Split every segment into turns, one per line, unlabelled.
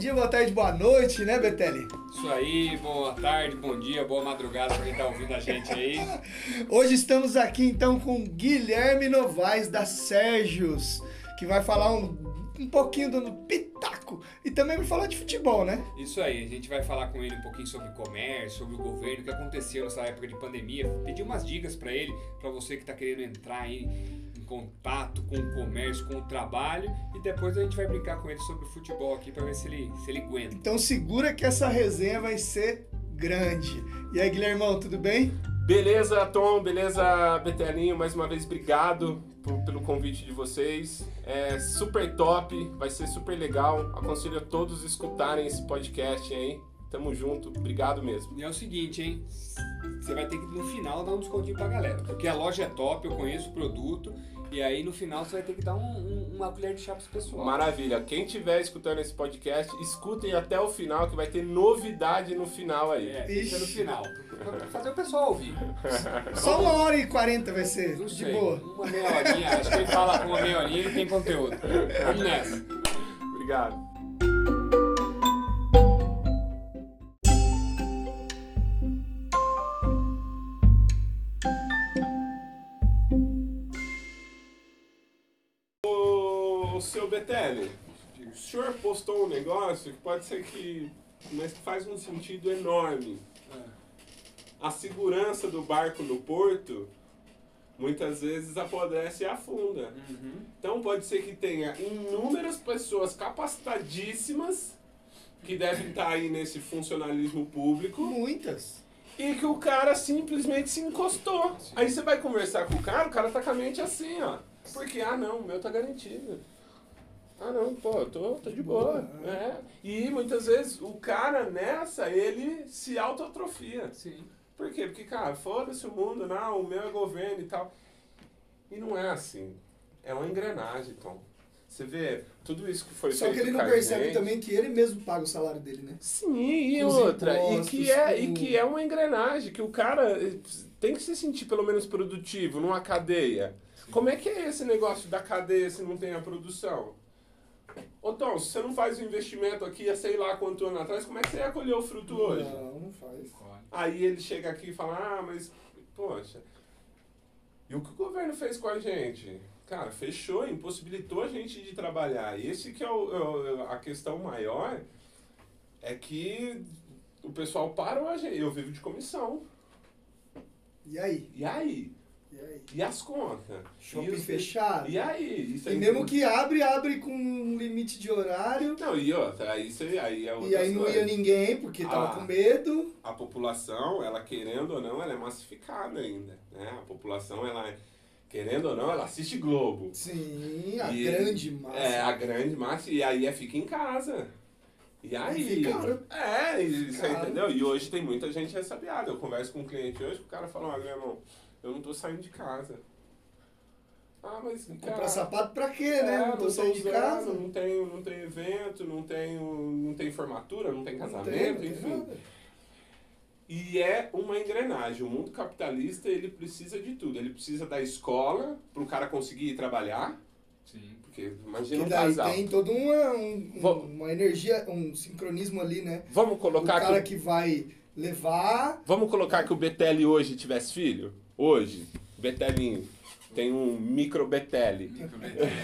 dia, boa tarde, boa noite, né, Betelli?
Isso aí, boa tarde, bom dia, boa madrugada pra quem tá ouvindo a gente aí.
Hoje estamos aqui então com Guilherme Novaes da Sérgios, que vai falar um, um pouquinho do pitaco e também vai falar de futebol, né?
Isso aí, a gente vai falar com ele um pouquinho sobre comércio, sobre o governo, o que aconteceu nessa época de pandemia, pedir umas dicas pra ele, pra você que tá querendo entrar aí contato com o comércio, com o trabalho, e depois a gente vai brincar com ele sobre o futebol aqui pra ver se ele, se ele aguenta.
Então segura que essa resenha vai ser grande. E aí, Guilhermão, tudo bem?
Beleza, Tom, beleza, Betelinho, mais uma vez obrigado por- pelo convite de vocês. É super top, vai ser super legal. Aconselho a todos escutarem esse podcast aí. Tamo junto, obrigado mesmo.
E é o seguinte, hein? Você vai ter que no final dar um descontinho pra galera. Porque a loja é top, eu conheço o produto. E aí no final você vai ter que dar um- um- uma colher de chá pro pessoal.
Maravilha. Quem estiver escutando esse podcast, escutem até o final, que vai ter novidade no final aí.
É, isso é no
Ixi.
final. Pra fazer o pessoal ouvir.
Só uma hora e quarenta vai ser,
Não
de boa.
Uma meia horinha. Acho que ele fala com uma meia horinha ele tem conteúdo. Vamos nessa.
Obrigado. O senhor postou um negócio que pode ser que. Mas que faz um sentido enorme. A segurança do barco no porto muitas vezes apodrece e afunda. Então pode ser que tenha inúmeras pessoas capacitadíssimas que devem estar aí nesse funcionalismo público
Muitas.
e que o cara simplesmente se encostou. Aí você vai conversar com o cara, o cara tá com a mente assim, ó. Porque, ah não, o meu tá garantido. Ah não, pô, eu tô, tô de boa.
Boa,
É. E muitas vezes o cara nessa, ele se autoatrofia.
Sim.
Por quê? Porque, cara, foda-se o mundo, não, o meu é governo e tal. E não é assim. É uma engrenagem, Tom. Você vê, tudo isso que foi
Só
feito
que ele não percebe
gente-
também que ele mesmo paga o salário dele, né?
Sim, e
Os
outra, e que, é, e que é uma engrenagem, que o cara eh, tem que se sentir pelo menos produtivo numa cadeia. Como é que é esse negócio da cadeia se não tem a produção? Ô Tom, se você não faz o investimento aqui há sei lá quanto ano atrás, como é que você ia colher o fruto hoje?
Não, não faz.
Aí ele chega aqui e fala, ah, mas, poxa, e o que o governo fez com a gente? Cara, fechou, impossibilitou a gente de trabalhar. Esse que é o, é o- a questão maior, é que o pessoal parou a gente. Eu vivo de comissão.
E aí?
E aí?
E aí?
E as contas?
Shopping
e os-
fechado.
E aí? Isso
E
aí
mesmo que abre, abre com um limite de horário.
Não, e outra, aí, você, aí é
E aí não ia ninguém, porque tava
Ah.
com medo.
a população, ela querendo ou não, ela é massificada ainda, né? A população, ela é- querendo ou não, ela assiste Globo.
Sim, a
E-
grande massa.
É, a grande massa, e aí é fica em casa. E aí...
Fica caro.
É, isso aí, entendeu? E hoje tem muita gente ressabiada. Eu converso com um cliente hoje, o cara fala, ó, meu irmão, eu não tô saindo de casa. Ah, mas,
Comprar
cara...
sapato pra quê, né?
é,
não tô saindo de
usando,
casa.
Não tenho, não tenho evento, não tenho, não tenho formatura, não tem
Não
casamento,
tem, não tem
enfim.
nada.
E é uma engrenagem. O mundo capitalista ele precisa de tudo. Ele precisa da escola para o cara conseguir ir trabalhar.
Sim.
Porque imagina
Que
um
daí
casal.
tem toda uma, um- um- uma energia, um sincronismo ali, né?
Vamos
O
colocar
cara
que,
que vai levar.
vamos colocar que o Betelli hoje tivesse filho. Hoje, Betelinho tem um micro Betelli.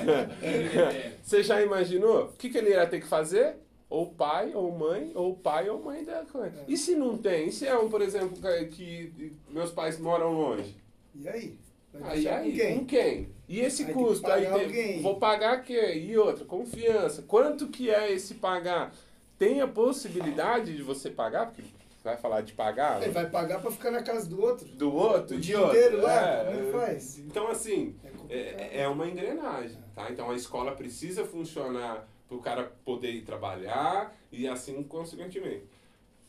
Você já imaginou? O que, que ele ia ter que fazer? Ou pai, ou mãe, ou pai, ou mãe da coisa. E se não tem? E se é um, por exemplo, que- meus pais moram longe?
E aí?
Aí, aí,
com quem?
com quem? E esse
Aí tem
custo? Aí
pagar
tem-
alguém.
vou pagar quê? E outra, confiança. Quanto que é esse pagar? Tem a possibilidade de você pagar? Porque vai falar de pagar
Ele vai pagar pra ficar na casa do outro.
do outro,
O
de
dia
outro.
inteiro lá?
É,
Como é que faz?
Então, assim,
É
é, é uma engrenagem, tá? Então, a escola precisa funcionar para o cara poder ir trabalhar e assim, consequentemente.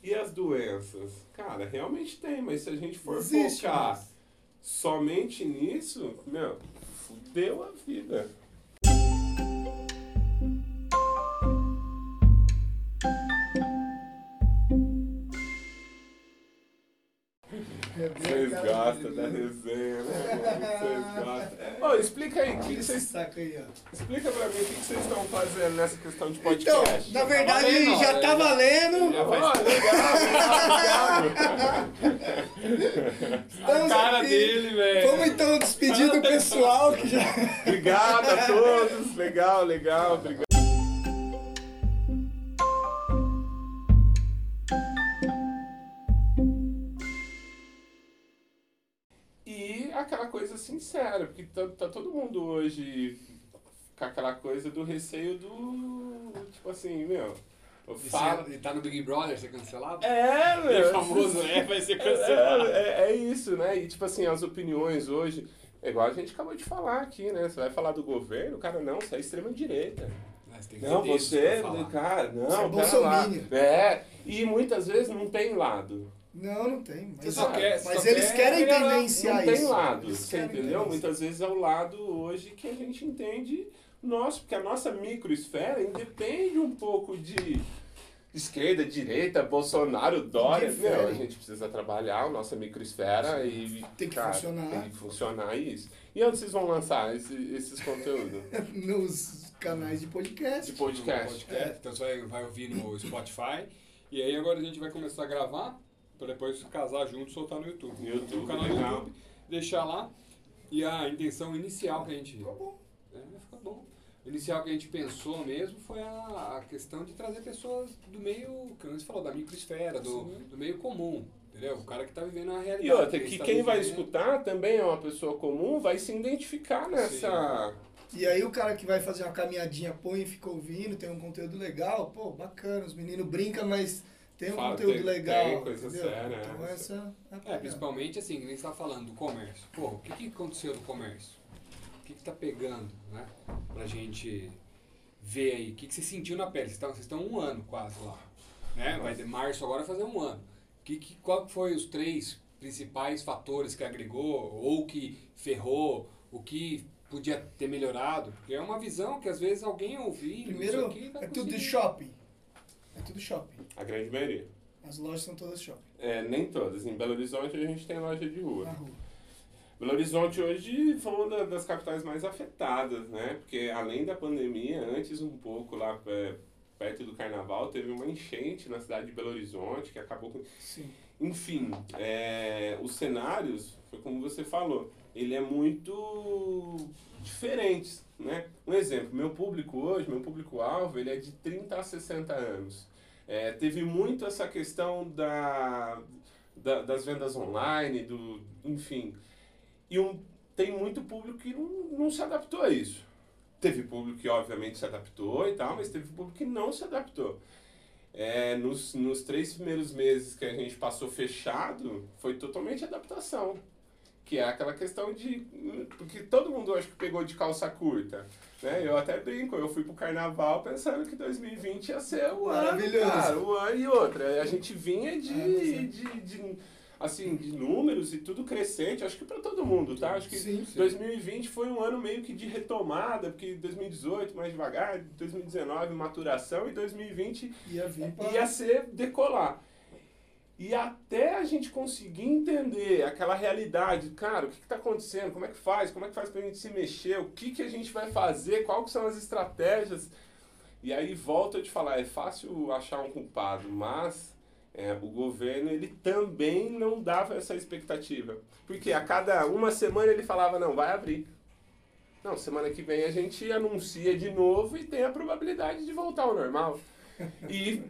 E as doenças? Cara, realmente tem, mas se a gente for
Existe,
focar
mas-
somente nisso, meu, fudeu a vida. Vocês gostam da resenha, né? Vocês gostam. Ô, explica aí, o que, vocês.
aí, ó.
Explica pra mim o que, que vocês estão fazendo nessa questão de
Então,
podcast.
na verdade,
valendo,
já tá valendo.
já faz-
legal, legal, legal.
Estamos
A cara
aqui.
dele, velho.
Vamos então despedir do pessoal que já.
Obrigado a todos. Legal, legal. Obrigado. Sincera, porque tá, tá todo mundo hoje com aquela coisa do receio do. Tipo assim, meu. Eu
E tá no Big Brother, ser cancelado?
É,
Ele
meu.
famoso, é, vai ser cancelado.
É, é, é isso, né? E tipo assim, as opiniões hoje. É igual a gente acabou de falar aqui, né? Você vai falar do governo, o cara, não, você é extrema direita.
Mas tem que
Não, você, cara, não,
Você é bolsominion.
É, e muitas vezes não tem lado.
Não, não tem. Mas,
Você só quer-
mas
só
eles
quer
querem
ganhar,
tendenciar
não tem
isso.
lado,
Eles
você
querem
entendeu? Muitas vezes é o lado hoje que a gente entende nosso, porque a nossa microesfera independe um pouco de esquerda, direita, Bolsonaro, Dória. Meu, a gente precisa trabalhar a nossa microesfera e
Tem que
cara,
funcionar.
Tem que funcionar isso. E onde vocês vão lançar esse- esses conteúdos?
Nos canais de podcast.
De podcast.
Podcast. Então você vai, vai ouvir no Spotify. E aí agora a gente vai começar a gravar pra depois casar junto e soltar no YouTube.
No YouTube,
No canal do
legal.
YouTube, deixar lá. E a intenção inicial que a gente.
Ficou bom.
É, ficar bom. O inicial que a gente pensou mesmo foi a, a questão de trazer pessoas do meio, como você falou, da microesfera, do, do meio comum. Entendeu? O cara que tá vivendo a realidade.
E outra,
ele
que
está
quem vai
vivendo-
escutar também é uma pessoa comum, vai se identificar nessa.
E aí o cara que vai fazer uma caminhadinha põe e fica ouvindo, tem um conteúdo legal, pô, bacana, os meninos brincam, mas tem um
Fala,
conteúdo
tem-
legal.
tem coisa
entendeu?
séria,
Então
é.
essa é a
É, principalmente assim, que nem você tá falando, do comércio. Pô, o que, que aconteceu no comércio? O que, que tá pegando, né? Pra gente ver aí. O que, que você sentiu na pele? Vocês estão, vocês estão um ano quase lá. Né? Vai de março agora fazer um ano. Que, que, qual foi os três principais fatores que agregou ou que ferrou, o que podia ter melhorado? Porque é uma visão que às vezes alguém ouvir.
Primeiro, é tudo de shopping. É tudo shopping.
A grande maioria.
As lojas são todas shopping.
É, nem todas. Em Belo Horizonte a gente tem loja de rua.
Na rua.
Belo Horizonte hoje foi uma da- das capitais mais afetadas, né? Porque além da pandemia, antes um pouco lá é, perto do carnaval, teve uma enchente na cidade de Belo Horizonte que acabou com.
Sim.
Enfim, é, os cenários, foi como você falou, ele é muito diferentes, né? Um exemplo, meu público hoje, meu público-alvo, ele é de 30 a 60 anos. É, teve muito essa questão da, da- das vendas online, do, enfim. E um, tem muito público que não, não se adaptou a isso. Teve público que obviamente se adaptou e tal, mas teve público que não se adaptou. É, nos, nos três primeiros meses que a gente passou fechado, foi totalmente adaptação. Que é aquela questão de. Porque todo mundo acho que pegou de calça curta. Né? Eu até brinco, eu fui pro carnaval pensando que 2020 ia ser o ano, cara, o ano e outra. A gente vinha de,
É, é.
de, de, assim, de números e tudo crescente, acho que para todo mundo, tá? Acho que
Sim, sim.
2020 foi um ano meio que de retomada, porque 2018 mais devagar, 2019 maturação e 2020
Ia
ia ser decolar. E até a gente conseguir entender aquela realidade, cara, o que está acontecendo, como é que faz, como é que faz para a gente se mexer, o que, que a gente vai fazer, quais são as estratégias. E aí volto a te falar, é fácil achar um culpado, mas é, o governo ele também não dava essa expectativa. Porque a cada uma semana ele falava, não, vai abrir. Não, semana que vem a gente anuncia de novo e tem a probabilidade de voltar ao normal. E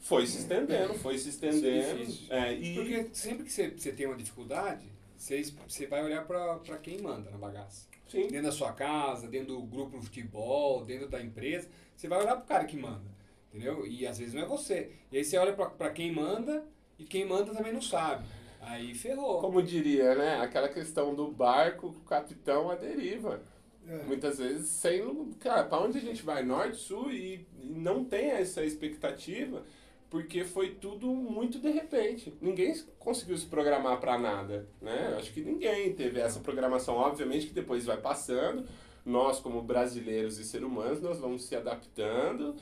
foi se estendendo, foi se estendendo.
difícil.
É, e
Porque sempre que você, você tem uma dificuldade, você, você vai olhar pra quem manda na bagaça.
sim,
Dentro da sua casa, dentro do grupo de futebol, dentro da empresa, você vai olhar pro cara que manda. Entendeu? E às vezes não é você. E aí você olha pra, pra quem manda e quem manda também não sabe. Aí ferrou.
como diria, né? Aquela questão do barco, o capitão, a deriva.
É.
Muitas vezes sem. Cara, pra onde a gente vai? Norte, sul e, e não tem essa expectativa porque foi tudo muito de repente. Ninguém conseguiu se programar para nada, né? Acho que ninguém teve essa programação. Obviamente que depois vai passando. Nós, como brasileiros e seres humanos, nós vamos se adaptando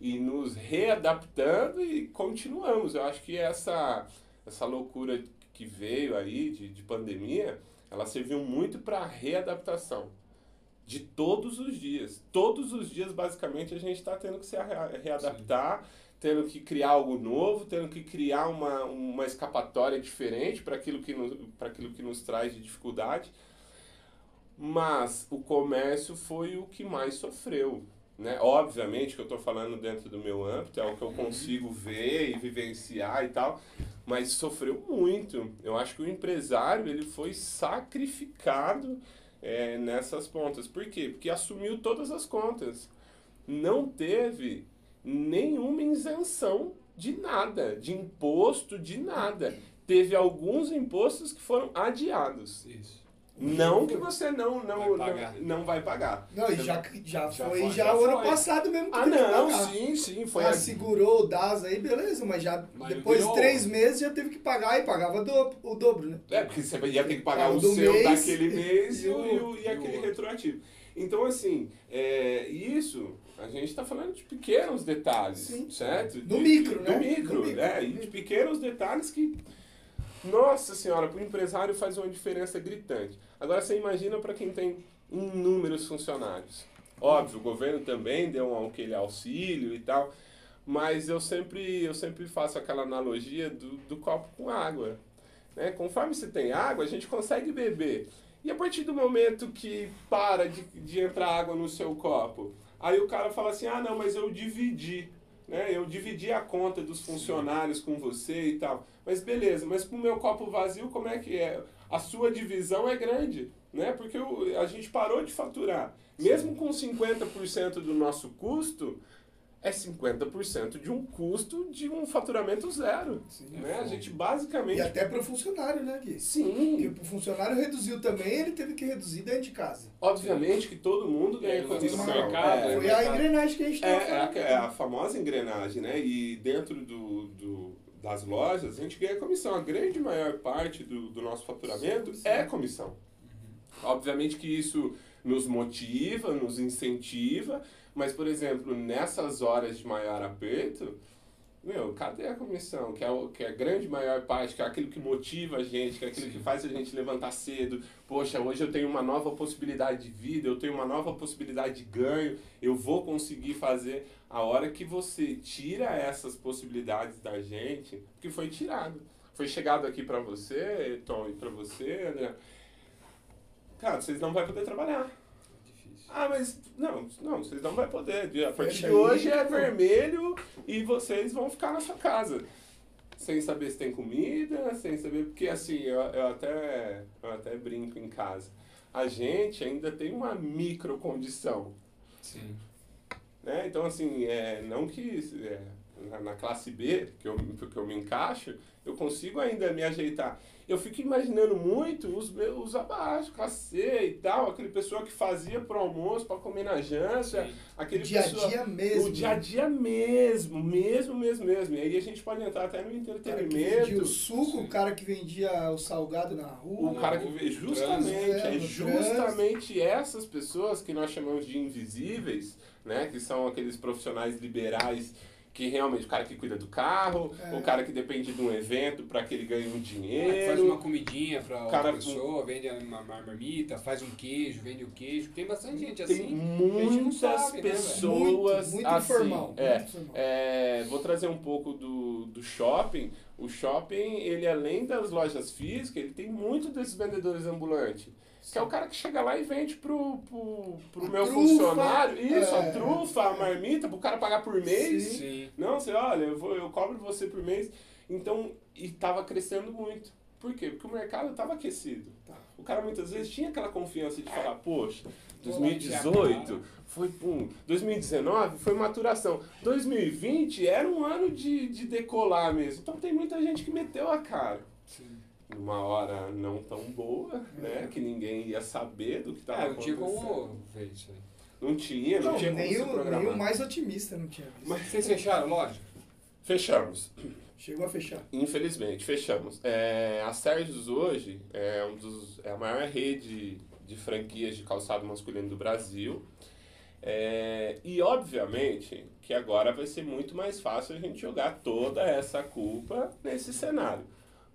e nos readaptando e continuamos. Eu acho que essa, essa loucura que veio aí de, de pandemia, ela serviu muito para readaptação. de todos os dias. Todos os dias, basicamente, a gente está tendo que se readaptar, Sim. Tendo que criar algo novo, tendo que criar uma, uma escapatória diferente para aquilo, que nos, aquilo que nos traz de dificuldade. Mas o comércio foi o que mais sofreu. Né? Obviamente que eu estou falando dentro do meu âmbito, é o que eu uhum. consigo ver e vivenciar e tal, mas sofreu muito. Eu acho que o empresário ele foi sacrificado é, nessas pontas. Por quê? Porque assumiu todas as contas. Não teve nenhuma isenção de nada, de imposto, de nada. Teve alguns impostos que foram adiados.
Isso.
Não que você não não vai pagar. Não, não vai pagar.
Não, e já, já, já foi, já, já o ano passado mesmo
que Ah, não, sim, sim. Foi
ah, a... segurou o DAS aí, beleza, mas já mas depois de três meses já teve que pagar e pagava do, o dobro, né?
É, porque você ia ter que pagar o seu mês, daquele mês e, o, e, e, e aquele retroativo. Então, assim, é, isso a gente está falando de pequenos detalhes, Sim. certo?
Do micro,
né? Do micro, do micro. É, e de pequenos detalhes que nossa senhora, para o empresário faz uma diferença gritante. Agora você imagina para quem tem inúmeros funcionários. Óbvio, o governo também deu um aquele auxílio e tal, mas eu sempre, eu sempre faço aquela analogia do, do copo com água. Né? Conforme você tem água, a gente consegue beber. E a partir do momento que para de, de entrar água no seu copo, aí o cara fala assim: ah, não, mas eu dividi. Né? Eu dividi a conta dos funcionários com você e tal. Mas beleza, mas com o meu copo vazio, como é que é? A sua divisão é grande, né? Porque o, a gente parou de faturar. Mesmo com 50% do nosso custo, é 50% de um custo de um faturamento zero. Sim, né? A gente basicamente.
E até para o funcionário, né, Gui?
Sim.
Porque o funcionário reduziu também, ele teve que reduzir dentro de casa.
Obviamente que todo mundo ganha com isso.
É, foi a engrenagem que a gente
é, é, a, é a famosa engrenagem, né? E dentro do, do, das lojas, a gente ganha comissão. A grande maior parte do, do nosso faturamento sim, sim. é comissão. Uhum. Obviamente que isso nos motiva, nos incentiva, mas, por exemplo, nessas horas de maior aperto, meu, cadê a comissão? Que é, o, que é a grande maior parte, que é aquilo que motiva a gente, que é aquilo Sim. que faz a gente levantar cedo. Poxa, hoje eu tenho uma nova possibilidade de vida, eu tenho uma nova possibilidade de ganho, eu vou conseguir fazer. A hora que você tira essas possibilidades da gente, que foi tirado. Foi chegado aqui para você, Tom, e para você, André. Cara, vocês não vão poder trabalhar. Ah, mas não, não, vocês não vão poder. A partir de hoje é vermelho e vocês vão ficar na sua casa. Sem saber se tem comida, sem saber. Porque assim, eu, eu, até, eu até brinco em casa. A gente ainda tem uma micro condição.
Sim.
Né? Então, assim, é, não que é, na, classe B, que eu, que eu me encaixo, eu consigo ainda me ajeitar eu fico imaginando muito os meus abaixo, classe C e tal, aquele pessoa que fazia pro almoço, para comer na janta, aquele
dia
pessoa,
a dia mesmo.
O dia a dia mesmo, mesmo, mesmo, mesmo. E aí a gente pode entrar até no entretenimento. O cara que vendia
o suco, Sim. o cara que vendia o salgado na rua.
O cara que veio justamente, é, é justamente essas pessoas que nós chamamos de invisíveis, né, que são aqueles profissionais liberais que realmente o cara que cuida do carro, é. o cara que depende de um evento para que ele ganhe um dinheiro. É,
faz uma comidinha para outra cara, pessoa, vende uma marmita, faz um queijo, vende o um queijo. Tem bastante gente assim.
Tem muitas sabe, né, pessoas
né, muito, muito
assim.
Informal,
é,
muito informal.
É, vou trazer um pouco do, do shopping. O shopping, ele além das lojas físicas, ele tem muito desses vendedores ambulantes. Que é o cara que chega lá e vende pro, pro, pro meu trufa, funcionário. Isso, é. a trufa, a marmita, pro cara pagar por mês.
Sim. Sim.
Não, você, olha, eu, vou, eu cobro você por mês. Então, e tava crescendo muito. Por quê? Porque o mercado estava aquecido. Tá. O cara muitas vezes tinha aquela confiança de falar, poxa, 2018 foi pum, 2019 foi maturação, 2020 era um ano de, de decolar mesmo. Então tem muita gente que meteu a cara. Numa hora não tão boa, né? Que ninguém ia saber do que estava é, acontecendo.
Não tinha como ver isso aí.
Não tinha, não, não tinha
nem
como o,
se Nem o mais otimista não tinha visto.
Mas vocês fecharam, lógico?
Fechamos.
Chegou a fechar.
Infelizmente, fechamos. É, a Sérgios hoje é, um dos, é a maior rede de franquias de calçado masculino do Brasil. É, e obviamente que agora vai ser muito mais fácil a gente jogar toda essa culpa nesse cenário.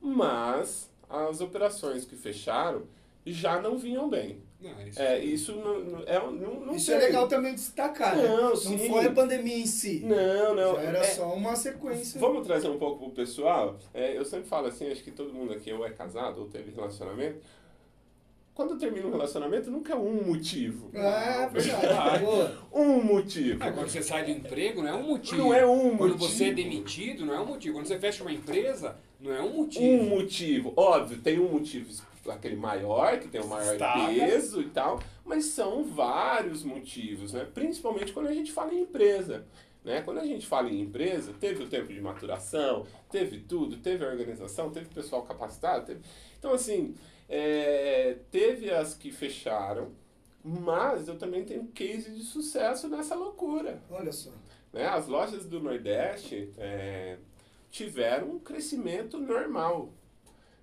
Mas as operações que fecharam já não vinham bem.
Não, isso,
É, isso não, não, é, não, não
Isso
tem.
é legal também destacar, né?
Não,
Não
sim.
foi a pandemia em si.
Não, não.
Já era
é-
só uma sequência.
Vamos trazer um pouco pro pessoal. É, eu sempre falo assim, acho que todo mundo aqui ou é casado ou teve relacionamento. Quando termina um relacionamento, nunca é um motivo.
É, verdade. Boa.
Um motivo.
Ah, quando você sai do emprego, não é um motivo.
Não é um
Quando
motivo.
você é demitido, não é um motivo. Quando você fecha uma empresa, não é um motivo.
Um motivo. Óbvio, tem um motivo, aquele maior, que tem o maior
Destaca.
peso e tal, mas são vários motivos, né? Principalmente quando a gente fala em empresa. Né? Quando a gente fala em empresa, teve o tempo de maturação, teve tudo, teve a organização, teve pessoal capacitado. teve- Então, assim, é, teve as que fecharam, mas eu também tenho case de sucesso nessa loucura.
Olha só.
né? As lojas do Nordeste é, tiveram um crescimento normal,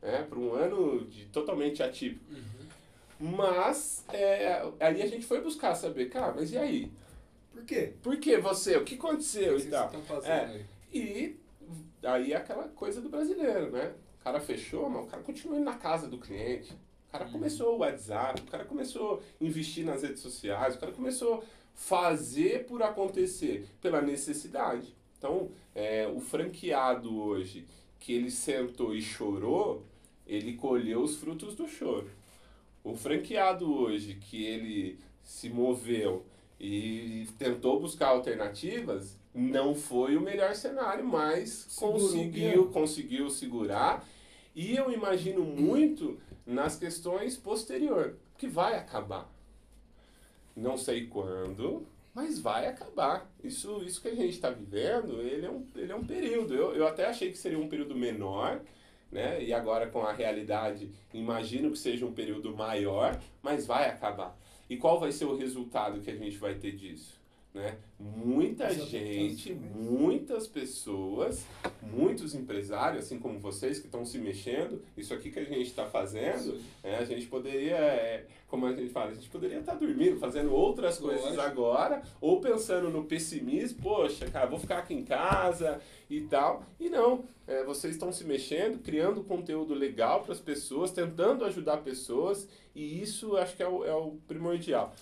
né? Para um ano de, totalmente atípico. Mas é, aí a gente foi buscar saber, cara, mas e aí?
Por quê?
Por que você? O que
O
aconteceu
que
e tal?
estão fazendo
É.
aí?
E aí é aquela coisa do brasileiro, né? O cara fechou, mas o cara continua indo na casa do cliente. O cara começou o WhatsApp, o cara começou a investir nas redes sociais, o cara começou a fazer por acontecer pela necessidade. Então, é, o franqueado hoje, que ele sentou e chorou, ele colheu os frutos do choro. O franqueado hoje, que ele se moveu e tentou buscar alternativas, não foi o melhor cenário, mas conseguiu, conseguiu segurar. E eu imagino muito nas questões posterior, que vai acabar. Não sei quando, mas vai acabar. Isso, isso que a gente está vivendo, ele é um, ele é um período. Eu, eu até achei que seria um período menor, né? E agora com a realidade, imagino que seja um período maior, mas vai acabar. E qual vai ser o resultado que a gente vai ter disso? Né? Muita gente, muitas pessoas, muitos empresários, assim como vocês que estão se mexendo, isso aqui que a gente está fazendo, é, a gente poderia, é, como a gente fala, a gente poderia estar dormindo, fazendo outras coisas
Lógico.
agora, ou pensando no pessimismo, poxa, cara, vou ficar aqui em casa e tal. E não, é, vocês estão se mexendo, criando conteúdo legal para as pessoas, tentando ajudar pessoas, e isso acho que é o, é o primordial.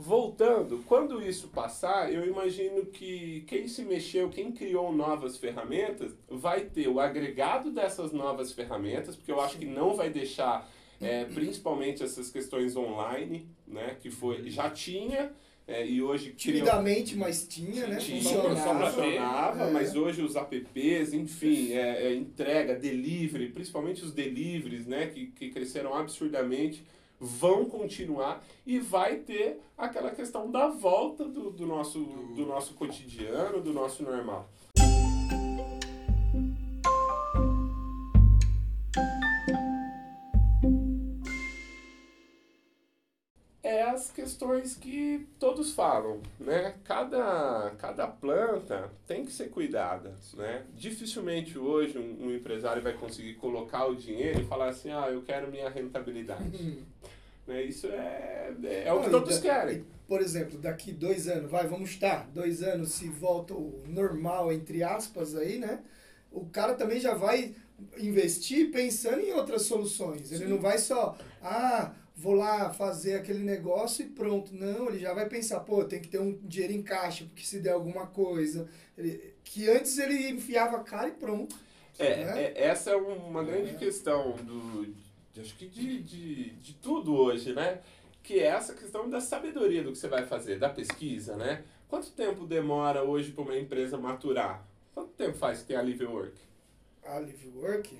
Voltando, quando isso passar, eu imagino que quem se mexeu, quem criou novas ferramentas, vai ter o agregado dessas novas ferramentas, porque eu acho que não vai deixar, é, principalmente essas questões online, né, que foi já tinha é, e hoje criou-
Timidamente, mas tinha, né?
tinha,
Funcionava.
só
funcionava,
É.
mas hoje os apps, enfim, é, é, entrega, delivery, principalmente os deliveries, né, que, que cresceram absurdamente, vão continuar e vai ter aquela questão da volta do, do nosso, do nosso cotidiano, do nosso normal. As questões que todos falam, né? Cada, cada planta tem que ser cuidada, né? Dificilmente hoje um, um empresário vai conseguir colocar o dinheiro e falar assim, ah, eu quero minha rentabilidade. né? Isso é, é o que todos querem.
Por exemplo, daqui dois anos, vai, vamos estar, dois anos, se volta o normal, entre aspas, aí, né? O cara também já vai investir pensando em outras soluções. Ele
Sim.
não vai só, ah, vou lá fazer aquele negócio e pronto. Não, ele já vai pensar, pô, tem que ter um dinheiro em caixa, porque se der alguma coisa. Ele- que antes ele enfiava a cara e pronto.
É,
né?
é- essa é uma grande
É.
questão do, de- acho que de, de, de tudo hoje, né? Que é essa questão da sabedoria do que você vai fazer, da pesquisa, né? Quanto tempo demora hoje para uma empresa maturar? Quanto tempo faz que tem a Live Work?
A Live Work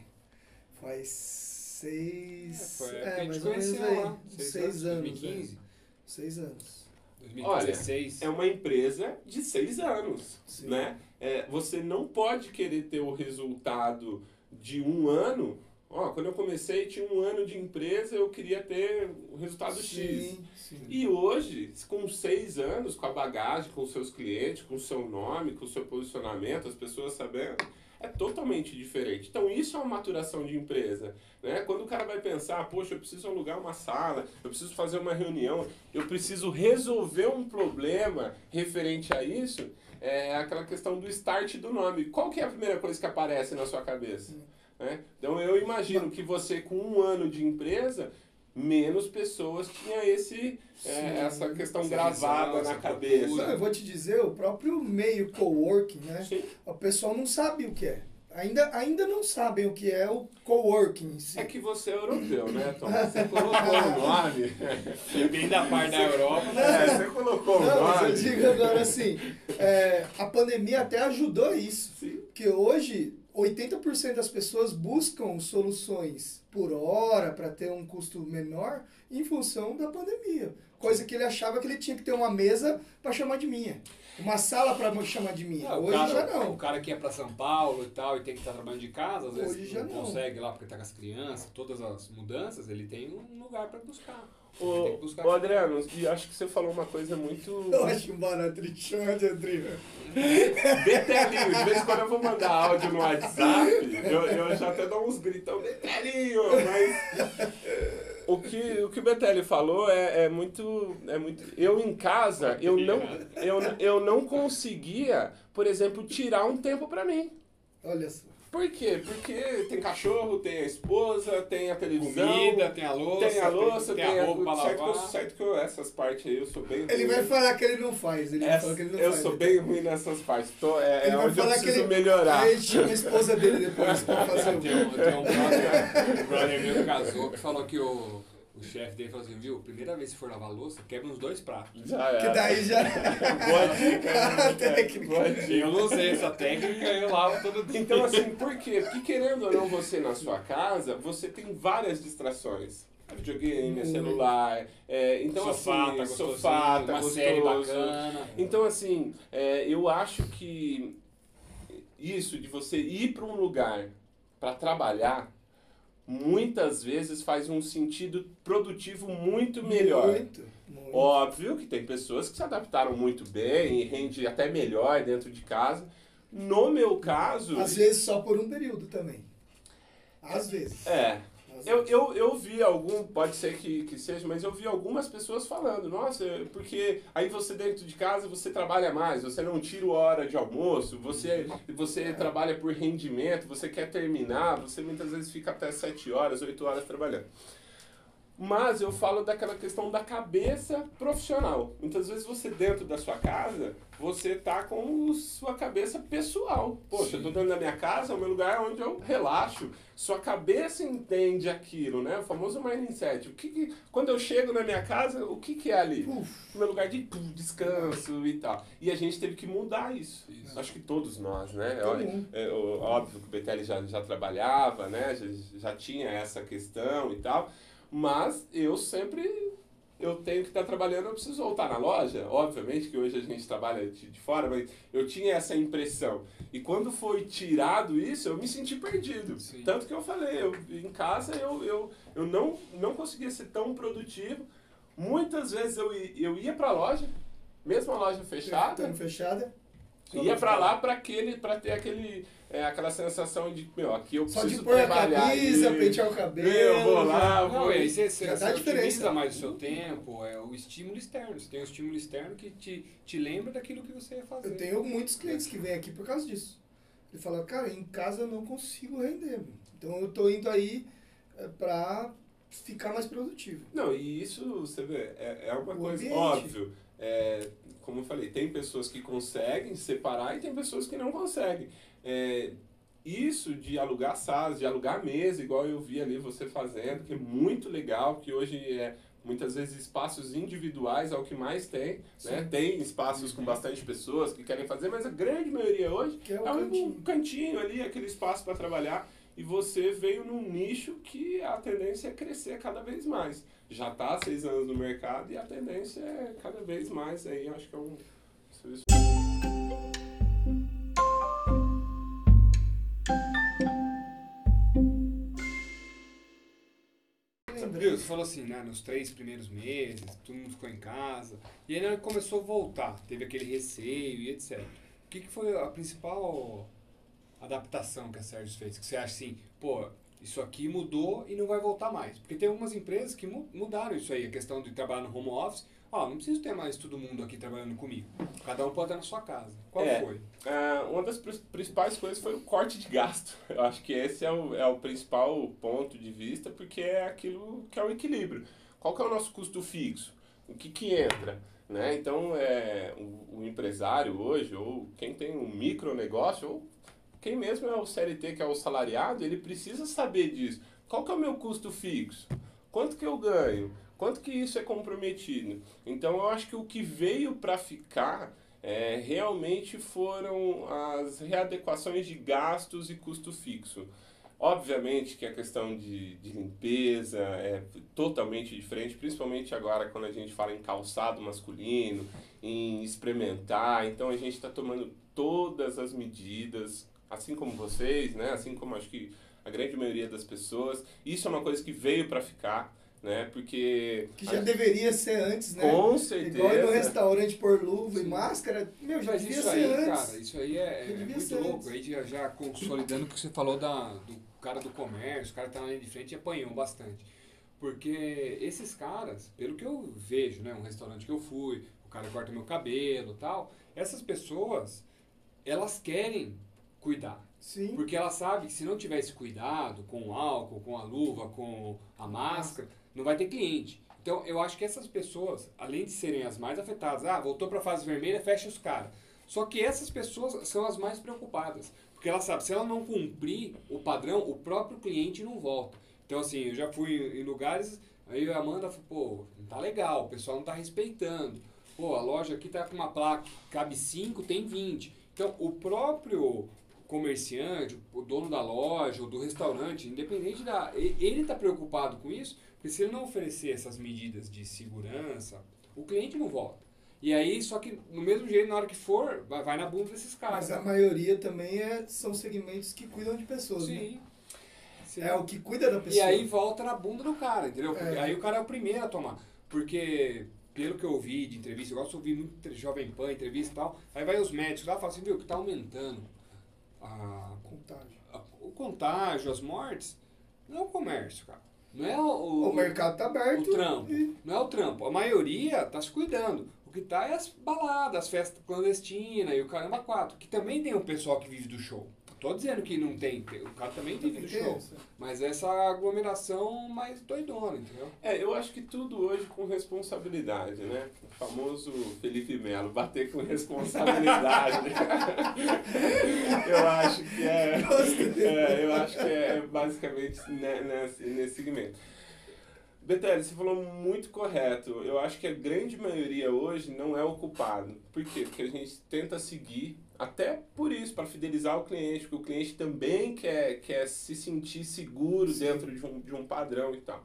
faz seis.
É,
É, mais ou menos aí.
lá.
uns Seis, anos.
2015,
né? Seis anos.
2016.
É uma empresa de seis anos,
Sim.
né? É, você não pode querer ter o resultado de um ano. Ó, quando eu comecei, tinha um ano de empresa, eu queria ter o resultado X.
Sim, sim.
E hoje, com seis anos, com a bagagem, com os seus clientes, com o seu nome, com o seu posicionamento, as pessoas sabendo, é totalmente diferente. Então, isso é uma maturação de empresa. Né? Quando o cara vai pensar, poxa, eu preciso alugar uma sala, eu preciso fazer uma reunião, eu preciso resolver um problema referente a isso, é aquela questão do start do nome. Qual que é a primeira coisa que aparece na sua cabeça? Né? Então, eu imagino que você, com um ano de empresa, menos pessoas tinham esse, é, essa questão
essa
gravada
visão,
na cabeça.
Não, eu vou te dizer, o próprio meio coworking, né?
Sim.
O pessoal não sabe o que é. Ainda, ainda não sabem o que é o coworking. em si.
É que você é europeu, né, Tom? Você colocou o nome.
Bem da parte da Europa.
É, você colocou o
Não, mas eu
nome.
digo agora assim, é, a pandemia até ajudou isso.
Sim.
Porque hoje, 80% das pessoas buscam soluções por hora para ter um custo menor em função da pandemia. Coisa que ele achava que ele tinha que ter uma mesa para chamar de minha. Uma sala para chamar de minha.
Ah, o
hoje
cara,
já
O
não.
cara que é pra São Paulo e tal e tem que estar trabalhando de casa, às vezes
Hoje já
não,
não.
consegue lá porque tá com as crianças, todas as mudanças, ele tem um lugar pra buscar.
Ô, ô Adriano, e acho que você falou uma coisa muito.
Eu acho barato ele chama de André.
Betelinho, de vez em quando eu vou mandar áudio no WhatsApp, eu, eu já até dou uns gritão, Betelinho, mas. O que o, que o Betelli falou é, é muito. É muito. Eu em casa, eu não, eu, eu não conseguia, por exemplo, tirar um tempo pra mim.
Olha só.
Por quê? Porque tem cachorro, tem a esposa, tem a televisão.
Comida, tem a louça,
Tem a louça, tem,
tem a roupa pra
certo que, eu,
lavar.
certo que eu, essas partes aí eu sou bem
Ele
ruim.
vai falar que ele não faz. Ele vai
Essa-
falar que ele não
eu
faz.
sou bem ruim nessas partes. Tô, é
Ele
é
vai
onde eu
falar que
preciso
ele-
melhorar.
Aí chama a esposa dele depois pra fazer o
Tem um, tem um brother, um brother meu que casou que falou que o, o chefe dele falou assim, viu, primeira vez que for lavar a louça, quebra uns dois pratos.
Já é.
Que daí já.
Boa dica.
Técnica.
Boa dica.
Eu não sei essa técnica, eu lavo todo dia.
Então, assim, por quê? Porque querendo ou não, você na sua casa, você tem várias distrações. Videogame,
Muito.
celular. é, então,
sofá,
assim,
tá
sofá, tá
uma
gostoso.
série bacana.
Então, assim, é, eu acho que isso de você ir para um lugar para trabalhar, muitas vezes faz um sentido produtivo muito melhor.
Muito. muito.
Óbvio que tem pessoas que se adaptaram muito bem e rende até melhor dentro de casa. No meu caso,
Às vezes só por um período também. Às vezes.
é. Eu, eu, eu vi algum, pode ser que, que seja, mas eu vi algumas pessoas falando, nossa, porque aí você dentro de casa você trabalha mais, você não tira hora de almoço, você, você trabalha por rendimento, você quer terminar, você muitas vezes fica até 7 horas, 8 horas trabalhando. Mas eu falo daquela questão da cabeça profissional. Muitas vezes você dentro da sua casa, você tá com sua cabeça pessoal. Poxa, eu tô dentro da minha casa, é o meu lugar onde eu relaxo. Sua cabeça entende aquilo, né? O famoso mindset. O que, que quando eu chego na minha casa, o que que é ali?
Uf,
O meu lugar de pum, descanso e tal. E a gente teve que mudar isso.
Isso.
Acho que todos nós, né? É, ó- óbvio que o Betelli já, já trabalhava, né? Já, já tinha essa questão e tal. Mas eu sempre eu tenho que estar trabalhando, eu preciso voltar na loja. Obviamente que hoje a gente trabalha de, de fora, mas eu tinha essa impressão. E quando foi tirado isso, eu me senti perdido.
Sim.
Tanto que eu falei, eu, em casa eu, eu, eu não, não conseguia ser tão produtivo. Muitas vezes eu, eu ia pra loja, mesmo a loja fechada,
Estando fechada. Só
ia
ficar-
lá pra aquele para ter aquele é, aquela sensação de meu aqui eu
Só
preciso
de pôr a camisa,
ali.
pentear o cabelo.
eu vou lá vou
Não, e aí você, você,
Já
você otimiza mais o seu tempo, é o estímulo externo. Você tem um estímulo externo que te, te lembra daquilo que você ia fazer.
Eu tenho muitos clientes que vêm aqui por causa disso. Ele fala, cara, em casa eu não consigo render. Então eu tô indo aí é, pra ficar mais produtivo.
não e isso você vê é, é uma
O
coisa
ambiente.
óbvio é, como eu falei tem pessoas que conseguem separar e tem pessoas que não conseguem É, isso de alugar salas de alugar mesa igual eu vi ali você fazendo que é muito legal que hoje é muitas vezes espaços individuais é o que mais tem né?
Sim.
tem espaços com bastante pessoas que querem fazer mas a grande maioria hoje
Que é
é um
cantinho.
cantinho ali, aquele espaço para trabalhar. E você veio num nicho que a tendência é crescer cada vez mais. Já está há seis anos no mercado e a tendência é cada vez mais. Aí acho que é um serviço.
Viu? Você falou assim, né, nos três primeiros meses, todo mundo ficou em casa. E aí né, começou a voltar, teve aquele receio e etc. O que, que foi a principal adaptação que a Sérgio fez? Que você acha assim, pô, Isso aqui mudou e não vai voltar mais. Porque tem algumas empresas que mudaram isso aí, a questão de trabalhar no home office. Ó, oh, não preciso ter mais todo mundo aqui trabalhando comigo. Cada um pode estar na sua casa. Qual
é,
foi?
Uh, uma das principais coisas foi o corte de gasto. Eu acho que esse é o, é o principal ponto de vista, porque é aquilo que é o equilíbrio. Qual que é o nosso custo fixo? O que, que entra? Né? Então, é, o, o empresário hoje, ou quem tem um micronegócio, ou quem mesmo é o CLT, que é o salariado, ele precisa saber disso. Qual que é o meu custo fixo? Quanto que eu ganho? Quanto que isso é comprometido? Então, eu acho que o que veio para ficar é, realmente foram as readequações de gastos e custo fixo. Obviamente que a questão de, de limpeza é totalmente diferente, principalmente agora quando a gente fala em calçado masculino, em experimentar. Então a gente está tomando todas as medidas, assim como vocês, né? assim como acho que a grande maioria das pessoas. Isso é uma coisa que veio para ficar né? Porque.
Que já deveria ser antes, né?
Com certeza.
Igual no restaurante por luva Sim. e máscara. Meu, já
Mas
devia
isso
ser
aí,
antes.
Cara, isso aí é, é muito louco. Aí já, já consolidando o que você falou da, do cara do comércio, o cara que tá na linha de frente apanhou bastante. Porque esses caras, pelo que eu vejo, né? Um restaurante que eu fui, o cara corta meu cabelo tal, essas pessoas, elas querem cuidar.
Sim.
Porque ela sabe que se não tivesse cuidado com o álcool, com a luva, com a máscara, não vai ter cliente. Então, eu acho que essas pessoas, além de serem as mais afetadas, ah, voltou para a fase vermelha, fecha os caras. Só que essas pessoas são as mais preocupadas. Porque ela sabe, se ela não cumprir o padrão, o próprio cliente não volta. Então, assim, eu já fui em lugares, aí a Amanda falou, pô, não tá legal, o pessoal não tá respeitando. Pô, a loja aqui tá com uma placa, cabe 5, tem 20. Então, o próprio comerciante, o dono da loja ou do restaurante, independente da. Ele está preocupado com isso, porque se ele não oferecer essas medidas de segurança, o cliente não volta. E aí, só que no mesmo jeito, na hora que for, vai, na bunda desses caras.
Mas a maioria também é, são segmentos que cuidam de pessoas,
Sim.
Né?
Sim.
É o que cuida da pessoa.
E aí volta na bunda do cara, entendeu? É. Aí o cara é o primeiro a tomar. Porque, pelo que eu ouvi de entrevista, eu gosto de ouvir muito Jovem Pan, entrevista e tal, aí vai os médicos lá e falam assim, viu, que tá aumentando a,
contágio.
A, o contágio, as mortes, não é o comércio, cara. Não é o,
o, mercado tá aberto.
O trampo. E... Não é o trampo. A maioria tá se cuidando. O que tá é as baladas, as festas clandestinas e o caramba quatro, que também tem o pessoal que vive do show. Tô dizendo que não tem, o cara também tem do show. Mas essa aglomeração mais doidona, entendeu?
É, eu acho que tudo hoje com responsabilidade, né? O famoso Felipe Melo, bater com responsabilidade. eu acho que é, é, Eu acho que é basicamente nesse, nesse segmento. Betelli, você falou muito correto. Eu acho que a grande maioria hoje não é o culpado. Por quê? Porque a gente tenta seguir, até por isso, para fidelizar o cliente, porque o cliente também quer, quer se sentir seguro dentro de um, de um padrão e tal.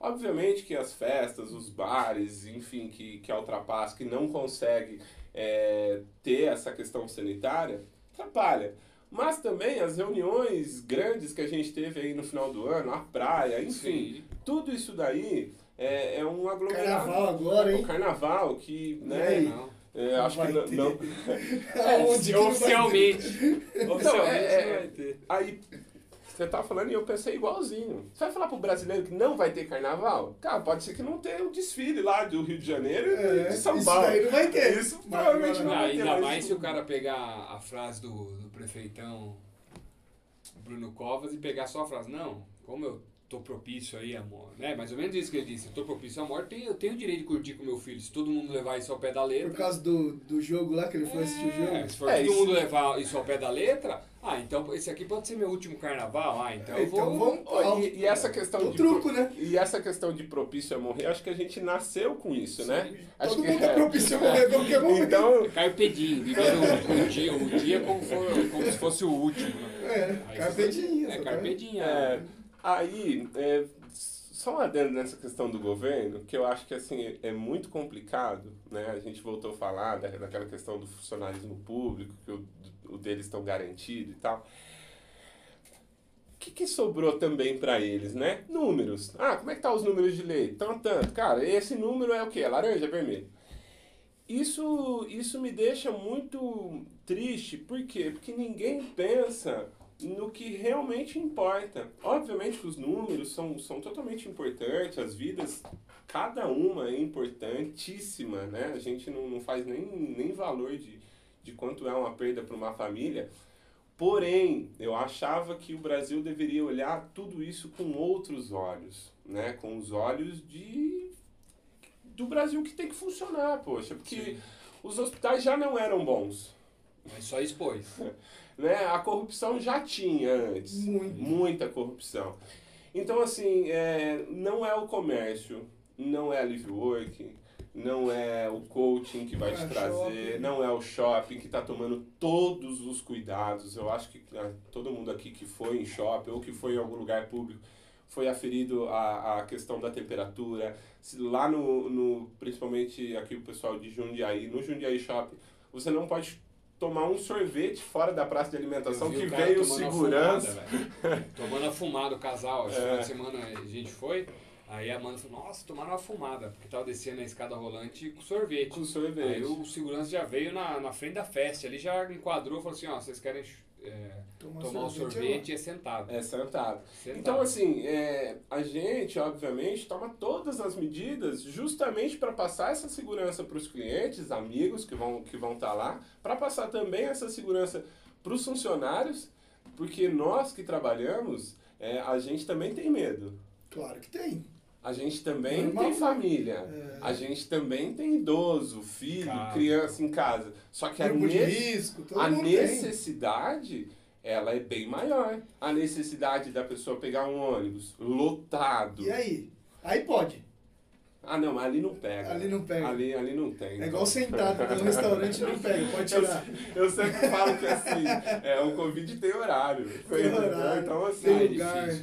Obviamente que as festas, os bares, enfim, que, que ultrapassam, que não consegue é, ter essa questão sanitária, atrapalha. Mas também as reuniões grandes que a gente teve aí no final do ano, a praia, enfim, Sim. tudo isso daí é, é um aglomerado.
Carnaval agora, hein?
O carnaval que, né?
Não.
É, acho que não. não.
É, oficialmente. oficialmente é,
não vai ter. Aí você tá falando e eu pensei igualzinho. Você vai falar pro brasileiro que não vai ter carnaval? Cara, pode ser que não tenha o um desfile lá do Rio de Janeiro e é, de São Paulo.
Isso aí não vai ter.
Isso provavelmente não,
não
vai ter.
Ainda mais se o cara pegar a frase do, do prefeitão Bruno Covas e pegar só a frase, não, como eu tô propício aí, amor, né? Mais ou menos isso que ele disse, eu tô propício à morte, eu tenho o direito de curtir com meu filho, se todo mundo levar isso ao pé da letra.
Por causa do, do jogo lá que ele foi é, assistir o jogo?
Se for é, todo isso... mundo levar isso ao pé da letra, ah, então esse aqui pode ser meu último carnaval, ah, então,
então
eu vou...
vamos...
E, e, essa questão
de... truco, né?
E essa questão de propício a morrer, acho que a gente nasceu com isso, né?
Sim.
né?
Todo
acho
mundo
que...
é propício a morrer a qualquer momento.
Então...
Carpedinho, vivendo o, o, dia, o dia como, for, como se fosse o último. Né?
É, carpedinho.
É, carpedinho.
É, aí, é, só um adendo nessa questão do governo, que eu acho que assim é muito complicado, né? A gente voltou a falar da, daquela questão do funcionalismo público, que o, o deles estão garantido e tal. O que, que sobrou também para eles, né? Números. Ah, como é que tá os números de lei? Tanto, tanto. Cara, esse número é o quê? É laranja, vermelho. Isso, isso me deixa muito triste, por quê? Porque ninguém pensa no que realmente importa. Obviamente que os números são, são totalmente importantes, as vidas, cada uma é importantíssima, né? A gente não, não faz nem, nem valor de, de quanto é uma perda para uma família. Porém, eu achava que o Brasil deveria olhar tudo isso com outros olhos, né? Com os olhos de do Brasil que tem que funcionar, poxa, porque Sim. os hospitais já não eram bons.
Mas só expôs.
né? A corrupção já tinha antes.
Muito.
Muita corrupção. Então, assim, é, não é o comércio, não é a Live Work, não é o coaching que vai não te é trazer, shopping. não é o shopping que está tomando todos os cuidados. Eu acho que ah, todo mundo aqui que foi em shopping ou que foi em algum lugar público foi aferido a, a questão da temperatura. Lá no, no, principalmente aqui o pessoal de Jundiaí, no Jundiaí Shopping, você não pode tomar um sorvete fora da praça de alimentação que veio segurança.
Fumada, tomando a fumada, o casal. Essa é. semana a gente foi. Aí a Amanda falou, nossa, tomaram uma fumada, porque tava descendo a escada rolante com sorvete.
Com sorvete.
Aí o segurança já veio na, na frente da festa, ali já enquadrou falou assim, ó, vocês querem é, tomar, tomar sorvete, um sorvete é sentado.
É sentado. sentado. Então, assim, é, a gente, obviamente, toma todas as medidas justamente para passar essa segurança para os clientes, amigos que vão que vão estar tá lá, para passar também essa segurança para os funcionários, porque nós que trabalhamos, é, a gente também tem medo.
Claro que tem.
A gente também Normal. tem família. É. A gente também tem idoso, filho, criança em casa. Só que a, ne risco, a necessidade, tem. ela é bem maior. A necessidade da pessoa pegar um ônibus lotado.
E aí? Aí pode.
Ah, não, ali não pega.
Ali não pega.
Ali, ali não tem. É
então. igual sentado no restaurante não pega, pode tirar.
Eu, eu, sempre falo que assim, é, o Covid tem horário.
Tem horário. Então, assim, tem lugar. É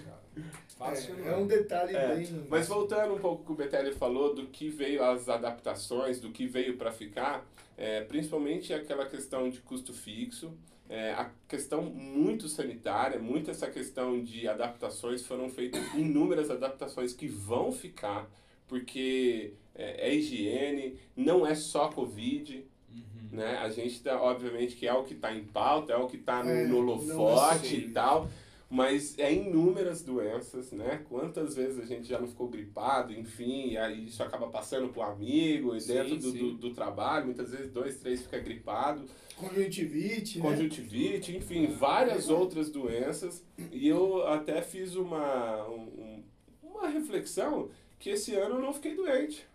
Fácil, é, é um detalhe é, bem.
Mas voltando um pouco que o Betelli falou do que veio as adaptações, do que veio para ficar, é, principalmente aquela questão de custo fixo, é, a questão muito sanitária, muito essa questão de adaptações, foram feitas inúmeras adaptações que vão ficar, porque é, é higiene, não é só Covid, uhum. né? A gente tá, obviamente, que é o que está em pauta, é o que está no, é, no holofote e tal mas é inúmeras doenças, né? Quantas vezes a gente já não ficou gripado, enfim, e aí isso acaba passando pro amigo e sim, dentro do, do, do, trabalho, muitas vezes dois, três fica gripado.
Conjuntivite,
né? Conjuntivite, né? enfim, várias outras doenças. E eu até fiz uma, um, uma reflexão que esse ano eu não fiquei doente.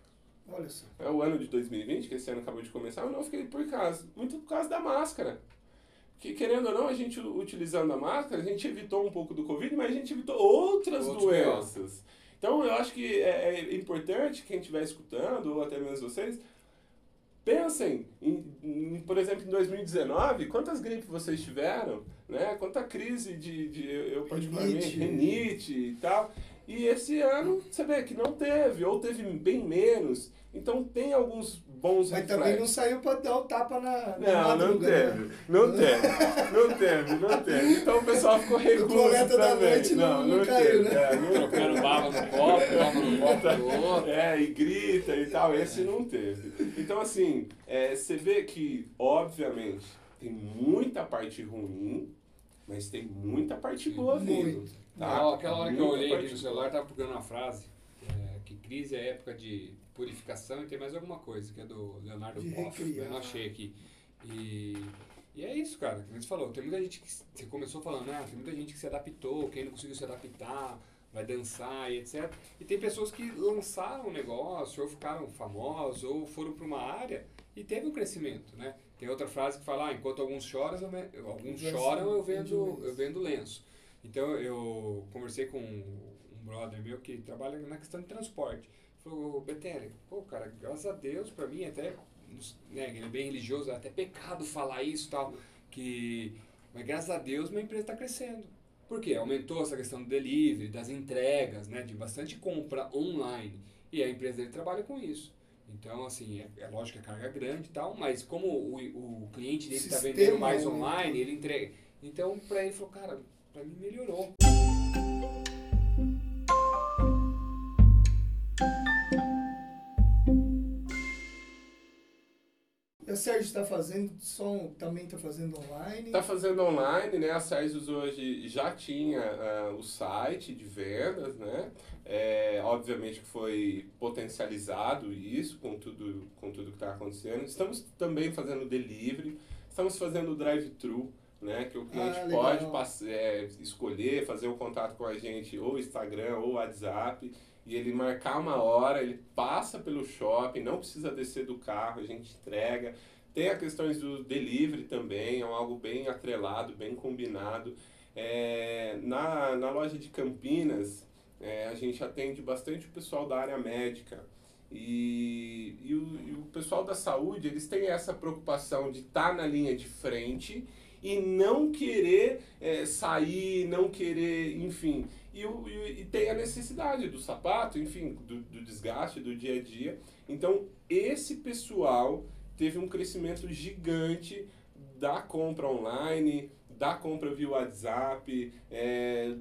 Olha só.
É o ano de 2020, que esse ano acabou de começar, eu não fiquei por causa, muito por causa da máscara que querendo ou não, a gente utilizando a máscara, a gente evitou um pouco do Covid, mas a gente evitou outras Outro doenças. Então eu acho que é, é, importante quem estiver escutando, ou até mesmo vocês, pensem, em, em, por exemplo, em 2019, quantas gripes vocês tiveram, né? Quanta crise de, de eu particularmente, renite e tal. E esse ano, você vê que não teve, ou teve bem menos. Então tem alguns bons
Mas também não saiu para dar o tapa na,
na Não, não teve, né? não teve, não teve, não teve. Então o pessoal ficou recluso o também. da noite
não, não, não caiu,
teve, né? É, não Trocando baba no copo, baba no copo do outro.
É, e grita e tal, esse não teve. Então assim, é, você vê que, obviamente, tem muita parte ruim, mas tem muita parte boa vindo.
Tá? Não, aquela hora que eu olhei aqui no celular, tava procurando uma frase, é, que crise é época de purificação e tem mais alguma coisa, que é do Leonardo Boff. Eu não achei aqui. E, e é isso, cara. Como você falou, tem muita gente que. Você começou falando, né? Tem muita gente que se adaptou, quem não conseguiu se adaptar, vai dançar e etc. E tem pessoas que lançaram um negócio, ou ficaram famosos, ou foram para uma área e teve um crescimento, né? Tem outra frase que fala, ah, enquanto alguns choram, eu, alguns choram, eu vendo, eu vendo lenço. Então eu conversei com um brother meu que trabalha na questão de transporte falou, Betelli, pô, cara, graças a Deus, pra mim, até, né, ele é bem religioso, é até pecado falar isso e tal, que, mas graças a Deus minha empresa está crescendo. Por quê? Aumentou essa questão do delivery, das entregas, né, de bastante compra online, e a empresa dele trabalha com isso. Então, assim, é, é lógico que a carga é grande e tal, mas como o, o cliente dele está vendendo mais online, ele entrega. Então, para ele, falou, cara, para mim melhorou.
A Sérgio está fazendo som, também está fazendo online?
Está fazendo online, né? A Sérgio hoje já tinha uh, o site de vendas, né? É, obviamente que foi potencializado isso com tudo, com tudo que está acontecendo. Estamos também fazendo delivery, estamos fazendo drive-thru, né? Que o cliente ah, pode é, escolher, fazer um contato com a gente ou Instagram ou WhatsApp e ele marcar uma hora, ele passa pelo shopping, não precisa descer do carro, a gente entrega. Tem a questões do delivery também, é algo bem atrelado, bem combinado. É, na, na loja de Campinas, é, a gente atende bastante o pessoal da área médica. E, e, o, e o pessoal da saúde, eles têm essa preocupação de estar tá na linha de frente e não querer é, sair, não querer, enfim. E, e, e, tem a necessidade do sapato, enfim, do, do desgaste do dia a dia. Então, esse pessoal teve um crescimento gigante da compra online, da compra via WhatsApp, é,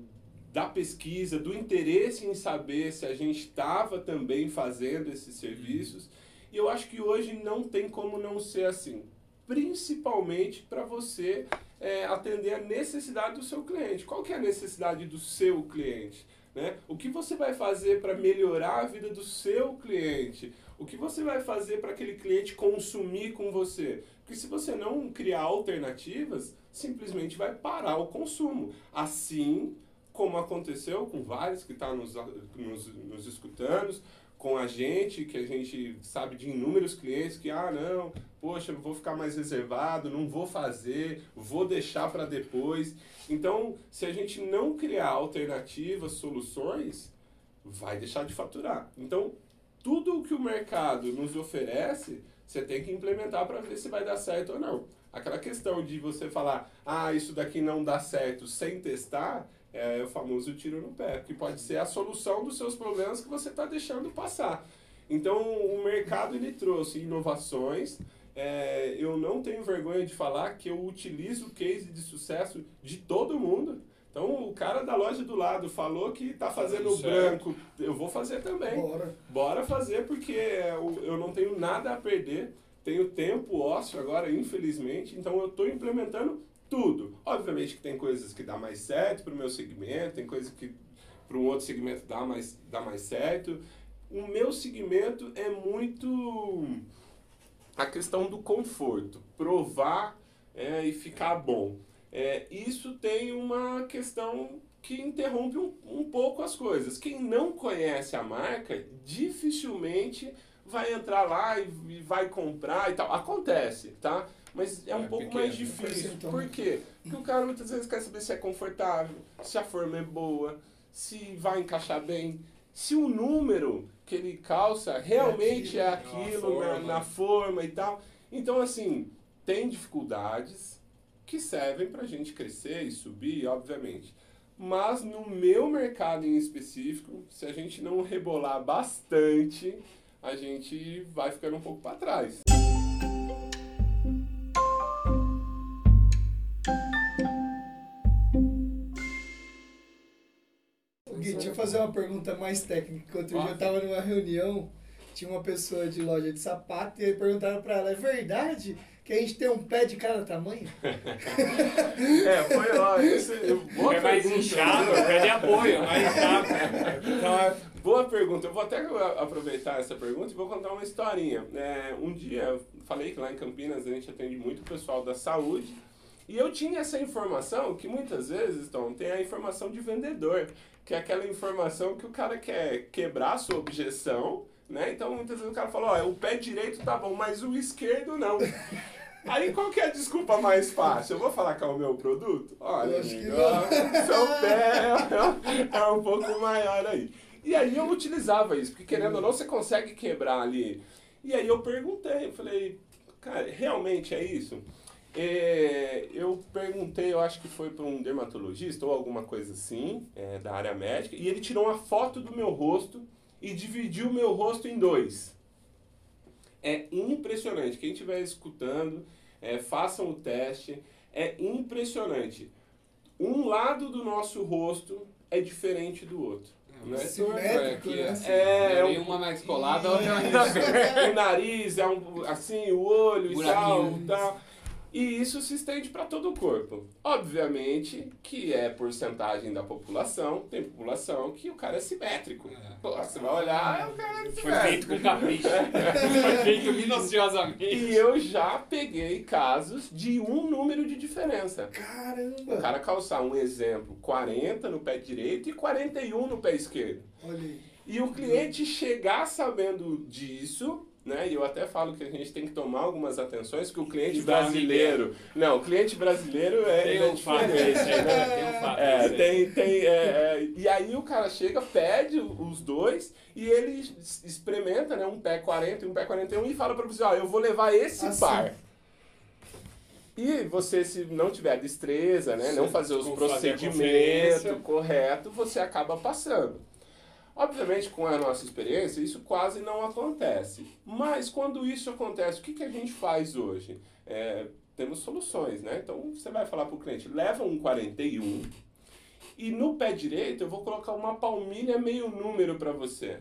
da pesquisa, do interesse em saber se a gente estava também fazendo esses serviços. E eu acho que hoje não tem como não ser assim. Principalmente para você é, atender a necessidade do seu cliente. Qual que é a necessidade do seu cliente? Né? O que você vai fazer para melhorar a vida do seu cliente? O que você vai fazer para aquele cliente consumir com você? Porque se você não criar alternativas, simplesmente vai parar o consumo. Assim como aconteceu com vários que estão tá nos, nos, nos escutando, com a gente, que a gente sabe de inúmeros clientes que, ah, não, poxa, vou ficar mais reservado, não vou fazer, vou deixar para depois. Então, se a gente não criar alternativas, soluções, vai deixar de faturar. Então, tudo o que o mercado nos oferece, você tem que implementar para ver se vai dar certo ou não. Aquela questão de você falar, ah, isso daqui não dá certo sem testar, é o famoso tiro no pé, que pode ser a solução dos seus problemas que você está deixando passar. Então, o mercado ele trouxe inovações. É, eu não tenho vergonha de falar que eu utilizo o case de sucesso de todo mundo. Então, o cara da loja do lado falou que está fazendo o branco, eu vou fazer também.
Bora.
Bora fazer, porque eu não tenho nada a perder. Tenho tempo ósseo agora, infelizmente. Então, eu estou implementando tudo. Obviamente que tem coisas que dá mais certo para o meu segmento, tem coisas que para um outro segmento dá mais, dá mais certo. O meu segmento é muito a questão do conforto, provar é, e ficar bom. É, isso tem uma questão que interrompe um, um pouco as coisas. Quem não conhece a marca dificilmente vai entrar lá e, e vai comprar e tal. Acontece, tá? Mas é um é pouco pequeno, mais difícil. Então. Por quê? Porque o cara muitas vezes quer saber se é confortável, se a forma é boa, se vai encaixar bem, se o número que ele calça realmente é aquilo, é aquilo na, forma. na forma e tal. Então, assim, tem dificuldades que servem para a gente crescer e subir, obviamente. Mas no meu mercado em específico, se a gente não rebolar bastante, a gente vai ficando um pouco para trás.
Eu fazer uma pergunta mais técnica. Outro dia eu estava numa reunião, tinha uma pessoa de loja de sapato e aí perguntaram para ela, é verdade que a gente tem um pé de cada tamanho?
é, foi lá. Esse,
boa é mais inchado, pé de apoio, mais inchado.
Então, é, boa pergunta. Eu vou até aproveitar essa pergunta e vou contar uma historinha. É, um dia, eu falei que lá em Campinas a gente atende muito o pessoal da saúde. E eu tinha essa informação que muitas vezes, então, tem a informação de vendedor que é aquela informação que o cara quer quebrar a sua objeção, né? Então muitas vezes o cara fala, ó, o pé direito tá bom, mas o esquerdo não. Aí qual que é a desculpa mais fácil? Eu vou falar que é o meu produto? Olha, amigo, seu pé é, é um pouco maior aí. E aí eu utilizava isso, porque querendo ou não, você consegue quebrar ali. E aí eu perguntei, eu falei, cara, realmente é isso? É, eu perguntei, eu acho que foi para um dermatologista ou alguma coisa assim, é, da área médica, e ele tirou uma foto do meu rosto e dividiu o meu rosto em dois. É impressionante. Quem estiver escutando, é, façam o teste. É impressionante. Um lado do nosso rosto é diferente do outro. Né?
Simétrico,
aqui,
né?
assim,
É,
é,
um-
uma mais colada, outra mais
o nariz é um, assim, o olho e tal,
Buraquinho.
tal. E isso se estende para todo o corpo. Obviamente que é porcentagem da população, tem população que o cara é simétrico.
É.
Pô, você vai olhar, é o cara é
Foi feito com
simétrico.
capricho. Foi feito minuciosamente.
E eu já peguei casos de um número de diferença. O
Caramba!
cara calçar um exemplo, 40 no pé direito e 41 no pé esquerdo.
Olha aí.
E o cliente chegar sabendo disso, né? E eu até falo que a gente tem que tomar algumas atenções, que o cliente brasileiro. Não, o cliente brasileiro é,
Tem
ele é
um fato
né?
Tem um fato
É, tem, tem, é, é, e aí o cara chega, pede os dois e ele experimenta, né, um pé 40 e um pé 41 e fala para você, ó, eu vou levar esse
Assim.
par. E você, se não tiver destreza, né, não fazer os
a
procedimentos corretos, você acaba passando. Obviamente, com a nossa experiência, isso quase não acontece. Mas quando isso acontece, o que, que a gente faz hoje? É, temos soluções, né? Então, você vai falar para o cliente, leva um 41 e no pé direito eu vou colocar uma palmilha meio número para você.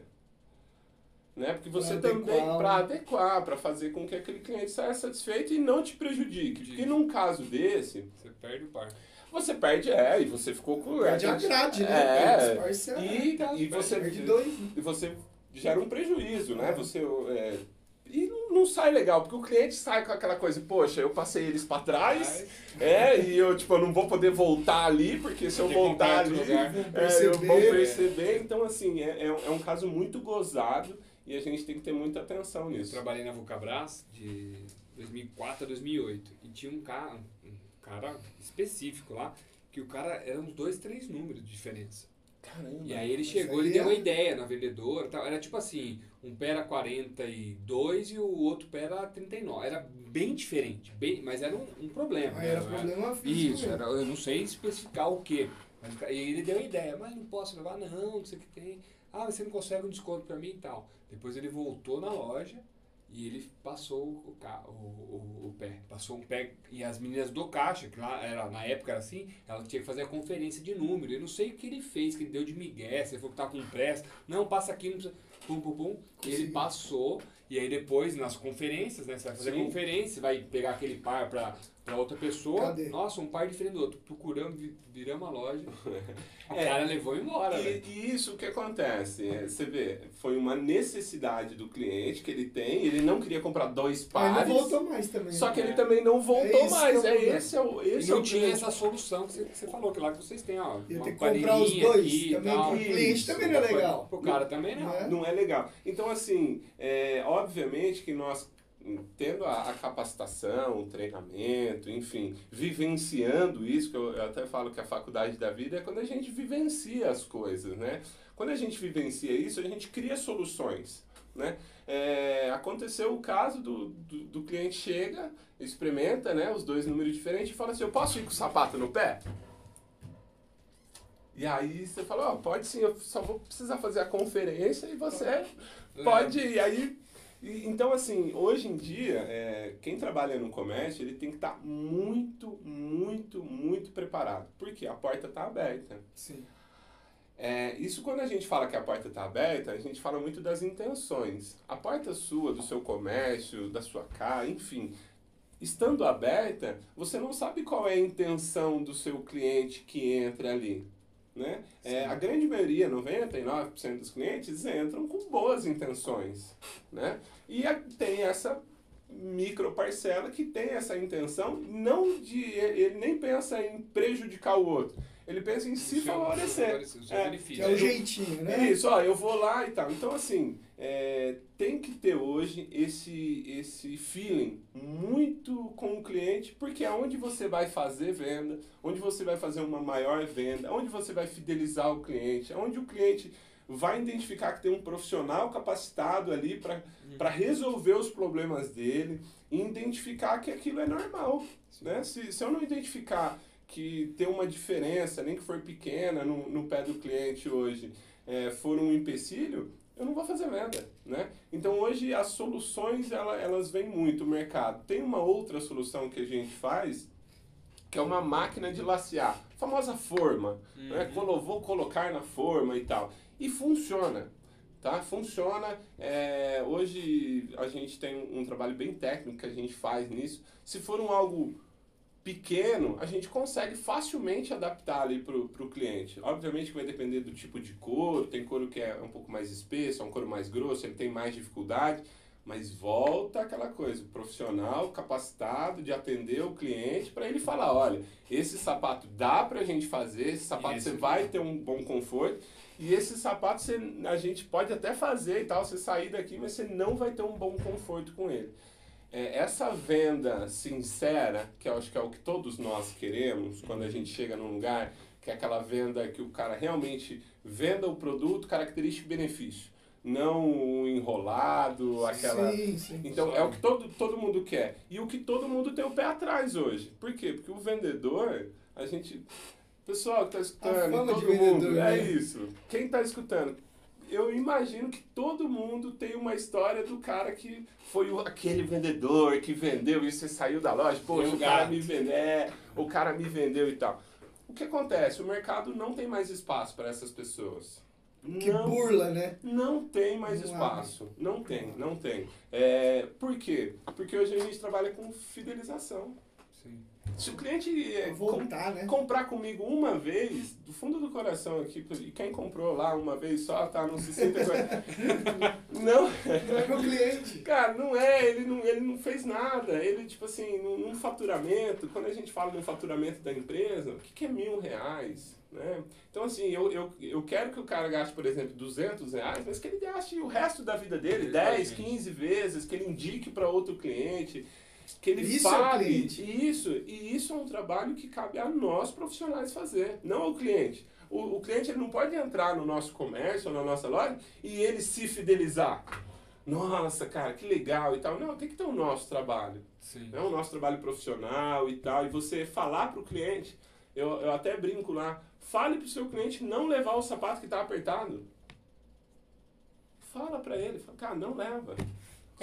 Né? Porque você
Pra
também,
adequar.
para adequar, para fazer com que aquele cliente saia satisfeito e não te prejudique. Porque num caso desse,
Você perde o par.
Você perde, é, e você ficou com...
Perde a
gente-
grade, né?
É,
parceiros,
e, e você
Perde dois.
e você gera um prejuízo, né?
É.
Você é, e não, não sai legal, porque o cliente sai com aquela coisa, poxa, eu passei eles pra trás, é, e eu tipo, eu não vou poder voltar ali, porque se eu voltar ali,
lugar.
Vão
é, eu vou
perceber.
Então, assim, é, é, um- é um caso muito gozado e a gente tem que ter muita atenção
Eu
nisso.
trabalhei na Vulcabras de 2004 a 2008 e tinha um cara, um cara específico lá que o cara era uns dois, três números diferentes.
Caramba.
E aí ele chegou, ele deu
é-
uma ideia na vendedora, tal. era tipo assim, um pé era 42 e o outro pé era 39. Era bem diferente, bem, mas era um, um problema. Né?
era
Não
problema físico.
Isso, era, eu não sei especificar o quê. Mas, e ele deu a ideia, mas não posso levar, não, não sei o que tem. Ah, você não consegue um desconto pra mim e tal. Depois ele voltou na loja e ele passou o, ca- o, o, o pé. Passou um pé. E as meninas do caixa, que lá era, na época era assim, ela tinha que fazer a conferência de número. Eu não sei o que ele fez, que ele deu de migué, você falou que tá com pressa. Não, passa aqui, não precisa. Pum, pum, pum. E ele passou. E aí depois, nas conferências, né? Você vai fazer a
Sim.
conferência, vai pegar aquele par pra, pra outra pessoa.
Cadê?
Nossa, um par diferente do outro. Procuramos, vi- viramos a loja. O
É.
cara levou embora,
E,
velho.
e isso o que acontece? É, Você vê, foi uma necessidade do cliente que ele tem, ele não queria comprar dois pares.
não voltou mais também.
Só que
né?
ele também não voltou
É isso
mais.
é o
É esse é o esse
E
é
não
o
tinha essa solução que você, que você falou, que lá que vocês têm, ó.
Ia
uma
ter que comprar os dois
aqui e
também,
tal.
pro cliente
Isso,
também não é legal.
Pro cara também não.
Né?
Não é legal. Então, assim, é, obviamente que nós, tendo a, a capacitação, o treinamento, enfim, vivenciando isso, que eu, eu até falo que a faculdade da vida é quando a gente vivencia as coisas, né? Quando a gente vivencia isso, a gente cria soluções, né? É, aconteceu o caso do, do, do cliente chega, experimenta, né, os dois números diferentes e fala assim, eu posso ir com o sapato no pé? E aí você fala, ó, pode sim, eu só vou precisar fazer a conferência e você pode ir. Aí, e- então assim, hoje em dia, é, quem trabalha no comércio, ele tem que estar muito, muito, muito preparado. Porque a porta está aberta.
Sim.
É, isso quando a gente fala que a porta está aberta, a gente fala muito das intenções. A porta sua, do seu comércio, da sua casa, enfim, estando aberta, você não sabe qual é a intenção do seu cliente que entra ali. Né? É, a grande maioria, 99% dos clientes, entram com boas intenções. Né? E a- tem essa micro parcela que tem essa intenção, não de. Ele nem pensa em prejudicar o outro. Ele pensa em se
seu-
favorecer. É,
benefício.
é o jeitinho, né?
Isso, ó, eu vou lá e tal. Então, assim, é, tem que ter hoje esse, esse feeling muito com o cliente, porque é onde você vai fazer venda, onde você vai fazer uma maior venda, onde você vai fidelizar o cliente, onde o cliente vai identificar que tem um profissional capacitado ali para resolver os problemas dele e identificar que aquilo é normal. Né? Se, se eu não identificar que tem uma diferença, nem que for pequena, no, no pé do cliente hoje, é, for um empecilho, eu não vou fazer venda, né? Então hoje as soluções ela, elas vêm muito o mercado. Tem uma outra solução que a gente faz que é uma máquina de lacear, a famosa forma, né? Colo- vou colocar na forma e tal. E funciona. Tá? Funciona. É, hoje a gente tem um, um trabalho bem técnico que a gente faz nisso. Se for um algo pequeno, a gente consegue facilmente adaptar ali para o cliente. Obviamente que vai depender do tipo de couro, tem couro que é um pouco mais espesso, é um couro mais grosso, ele tem mais dificuldade, mas volta aquela coisa, profissional, capacitado de atender o cliente para ele falar, olha, esse sapato dá para a gente fazer, esse sapato Isso. você vai ter um bom conforto, e esse sapato você, a gente pode até fazer e tal, você sair daqui, mas você não vai ter um bom conforto com ele é, essa venda sincera, que eu acho que é o que todos nós queremos quando a gente chega num lugar, que é aquela venda que o cara realmente venda o produto, característica e benefício. Não enrolado, aquela.
Sim, sim.
Então é o que todo, todo mundo quer. E o que todo mundo tem o pé atrás hoje. Por quê? Porque o vendedor, a gente. Pessoal que está escutando, todo mundo. Vendedor, é né? isso. Quem está escutando? Eu imagino que todo mundo tem uma história do cara que foi o, aquele vendedor que vendeu e você saiu da loja, poxa, o cara me vendeu, é, o cara me vendeu e tal. O que acontece? O mercado não tem mais espaço para essas pessoas.
Que não, burla, né?
Não tem mais não espaço. Abre. Não tem, não tem. É, por quê? Porque hoje a gente trabalha com fidelização. Sim. Se o cliente
é, voltar, com, né?
comprar comigo uma vez, do fundo do coração aqui, e quem comprou lá uma vez só, tá, não se sinta...
não. Não é meu cliente.
Cara, não é, ele não, ele não fez nada. Ele, tipo assim, num, num faturamento, quando a gente fala de um faturamento da empresa, o que, que é mil reais? Né? Então, assim, eu, eu, eu quero que o cara gaste, por exemplo, 200 reais, mas que ele gaste o resto da vida dele, 10, 15 vezes, que ele indique para outro cliente que ele
isso
fale
é
isso e isso é um trabalho que cabe a nós profissionais fazer, não ao cliente. O, o cliente ele não pode entrar no nosso comércio na nossa loja e ele se fidelizar. Nossa, cara, que legal e tal. Não, tem que ter o nosso trabalho. Sim. É o nosso trabalho profissional e tal. E você falar para o cliente, eu, eu até brinco lá, fale para o seu cliente não levar o sapato que está apertado. Fala para ele, fala, cara, não leva.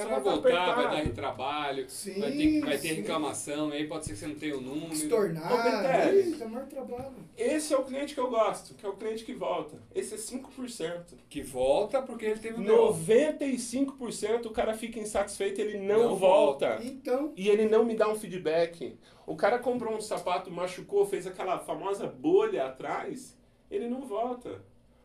Cara vai voltar, vai dar retrabalho, sim, vai, ter, vai ter reclamação, aí pode ser que você não tenha o número.
Estornar, eita, maior trabalho.
Esse é o cliente que eu gosto, que é o cliente que volta. Esse é 5%.
Que volta porque ele teve
95% o cara fica insatisfeito, ele não, não volta. volta.
Então.
E ele não me dá um feedback. O cara comprou um sapato, machucou, fez aquela famosa bolha atrás, ele não volta.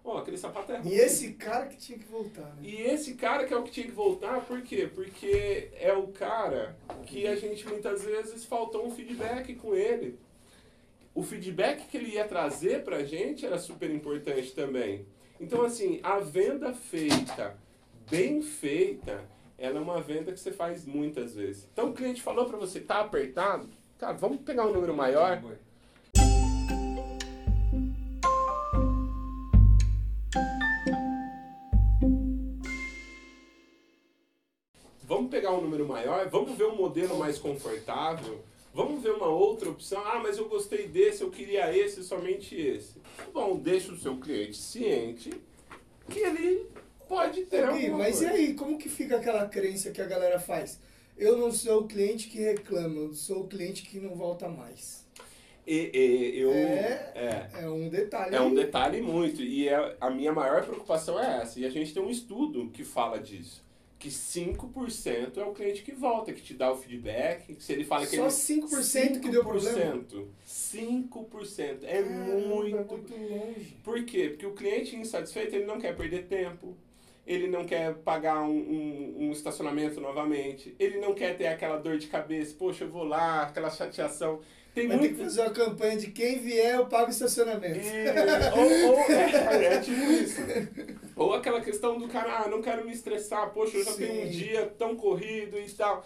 Ó, aquele sapato é ruim.
E esse cara que tinha que voltar, né?
E esse cara que é o que tinha que voltar, por quê? Porque é o cara que a gente muitas vezes faltou um feedback com ele. O feedback que ele ia trazer pra gente era super importante também. Então, assim, a venda feita, bem feita, ela é uma venda que você faz muitas vezes. Então, o cliente falou para você, tá apertado? Cara, vamos pegar um número maior. Pegar um número maior, vamos ver um modelo mais confortável, vamos ver uma outra opção. Ah, mas eu gostei desse, eu queria esse, somente esse. Bom, deixa o seu cliente ciente que ele pode ter
Gui, Mas coisa. e aí, como que fica aquela crença que a galera faz? Eu não sou o cliente que reclama, eu sou o cliente que não volta mais.
E, e, eu,
é, é, é, um detalhe.
É um detalhe muito. E é, a minha maior preocupação é essa. E a gente tem um estudo que fala disso que 5% é o cliente que volta, que te dá o feedback. Se ele fala que
Só
ele,
5%, 5% que deu problema?
5%. É muito...
É muito longe.
Por quê? Porque o cliente insatisfeito, ele não quer perder tempo. Ele não quer pagar um, um, um estacionamento novamente. Ele não quer ter aquela dor de cabeça. Poxa, eu vou lá, aquela chateação.
Tem Vai muito... ter que fazer uma campanha de quem vier, eu pago estacionamento.
É, ou, ou, é, é, tipo isso. Ou aquela questão do cara, ah, não quero me estressar, poxa, eu já Sim. tenho um dia tão corrido e tal.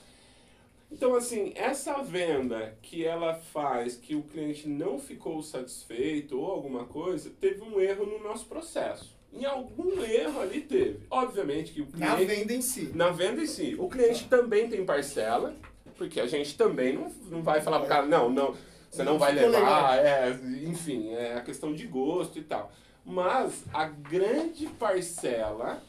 Então, assim, essa venda que ela faz que o cliente não ficou satisfeito ou alguma coisa, teve um erro no nosso processo. Em algum erro ali teve. Obviamente que o cliente...
Na venda em si.
Na venda em si. O cliente também tem parcela, porque a gente também não, não vai falar pro cara, não, não, você não vai levar, é, enfim, é a questão de gosto e tal. Mas a grande parcela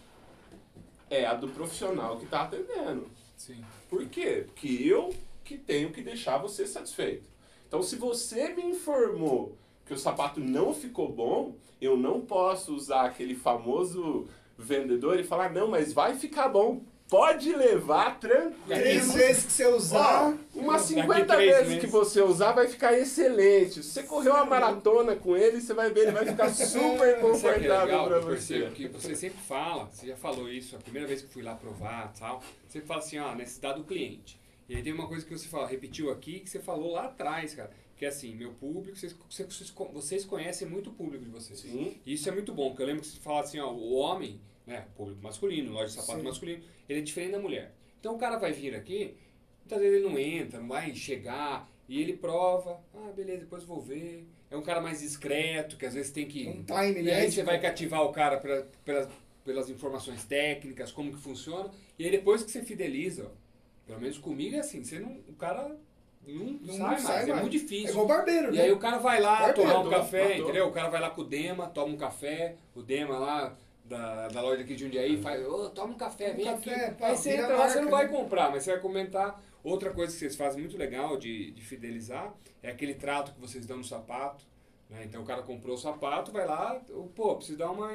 é a do profissional que está atendendo.
Sim.
Por quê? Porque eu que tenho que deixar você satisfeito. Então, se você me informou que o sapato não ficou bom, eu não posso usar aquele famoso vendedor e falar, não, mas vai ficar bom. Pode levar tranquilo.
Três vezes que você usar.
Ó, umas 50 vezes que você usar vai ficar excelente. Se você correu uma maratona com ele, você vai ver, ele vai ficar super
é
confortável
percebo
você.
que você sempre fala, você já falou isso, a primeira vez que fui lá provar tal, você sempre fala assim, ó, necessidade do cliente. E aí tem uma coisa que você fala, repetiu aqui, que você falou lá atrás, cara. Que é assim, meu público, vocês, vocês, vocês conhecem muito o público de vocês.
Sim.
Isso é muito bom, porque eu lembro que você fala assim, ó, o homem, né, público masculino, loja de sapato
Sim.
masculino, ele é diferente da mulher. Então o cara vai vir aqui, muitas vezes ele não entra, não vai chegar, e ele prova, ah, beleza, depois vou ver. É um cara mais discreto, que às vezes tem que...
Um time,
E
né?
aí você vai cativar o cara pela- pelas, pelas informações técnicas, como que funciona, e aí depois que você fideliza, ó, pelo menos comigo é assim, você não, o cara não,
Não
sai, mais,
sai
é
mais.
muito
É
difícil.
igual barbeiro,
E
né?
aí o cara vai lá
Barbeiro,
tomar um
matou,
café,
matou.
entendeu? O cara vai lá com o Dema, toma um café, o Dema lá da, da loja aqui de Jundiaí faz, ô, toma um café,
Um
vem
café,
aqui.
pá,
aí você entra lá, você não vai
né?
comprar, mas você vai comentar. Outra coisa que vocês fazem muito legal de, de fidelizar é aquele trato que vocês dão no sapato. Né? Então o cara comprou o sapato, vai lá, pô, precisa dar uma.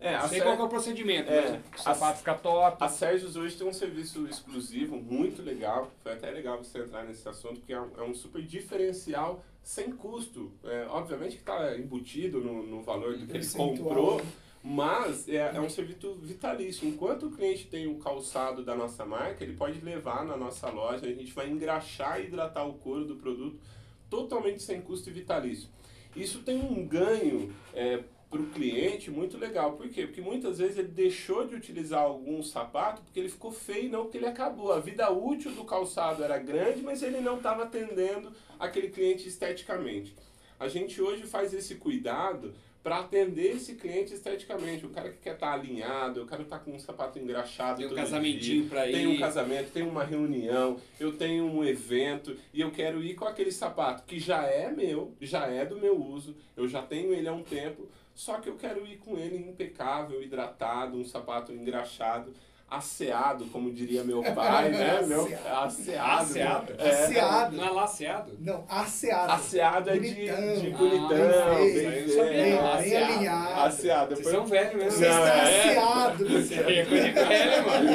É, a
não sei
Ser-
qual é o procedimento,
É,
mas o sapato fica top.
A Sérgios hoje tem um serviço exclusivo muito legal. Foi até legal você entrar nesse assunto, porque é um, é um super diferencial sem custo. É, obviamente que está embutido no, no valor do que ele comprou,
né?
Mas é, é um serviço vitalício. Enquanto o cliente tem o calçado da nossa marca, ele pode levar na nossa loja, a gente vai engraxar e hidratar o couro do produto totalmente sem custo e vitalício. Isso tem um ganho é, para o cliente muito legal. Por quê? Porque muitas vezes ele deixou de utilizar algum sapato porque ele ficou feio, não porque ele acabou. A vida útil do calçado era grande, mas ele não estava atendendo aquele cliente esteticamente. A gente hoje faz esse cuidado para atender esse cliente esteticamente. O cara que quer estar alinhado, o cara que está com um sapato engraxado
Tem um casamentinho
dia,
pra
Tem um
ir.
casamento, tem uma reunião, eu tenho um evento e eu quero ir com aquele sapato que já é meu, já é do meu uso, eu já tenho ele há um tempo, só que eu quero ir com ele impecável, hidratado, um sapato engraxado, asseado, como diria meu pai, né? Meu, asseado.
Asseado.
É,
Asseado.
Não é laceado?
Não, asseado.
Asseado é de,
Bonitão.
de
Ah,
bonitão,
bem
bem
não sabia,
feito.
Bem, bem alinhado.
Asseado.
Vocês
Depois-
são velhos mesmo.
Você
Não,
está
é.
asseado.
Isso aí é de velho, mano.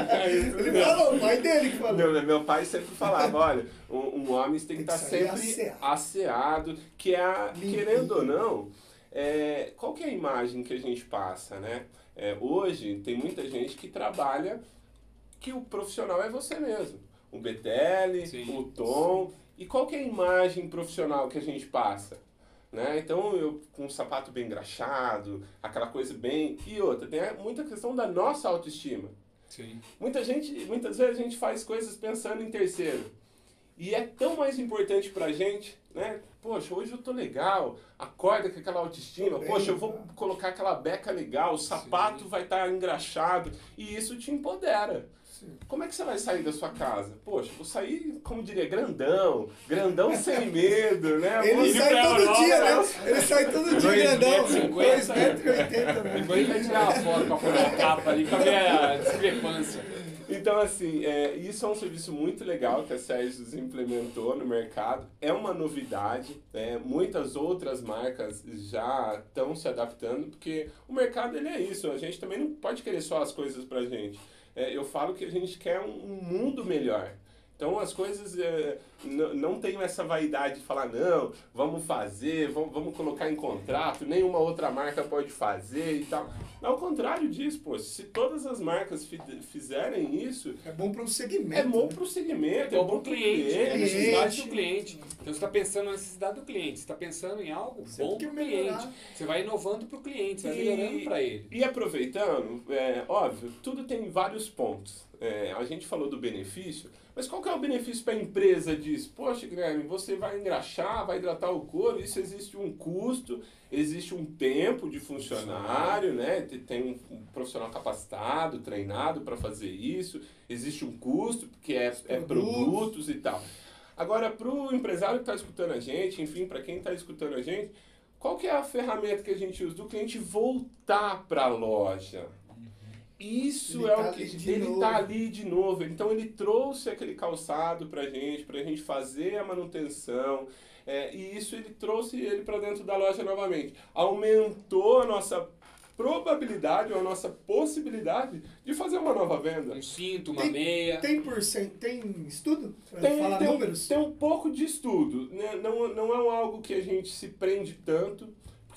Ele falou, o pai dele que falou.
Meu, meu pai sempre falava, olha, um, um homem tem que
Tem que
estar sempre
asseado.
asseado, que é, a-
Limpinho.
querendo ou não, é, qual que é a imagem que a gente passa, né? É, hoje tem muita gente que trabalha que o profissional é você mesmo. O BTL,
Sim.
o Tom. E qual que é a imagem profissional que a gente passa? Né? Então, eu com um sapato bem engraxado, aquela coisa bem... E outra, tem muita questão da nossa autoestima.
Sim.
Muita gente, muitas vezes a gente faz coisas pensando em terceiro. E é tão mais importante pra gente, né? Poxa, hoje eu tô legal, acorda com aquela autoestima,
bem,
poxa, eu vou
tá.
colocar aquela beca legal, o sapato
Sim.
vai estar engraxado, e isso te empodera.
Sim.
Como é que você vai sair da sua casa? Poxa, vou sair, como diria, grandão, grandão sem medo, né? Vou
Ele
ir
sai todo
Europa,
dia, né? Ele sai todo dia grandão.
metros e cinquenta.
2,80m, né?
Depois a gente vai tirar uma foto pra pôr na capa ali pra ver a discrepância.
Então, assim, é, isso é um serviço muito legal que a Sérgio implementou no mercado. É uma novidade, né? muitas outras marcas já estão se adaptando, porque o mercado ele é isso, a gente também não pode querer só as coisas pra gente. É, eu falo que a gente quer um mundo melhor. Então as coisas é, não tenho essa vaidade de falar, não, vamos fazer, vamos, vamos colocar em contrato, nenhuma outra marca pode fazer e tal. Ao contrário disso, pô, se todas as marcas fi- fizerem isso,
É bom para um segmento.
é bom
né?
pro segmento,
É bom pro cliente, é a
cliente.
necessidade do cliente. Então você está pensando na necessidade do cliente, você está pensando em algo
Você
bom para o cliente. Você vai inovando para o cliente, você vai melhorando para ele.
E aproveitando, é, óbvio, tudo tem vários pontos. É, a gente falou do benefício, mas qual que é o benefício para a empresa disso? Poxa, Guilherme, você vai engraxar, vai hidratar o couro, isso existe um custo, existe um tempo de funcionário, né? Te- Tem um, profissional capacitado, treinado para fazer isso, existe um custo, porque é, é
produtos
e tal. Agora, para o empresário que está escutando a gente, enfim, para quem está escutando a gente, qual que é a ferramenta que a gente usa do cliente voltar para a loja? Isso
Ele
é
tá
o que ele
novo.
tá ali de novo. Então ele trouxe aquele calçado pra gente, pra gente fazer a manutenção. é, e isso ele trouxe ele para dentro da loja novamente. Aumentou a nossa probabilidade ou a nossa possibilidade de fazer uma nova venda.
Um cinto, uma
Tem-
meia.
Tem porcento, tem estudo?
Tem,
falar
tem, um,
números?
tem um pouco de estudo. Né? Não, não é um algo que a gente se prende tanto,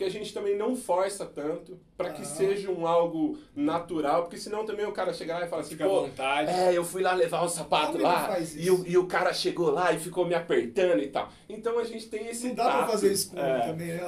porque a gente também não força tanto para que
Ah.
seja um algo natural, porque senão também o cara chega lá e fala assim,
Fica à
pô,
vontade.
é, eu fui lá levar um sapato lá e o, e o cara chegou lá e ficou me apertando e tal. Então a gente tem esse
Não dá pra
tato.
fazer isso com
É.
também, né?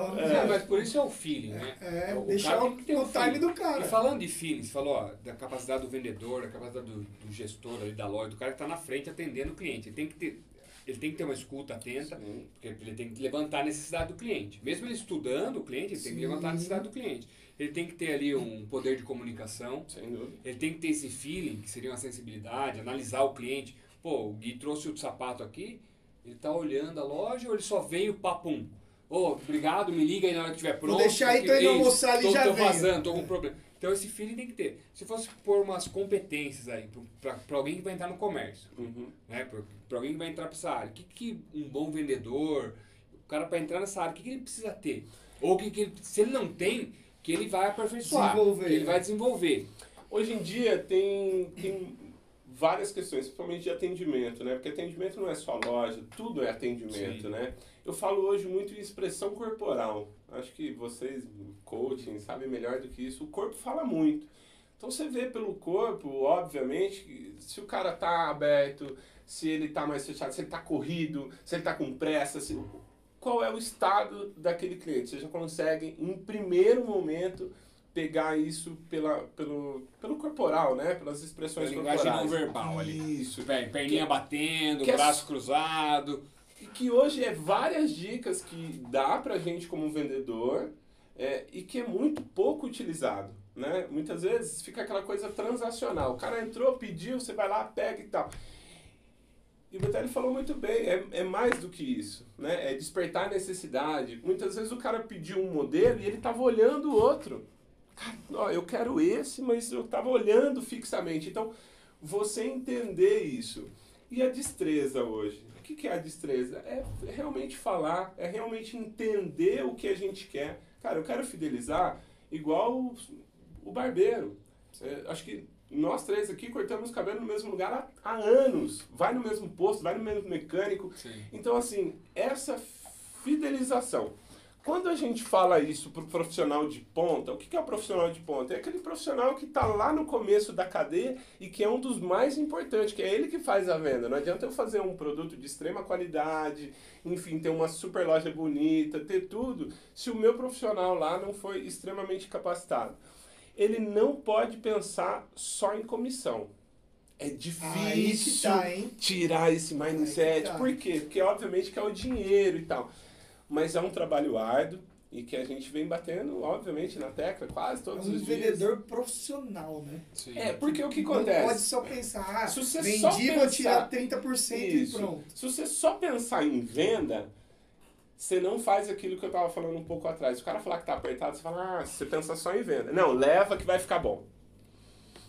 É, mas por isso é o feeling, né?
É,
O
deixar
cara
o,
tem que
o time do cara.
E falando de feeling, você falou ó, da capacidade do vendedor, da capacidade do, do gestor ali da loja, do cara que está na frente atendendo o cliente. Ele tem que ter, ele tem que ter uma escuta atenta,
Sim.
porque ele tem que levantar a necessidade do cliente. Mesmo ele estudando o cliente, ele tem que
Sim.
levantar a necessidade do cliente. Ele tem que ter ali um poder de comunicação,
Sem dúvida.
ele tem que ter esse feeling, que seria uma sensibilidade, analisar o cliente. Pô, o Gui trouxe o sapato aqui, ele tá olhando a loja ou ele só veio papum? Ô, obrigado, me liga aí na hora que estiver pronto.
deixar aí, indo
ei,
almoçar ali,
tô,
já
tô vazando, tô com problema. Então esse feeling tem que ter. Se fosse pôr umas competências aí para alguém que vai entrar no comércio,
Uhum.
né? Para alguém que vai entrar para essa área, o que, que um bom vendedor, o cara para entrar nessa área, o que, que ele precisa ter? Ou que, que ele, se ele não tem, que ele vai aperfeiçoar, que ele
né?
vai desenvolver.
Hoje em dia tem, tem várias questões, principalmente de atendimento, né? Porque atendimento não é só loja, tudo é atendimento,
Sim.
né? Eu falo hoje muito em expressão corporal. Acho que vocês, coaching, sabem melhor do que isso. O corpo fala muito. Então você vê pelo corpo, obviamente, que se o cara tá aberto, se ele tá mais fechado, se ele tá corrido, se ele tá com pressa, se... qual é o estado daquele cliente. Você já consegue, em primeiro momento, pegar isso pela, pelo, pelo corporal, né? Pelas expressões
Pela linguagem
corporais.
não verbal ali.
Isso.
Per- Perninha batendo,
que é-
braço cruzado.
Que hoje é várias dicas que dá pra gente como vendedor é, e que é muito pouco utilizado. Né? Muitas vezes fica aquela coisa transacional. O cara entrou, pediu, você vai lá, pega e tal. E o Betelli falou muito bem, é, é mais do que isso, né? É despertar a necessidade. Muitas vezes o cara pediu um modelo e ele estava olhando o outro. Cara, ó, eu quero esse, mas eu estava olhando fixamente. Então, você entender isso. E a destreza hoje? O que que é a destreza? É realmente falar, é realmente entender o que a gente quer. Cara, eu quero fidelizar igual o, o barbeiro. É, acho que nós três aqui cortamos cabelo no mesmo lugar há, há anos. Vai no mesmo posto, vai no mesmo mecânico.
Sim.
Então, assim, essa fidelização. Quando a gente fala isso para o profissional de ponta, o que é o profissional de ponta? É aquele profissional que está lá no começo da cadeia e que é um dos mais importantes, que é ele que faz a venda. Não adianta eu fazer um produto de extrema qualidade, enfim, ter uma super loja bonita, ter tudo, se o meu profissional lá não foi extremamente capacitado. Ele não pode pensar só em comissão. É
que
difícil
tá, hein?
tirar esse mindset.
Tá.
Por quê? Porque obviamente que é o dinheiro e tal. Mas é um trabalho árduo e que a gente vem batendo, obviamente, na tecla quase
É
todos
um
os dias.
vendedor profissional, né?
Sim.
É, porque o que
Não pode
acontece?
só pensar, ah,
Se você
vendi,
só
vou
pensar-
tirar 30%
Isso.
e pronto.
Se você só pensar em venda, você não faz aquilo que eu tava falando um pouco atrás. Se o cara falar que tá apertado, você fala, ah, você pensa só em venda. Não, leva que vai ficar bom.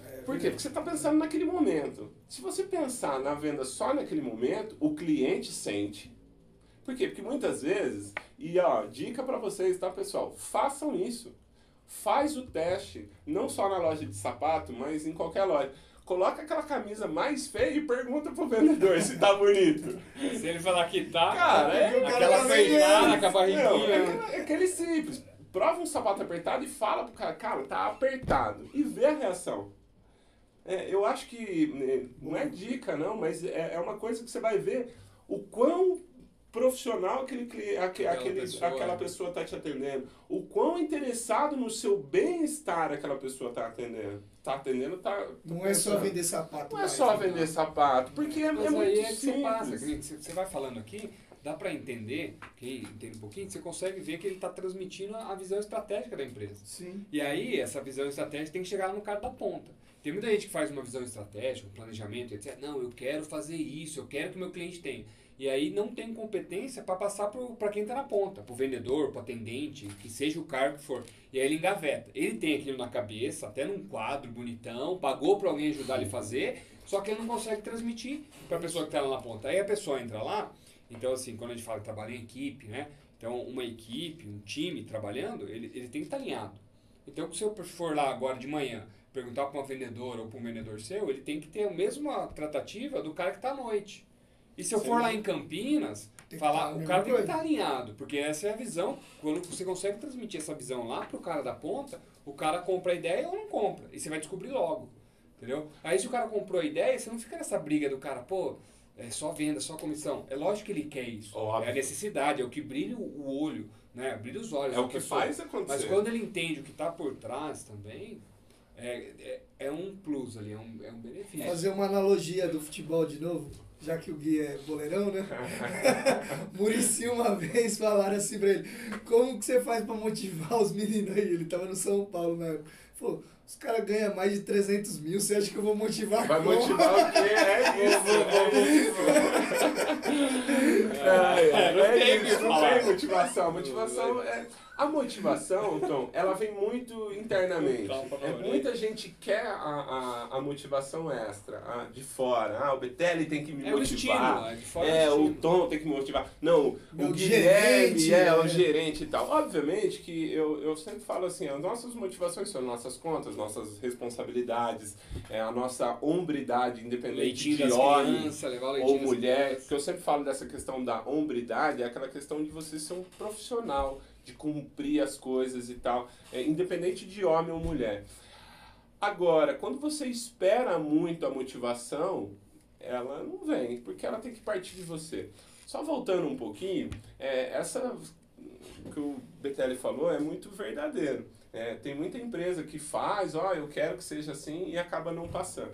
É,
Por quê? Porque você está pensando naquele momento. Se você pensar na venda só naquele momento, o cliente sente. Por quê? Porque muitas vezes, e ó, dica para vocês, tá, pessoal? Façam isso. Faz o teste, não só na loja de sapato, mas em qualquer loja. Coloca aquela camisa mais feia e pergunta pro vendedor se tá bonito.
Se ele falar que tá,
Cara, é-
cara
aquela
vendendo.
com a barriguinha.
Não, é, aquele, é aquele simples. Prova um sapato apertado e fala pro cara, cara, tá apertado. E vê a reação. É, eu acho que né, não é dica, não, mas é, é uma coisa que você vai ver o quão profissional aquele, cli- aque-
Aquela
aquele,
pessoa,
aquela
né?
pessoa tá te atendendo. O quão interessado no seu bem-estar aquela pessoa tá atendendo. Tá atendendo, tá. tá
Não é só vender sapato.
Não é só
né?
vender sapato, porque é,
Mas
é muito
é que
simples.
você passa, você vai falando aqui, dá pra entender, quem entende um pouquinho, você consegue ver que ele tá transmitindo a visão estratégica da empresa.
Sim.
E aí, essa visão estratégica tem que chegar no cara da ponta. Tem muita gente que faz uma visão estratégica, um planejamento, etc. Não, eu quero fazer isso, eu quero que o meu cliente tenha. E aí não tem competência para passar para quem está na ponta, para o vendedor, para o atendente, que seja o cargo que for. E aí ele engaveta. Ele tem aquilo na cabeça, até num quadro bonitão, pagou para alguém ajudar ele a fazer, só que ele não consegue transmitir para a pessoa que está lá na ponta. Aí a pessoa entra lá, então assim, quando a gente fala que trabalha em equipe, né? Então uma equipe, um time trabalhando, ele, ele tem que estar tá alinhado. Então se eu for lá agora de manhã perguntar para uma vendedora ou para um vendedor seu, ele tem que ter a mesma tratativa do cara que está à noite. E se eu Sim. for lá em Campinas, falar, o cara tem que estar tá alinhado, porque essa é a visão. Quando você consegue transmitir essa visão lá pro cara da ponta, o cara compra a ideia ou não compra. E você vai descobrir logo. Entendeu? Aí se o cara comprou a ideia, você não fica nessa briga do cara, pô, é só venda, só comissão. É lógico que ele quer isso. Óbvio. É a necessidade, é o que brilha o olho, né? Brilha os olhos.
É o que pessoa. faz acontecer.
Mas quando ele entende o que está por trás também, é, é, é, um plus ali, é um, é um benefício.
Fazer uma analogia do futebol de novo já que o Gui é boleirão, né? Murici uma vez falaram assim pra ele, como que você faz pra motivar os meninos aí? Ele tava no São Paulo na época. Falou, os caras ganham mais de 300 mil, você acha que eu vou motivar
Vai como? motivar o quê? É isso, é isso. É, é, é isso, não tem motivação. Motivação é a motivação, Tom, ela vem muito internamente. É, muita gente quer a, a, a motivação extra, a, de fora. Ah, o Betelli tem que me é motivar. O estilo, é, é o, Tom tem que me motivar. Não, o, o Guilherme gerente, é, é, o gerente e tal. Obviamente que eu, eu sempre falo assim, as nossas motivações são nossas contas, nossas responsabilidades, é, a nossa hombridade, independente leitinho de homem ou mulher. Que eu sempre falo dessa questão da hombridade, é aquela questão de você ser um profissional de cumprir as coisas e tal, é, independente de homem ou mulher. Agora, quando você espera muito a motivação, ela não vem, porque ela tem que partir de você. Só voltando um pouquinho, é, essa que o Betelli falou é muito verdadeiro. É, tem muita empresa que faz, ó, eu quero que seja assim e acaba não passando.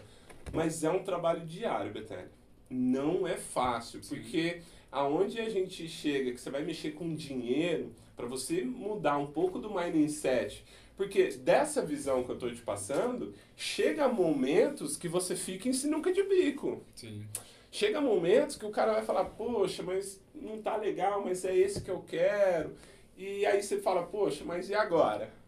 Mas é um trabalho diário, Betelli. Não é fácil, porque aonde a gente chega, que você vai mexer com dinheiro, para você mudar um pouco do mindset. Porque dessa visão que eu estou te passando, chega momentos que você fica em sinuca de bico.
Sim.
Chega momentos que o cara vai falar, poxa, mas não tá legal, mas é esse que eu quero. E aí você fala, poxa, mas e agora?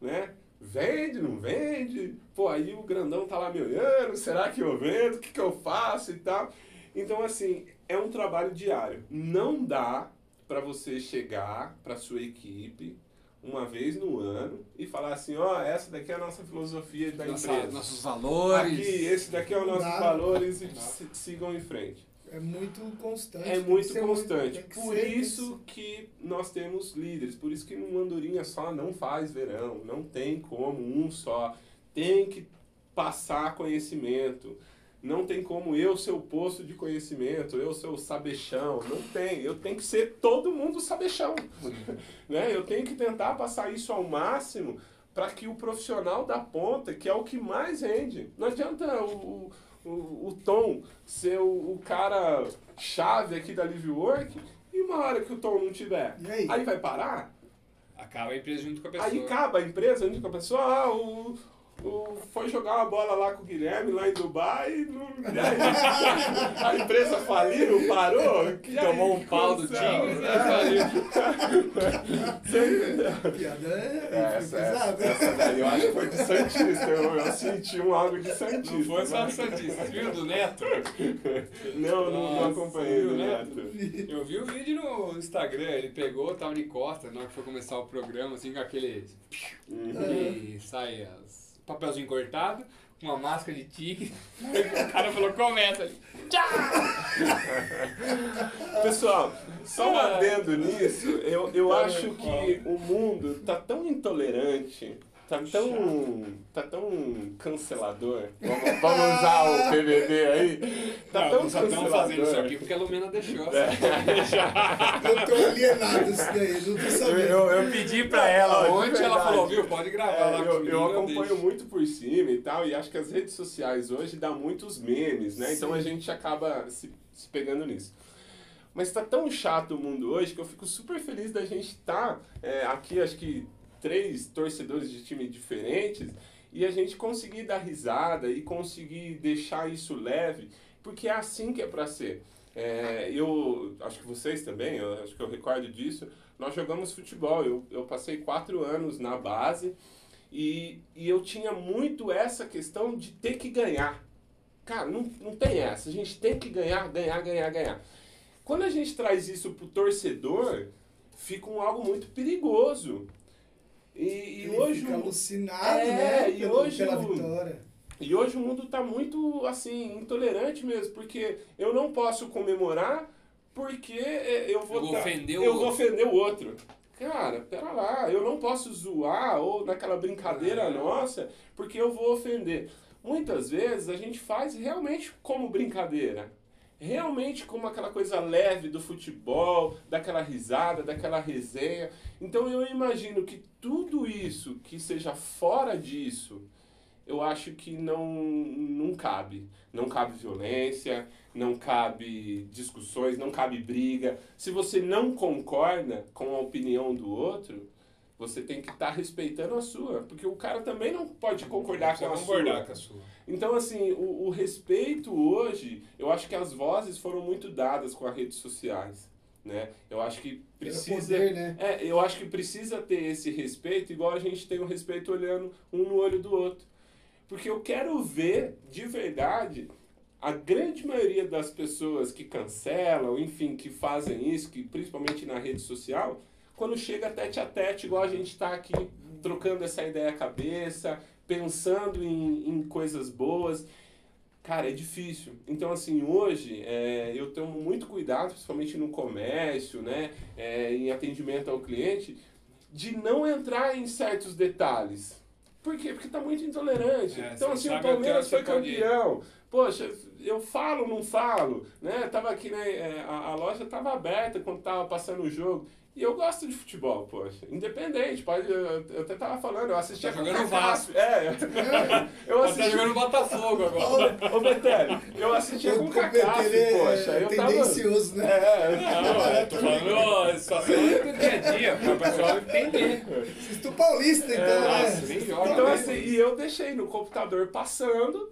Né? Vende, não vende? Pô, aí o grandão tá lá me olhando, será que eu vendo? O que, que eu faço e tal? Então, assim, é um trabalho diário. Não dá para você chegar para sua equipe uma vez no ano e falar assim, ó, oh, essa daqui é a nossa filosofia da nossa, empresa.
Nossos valores.
Aqui, esse daqui é o nosso valores e sigam em frente.
É muito constante.
É muito constante. Muito, por isso que nós temos líderes. Por isso que uma andorinha só não faz verão. Não tem como um só. Tem que passar conhecimento. Não tem como eu ser o poço de conhecimento, eu ser o sabechão. Não tem. Eu tenho que ser todo mundo sabechão. né? Eu tenho que tentar passar isso ao máximo para que o profissional da ponta, que é o que mais rende. Não adianta o, o, o Tom ser o, o, cara chave aqui da Live Work e uma hora que o Tom não tiver.
Aí?
aí? vai parar?
Acaba a empresa junto com a pessoa.
Aí acaba a empresa junto com a pessoa. Ah, o, o, foi jogar uma bola lá com o Guilherme, lá em Dubai, e não, a empresa faliu, parou.
Que Tomou um pau do time e
faliu. Piada é essa, essa, essa daí eu acho que foi de Santista, eu, eu senti um algo de Santista.
Não foi só de Santista, viu do Neto?
Não, não, não acompanhei do Neto.
Eu vi o vídeo no Instagram, ele pegou, tava de costa na hora que foi começar o programa, assim, com aquele... Uhum. E sai as papelzinho cortado, uma máscara de tigre. o cara falou, começa ali.
Pessoal, só um adendo nisso, eu, eu acho que o mundo tá tão intolerante tá tão, tá tão cancelador. Vamos, vamos usar o PVD aí. Tá não, tão
só
cancelador.
fazendo isso aqui porque a Lumena deixou. É.
eu tô alienado isso daí, não tô sabendo.
Eu, eu pedi pra ela ontem, ela falou, viu, pode gravar é, lá
eu, comigo, eu acompanho eu muito por cima e tal, e acho que as redes sociais hoje dá muitos memes, né? Sim. Então a gente acaba se, se pegando nisso. Mas tá tão chato o mundo hoje que eu fico super feliz da gente estar tá, é, aqui, acho que três torcedores de times diferentes e a gente conseguir dar risada e conseguir deixar isso leve, porque é assim que é para ser. É, eu acho que vocês também, eu acho que eu recordo disso. Nós jogamos futebol. Eu, eu passei quatro anos na base e, e eu tinha muito essa questão de ter que ganhar. Cara, não, não tem essa. A gente tem que ganhar, ganhar, ganhar, ganhar. Quando a gente traz isso pro torcedor, fica um algo muito perigoso. E, e
Ele
hoje.
fica
o-
alucinado,
É,
né?
e
pelo-
hoje
pela
o-
vitória.
E hoje o mundo está muito, assim, intolerante mesmo, porque eu não posso comemorar porque é, eu vou,
Eu vou
tá-
ofender o
eu vou
outro.
ofender o outro. Cara, pera lá, eu não posso zoar ou naquela brincadeira
É.
nossa porque eu vou ofender. Muitas vezes a gente faz realmente como brincadeira. Realmente como aquela coisa leve do futebol, daquela risada, daquela resenha. Então eu imagino que tudo isso que seja fora disso, eu acho que não, não cabe. Não cabe violência, não cabe discussões, não cabe briga. Se você não concorda com a opinião do outro, você tem que estar respeitando a sua. Porque o cara também não pode concordar com a
concordar com a sua.
Então, assim, o, o respeito hoje, eu acho que as vozes foram muito dadas com as redes sociais. Né? Eu acho que precisa.
poder, né?
É, eu acho que precisa ter esse respeito, igual a gente tem o respeito olhando um no olho do outro. Porque eu quero ver, de verdade, a grande maioria das pessoas que cancelam, enfim, que fazem isso, que principalmente na rede social, quando chega tete a tete, igual a gente está aqui trocando essa ideia à cabeça, pensando em, em coisas boas. Cara, é difícil. Então, assim, hoje é, eu tomo muito cuidado, principalmente no comércio, né, é, em atendimento ao cliente, de não entrar em certos detalhes. Por quê? Porque tá muito intolerante.
É,
então, assim, o Palmeiras foi
ir.
campeão. Poxa, eu falo, não falo, né? Tava aqui, né? é, A, a loja tava aberta quando tava passando o jogo. E eu gosto de futebol, poxa. Independente, pode. Eu, eu até tava falando, eu assistia
Tá jogando
Vasco. É, eu
Você
assisti.
tá jogando Botafogo agora.
Ô, ô Betelli, eu assistia com o
ele é
poxa. Eu tava.
tendencioso, né?
É,
Não, eu tô falando situação do dia a dia, para o pessoal entender.
Vocês estão paulista, então,
É,
né?
nossa, joga.
Então, assim, e eu deixei no computador passando.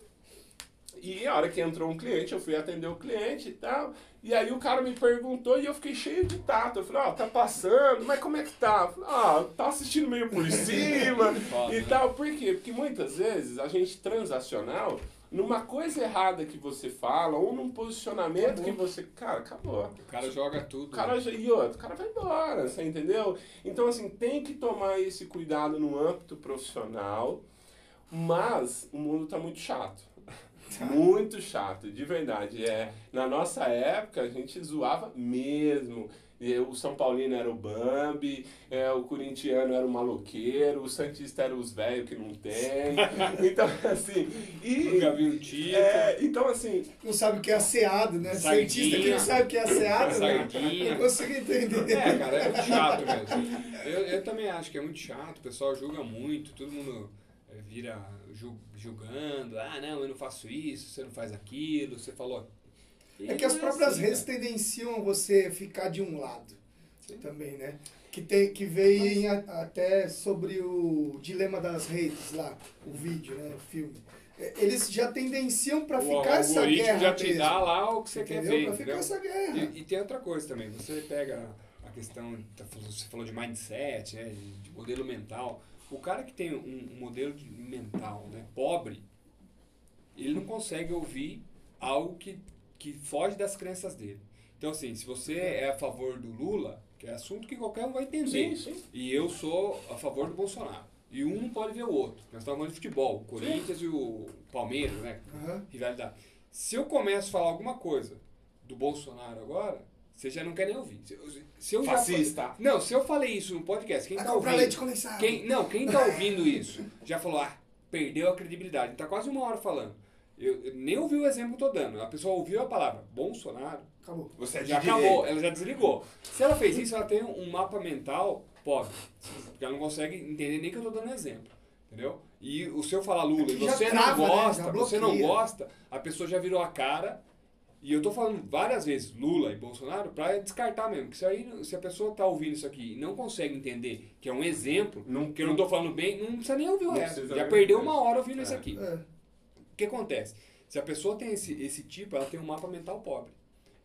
E a hora que entrou um cliente, eu fui atender o cliente e tal. E aí o cara me perguntou e eu fiquei cheio de tato. Eu falei, ó, tá passando, mas como é que tá? Ah, tá assistindo meio por cima e
né?
tal. Por quê? Porque muitas vezes a gente transacional, numa coisa errada que você fala, ou num posicionamento que você. Cara, acabou.
O cara joga tudo.
O cara, já- e outro, o cara vai embora, você entendeu? Então, assim, tem que tomar esse cuidado no âmbito profissional, mas o mundo tá muito chato. Muito chato, de verdade. É, na nossa época, a gente zoava mesmo. O São Paulino era o Bambi, é, o corintiano era o maloqueiro, o Santista era os velhos que não tem. Então, assim. E,
Nunca vi tiro.
é, então, assim,
Não sabe o que é asseado, né?
Sardinha.
Cientista que não sabe o que é asseado, né?
Sardinha.
Não consigo entender.
É, cara, é muito chato mesmo. Eu, eu também acho que é muito chato, o pessoal julga muito, todo mundo é, vira ju- julgando, ah não, eu não faço isso, você não faz aquilo, você falou. E
É que as próprias
assim,
redes
cara.
tendenciam você ficar de um lado
Sim.
também, né? Que, tem, que veio até sobre o dilema das redes lá, o vídeo, né? O filme. É, Eles já tendenciam pra
O
ficar essa guerra
já te
mesmo,
dá lá o que você quer
entendeu?
ver,
Pra ficar
entendeu?
essa guerra.
E, e tem outra coisa também, você pega a questão, tá você falou de mindset, né, de modelo mental. O cara que tem um, um modelo de mental né, pobre, ele não consegue ouvir algo que, que foge das crenças dele. Então, assim, se você é a favor do Lula, que é assunto que qualquer um vai entender,
sim, sim.
e eu sou a favor do Bolsonaro, e um não pode ver o outro. Nós estamos falando de futebol, o Corinthians e o Palmeiras, né?
Aham.
rivalidade. Se eu começo a falar alguma coisa do Bolsonaro agora, você já não quer nem ouvir. Se, eu- se eu já
Fascista.
fa- não, se eu falei isso no podcast, quem tá ouvindo...
leite condensado.
Quem, não, quem tá ouvindo isso já falou, ah, perdeu a credibilidade. Tá quase uma hora falando. Eu, eu nem ouvi o exemplo que eu tô dando. A pessoa ouviu a palavra Bolsonaro,
Acabou.
Você é
já
direita.
acabou, ela já desligou. Se ela fez isso, ela tem um mapa mental pobre. Porque ela não consegue entender nem que eu tô dando exemplo. Entendeu? E o se eu falar Lula e
Já
você
trava,
não
né?
gosta,
Já
você não
bloqueia.
gosta, a pessoa já virou a cara E eu tô falando várias vezes Lula e Bolsonaro para descartar mesmo. Que se, aí, se a pessoa tá ouvindo isso aqui e não consegue entender que é um exemplo,
Não-
que eu não tô falando bem, não precisa nem ouvir o resto. Já perdeu uma hora ouvindo
É.
isso aqui.
É.
O que acontece? Se a pessoa tem esse, esse tipo, ela tem um mapa mental pobre.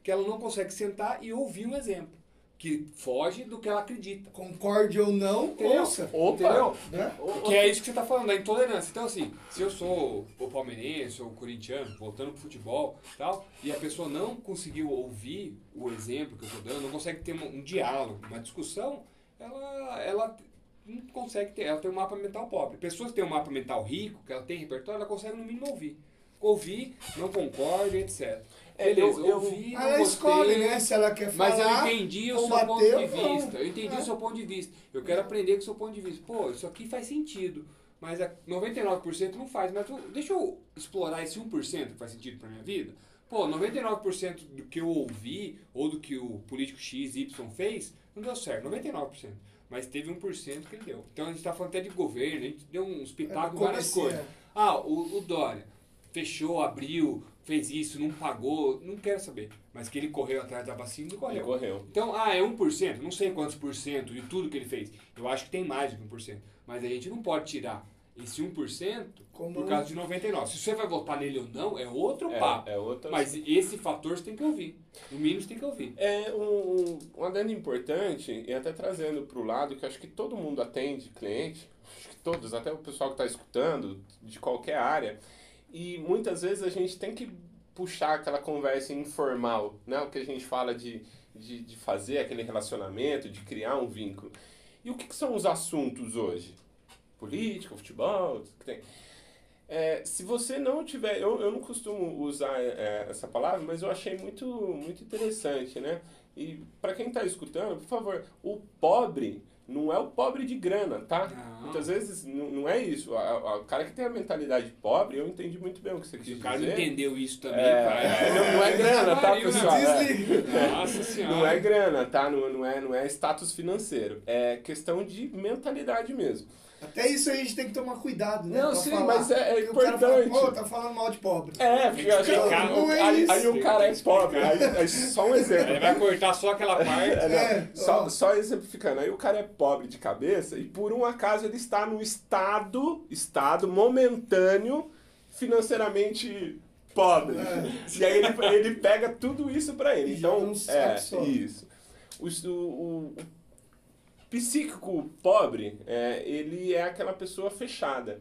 Que ela não consegue sentar e ouvir um exemplo. Que foge do que ela acredita.
Concorde ou não,
Entendeu?
ouça.
Opa!
Entendeu?
Né?
Que é isso que você tá falando, da intolerância. Então, assim, se eu sou o palmeirense ou o corintiano, voltando pro futebol e tal, e a pessoa não conseguiu ouvir o exemplo que eu tô dando, não consegue ter um, um diálogo, uma discussão, ela, ela não consegue ter, ela tem um mapa mental pobre. Pessoas que têm um mapa mental rico, que ela tem repertório, ela consegue no mínimo ouvir. Ouvir, não concorda, etc.
É,
Beleza,
eu- eu-
ouvi, não
Ela
gostei,
escolhe, né? Se ela quer
mas
falar.
eu entendi o seu
combater
ponto de
ou não.
vista. Eu entendi
É.
o seu ponto de vista. Eu quero aprender com o seu ponto de vista. Pô, isso aqui faz sentido. Mas a 99% não faz. Mas deixa eu explorar esse 1% que faz sentido pra minha vida. Pô, 99% do que eu ouvi ou do que o político X, Y fez, não deu certo. 99%. Mas teve 1% que ele deu. Então a gente tá falando até de governo, a gente deu uns
É,
pitacos várias coisas.
é?
Ah, o, o Dória fechou, abriu, fez isso, não pagou, não quero saber. Mas que ele correu atrás da vacina, ele correu.
Ele correu.
Então, ah, é 1%, não sei quantos por cento de tudo que ele fez. Eu acho que tem mais do que 1%. Mas a gente não pode tirar esse 1%
Como
por causa de 99%. Se você vai votar nele ou não, é outro papo.
É, é outra.
Mas esse fator você tem que ouvir. No mínimo você tem que ouvir.
É um, um adendo importante, e até trazendo para o lado que acho que todo mundo atende cliente, acho que todos, até o pessoal que está escutando, de qualquer área, e muitas vezes a gente tem que puxar aquela conversa informal, né? o que a gente fala de, de, de fazer aquele relacionamento, de criar um vínculo. E o que, que são os assuntos hoje? Política, futebol, tem. É, se você não tiver, eu, eu não costumo usar é, essa palavra, mas eu achei muito, muito interessante, né? E para quem está escutando, por favor, o pobre não é o pobre de grana, tá?
Não.
Muitas vezes não, não é isso. A- a- O cara que tem a mentalidade pobre, eu entendi muito bem o que você quis
o cara
dizer.
entendeu isso também,
É,
vai.
é, não, não é grana, tá,
Pariu, né?
pessoal? É.
Nossa senhora.
Não é grana, tá? Não, não, é, não é status financeiro. É questão de mentalidade mesmo.
Até isso a gente tem que tomar cuidado, né?
Não,
pra
sim,
falar.
mas é- é
cara fala,
importante.
Pô, tá falando mal de pobre.
É, porque a gente-
não é
aí, aí o cara é pobre. Aí, aí só um exemplo.
Ele vai cortar só aquela parte.
É, não,
É,
só, só exemplificando, aí o cara é pobre de cabeça e por um acaso ele está no estado, estado momentâneo, financeiramente pobre. E aí ele, ele pega tudo isso pra ele.
É. E
Então, é,
só.
isso. O, o, o psíquico pobre, é, ele é aquela pessoa fechada.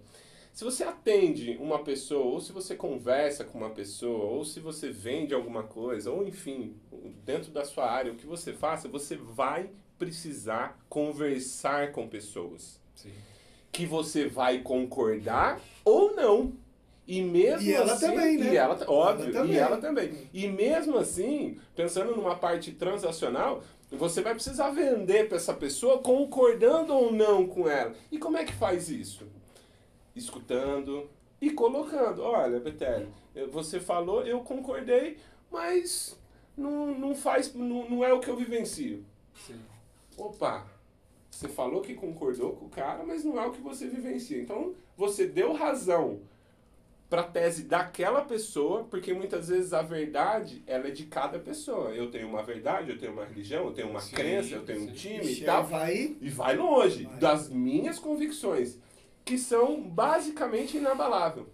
Se você atende uma pessoa, ou se você conversa com uma pessoa, ou se você vende alguma coisa, ou enfim, dentro da sua área, o que você faça, você vai precisar conversar com pessoas.
Sim.
Que você vai concordar ou não. E mesmo
E ela
assim,
também, né?
E ela, óbvio,
Ela também.
e ela também. E mesmo assim, pensando numa parte transacional, você vai precisar vender para essa pessoa concordando ou não com ela. E como é que faz isso? Escutando e colocando. Olha, Betelho, eu- você falou, eu concordei, mas não, não faz, não, não é o que eu vivencio.
Sim.
Opa, você falou que concordou com o cara, mas não é o que você vivencia. Então, você deu razão para tese daquela pessoa, porque muitas vezes a verdade ela é de cada pessoa. Eu tenho uma verdade, eu tenho uma religião, eu tenho uma
Sim,
crença, eu tenho um
sim.
time
Ixi,
e tal.
vai.
E vai longe
Vai.
das minhas convicções, que são basicamente inabalável.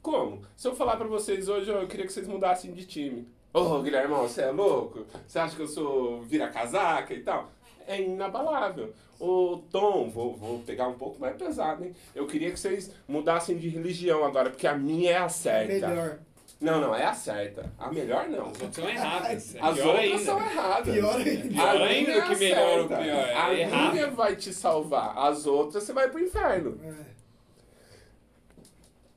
Como? Se eu falar pra vocês hoje, eu queria que vocês mudassem de time. Ô, Guilherme, você é louco? Você acha que eu sou vira-casaca e tal? É inabalável. Ô, Tom, vou, vou pegar um pouco mais pesado, hein? Eu queria que vocês mudassem de religião agora, porque a minha é a certa.
Melhor.
Não, não, é a certa. A melhor não.
As outras são erradas. É
As
pior
outras
ainda.
são erradas.
Pior ainda.
Pior
A
ainda que melhor ou pior, é
A
errado.
minha vai te salvar. As outras você vai pro inferno.
É.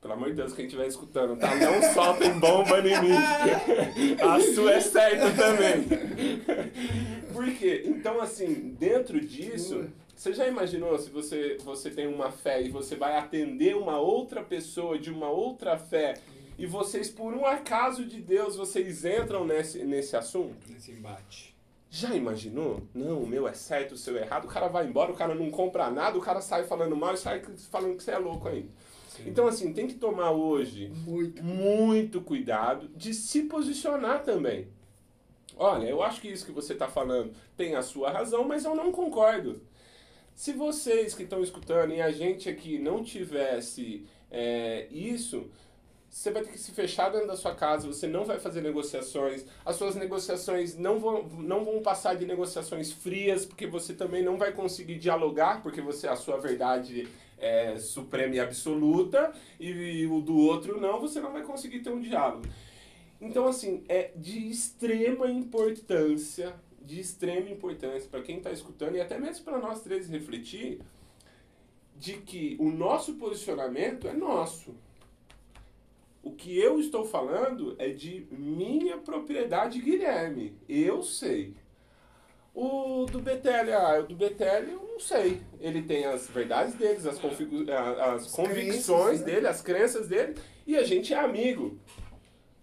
Pelo amor de Deus, quem estiver escutando, tá? Não soltem bomba em mim. A sua é certa também. Por quê? Então, assim, dentro disso, você já imaginou se você, você tem uma fé e você vai atender uma outra pessoa de uma outra fé e vocês, por um acaso de Deus, vocês entram nesse, nesse assunto?
Nesse embate.
Já imaginou? Não, o meu é certo, o seu é errado. O cara vai embora, o cara não compra nada, o cara sai falando mal e sai falando que você é louco ainda. Então, assim, tem que tomar hoje
Muito.
muito cuidado de se posicionar também. Olha, eu acho que isso que você está falando tem a sua razão, mas eu não concordo. Se vocês que estão escutando e a gente aqui não tivesse é, isso, você vai ter que se fechar dentro da sua casa, você não vai fazer negociações, as suas negociações não vão, não vão passar de negociações frias, porque você também não vai conseguir dialogar, porque você a sua verdade é suprema e absoluta, e o do outro não, você não vai conseguir ter um diálogo. Então, assim, é de extrema importância, de extrema importância para quem está escutando e até mesmo para nós três refletir, de que o nosso posicionamento é nosso. O que eu estou falando é de minha propriedade, Guilherme. Eu sei. O do Betelli, ah, o do Betelli eu não sei. Ele tem as verdades deles, as, as
As
convicções
crenças, né?
dele, as crenças dele, e a gente é amigo.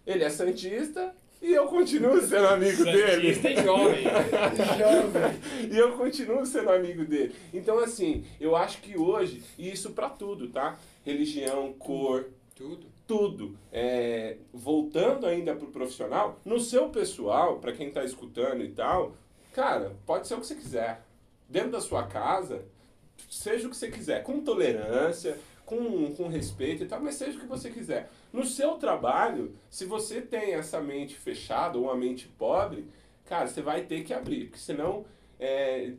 Ele é santista e eu continuo sendo amigo dele.
Santista e jovem.
Jovem.
E eu continuo sendo amigo dele. Então, assim, eu acho que hoje, e isso pra tudo, tá? Religião, cor,
Tudo.
tudo. É, voltando ainda pro profissional, no seu pessoal, pra quem tá escutando e tal, cara, pode ser o que você quiser. Dentro da sua casa, seja o que você quiser, com tolerância, com, com respeito e tal, mas seja o que você quiser. No seu trabalho, se você tem essa mente fechada ou uma mente pobre, cara, você vai ter que abrir, porque senão, é,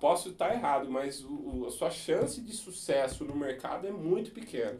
posso estar errado, mas o, o- a sua chance de sucesso no mercado é muito pequena.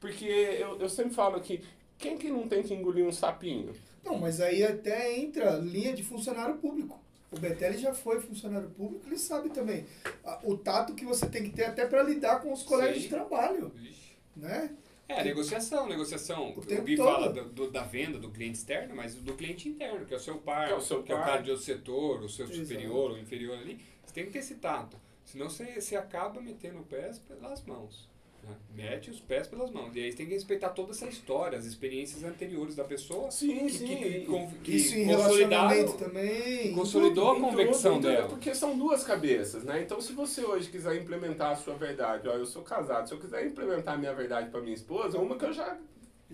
Porque eu, eu sempre falo aqui, quem que não tem que engolir um sapinho?
Não, mas aí até entra linha de funcionário público. O Betelli já foi funcionário público, ele sabe também. A- O tato que você tem que ter até para lidar com os colegas
Sim.
de trabalho,
Vixe.
né?
É, negociação, negociação.
O
O
tempo
Gui
todo.
fala do, do- da venda do cliente externo, mas do cliente interno, que é o seu par,
Que é o seu
que é o
par.
cara de outro setor, o seu
Exato.
superior, o inferior ali. Você tem que ter esse tato. Senão você, você acaba metendo o pés pelas mãos. Né? Mete os pés pelas mãos. E aí tem que respeitar toda essa história, as experiências anteriores da pessoa.
Sim,
que,
sim.
que, que,
Isso em relacionamento também.
consolidou a
Tudo, em
convicção
tudo,
dela.
Porque são duas cabeças, né? Então, se você hoje quiser implementar a sua verdade, ó, eu sou casado, se eu quiser implementar a minha verdade pra minha esposa, uma que eu já.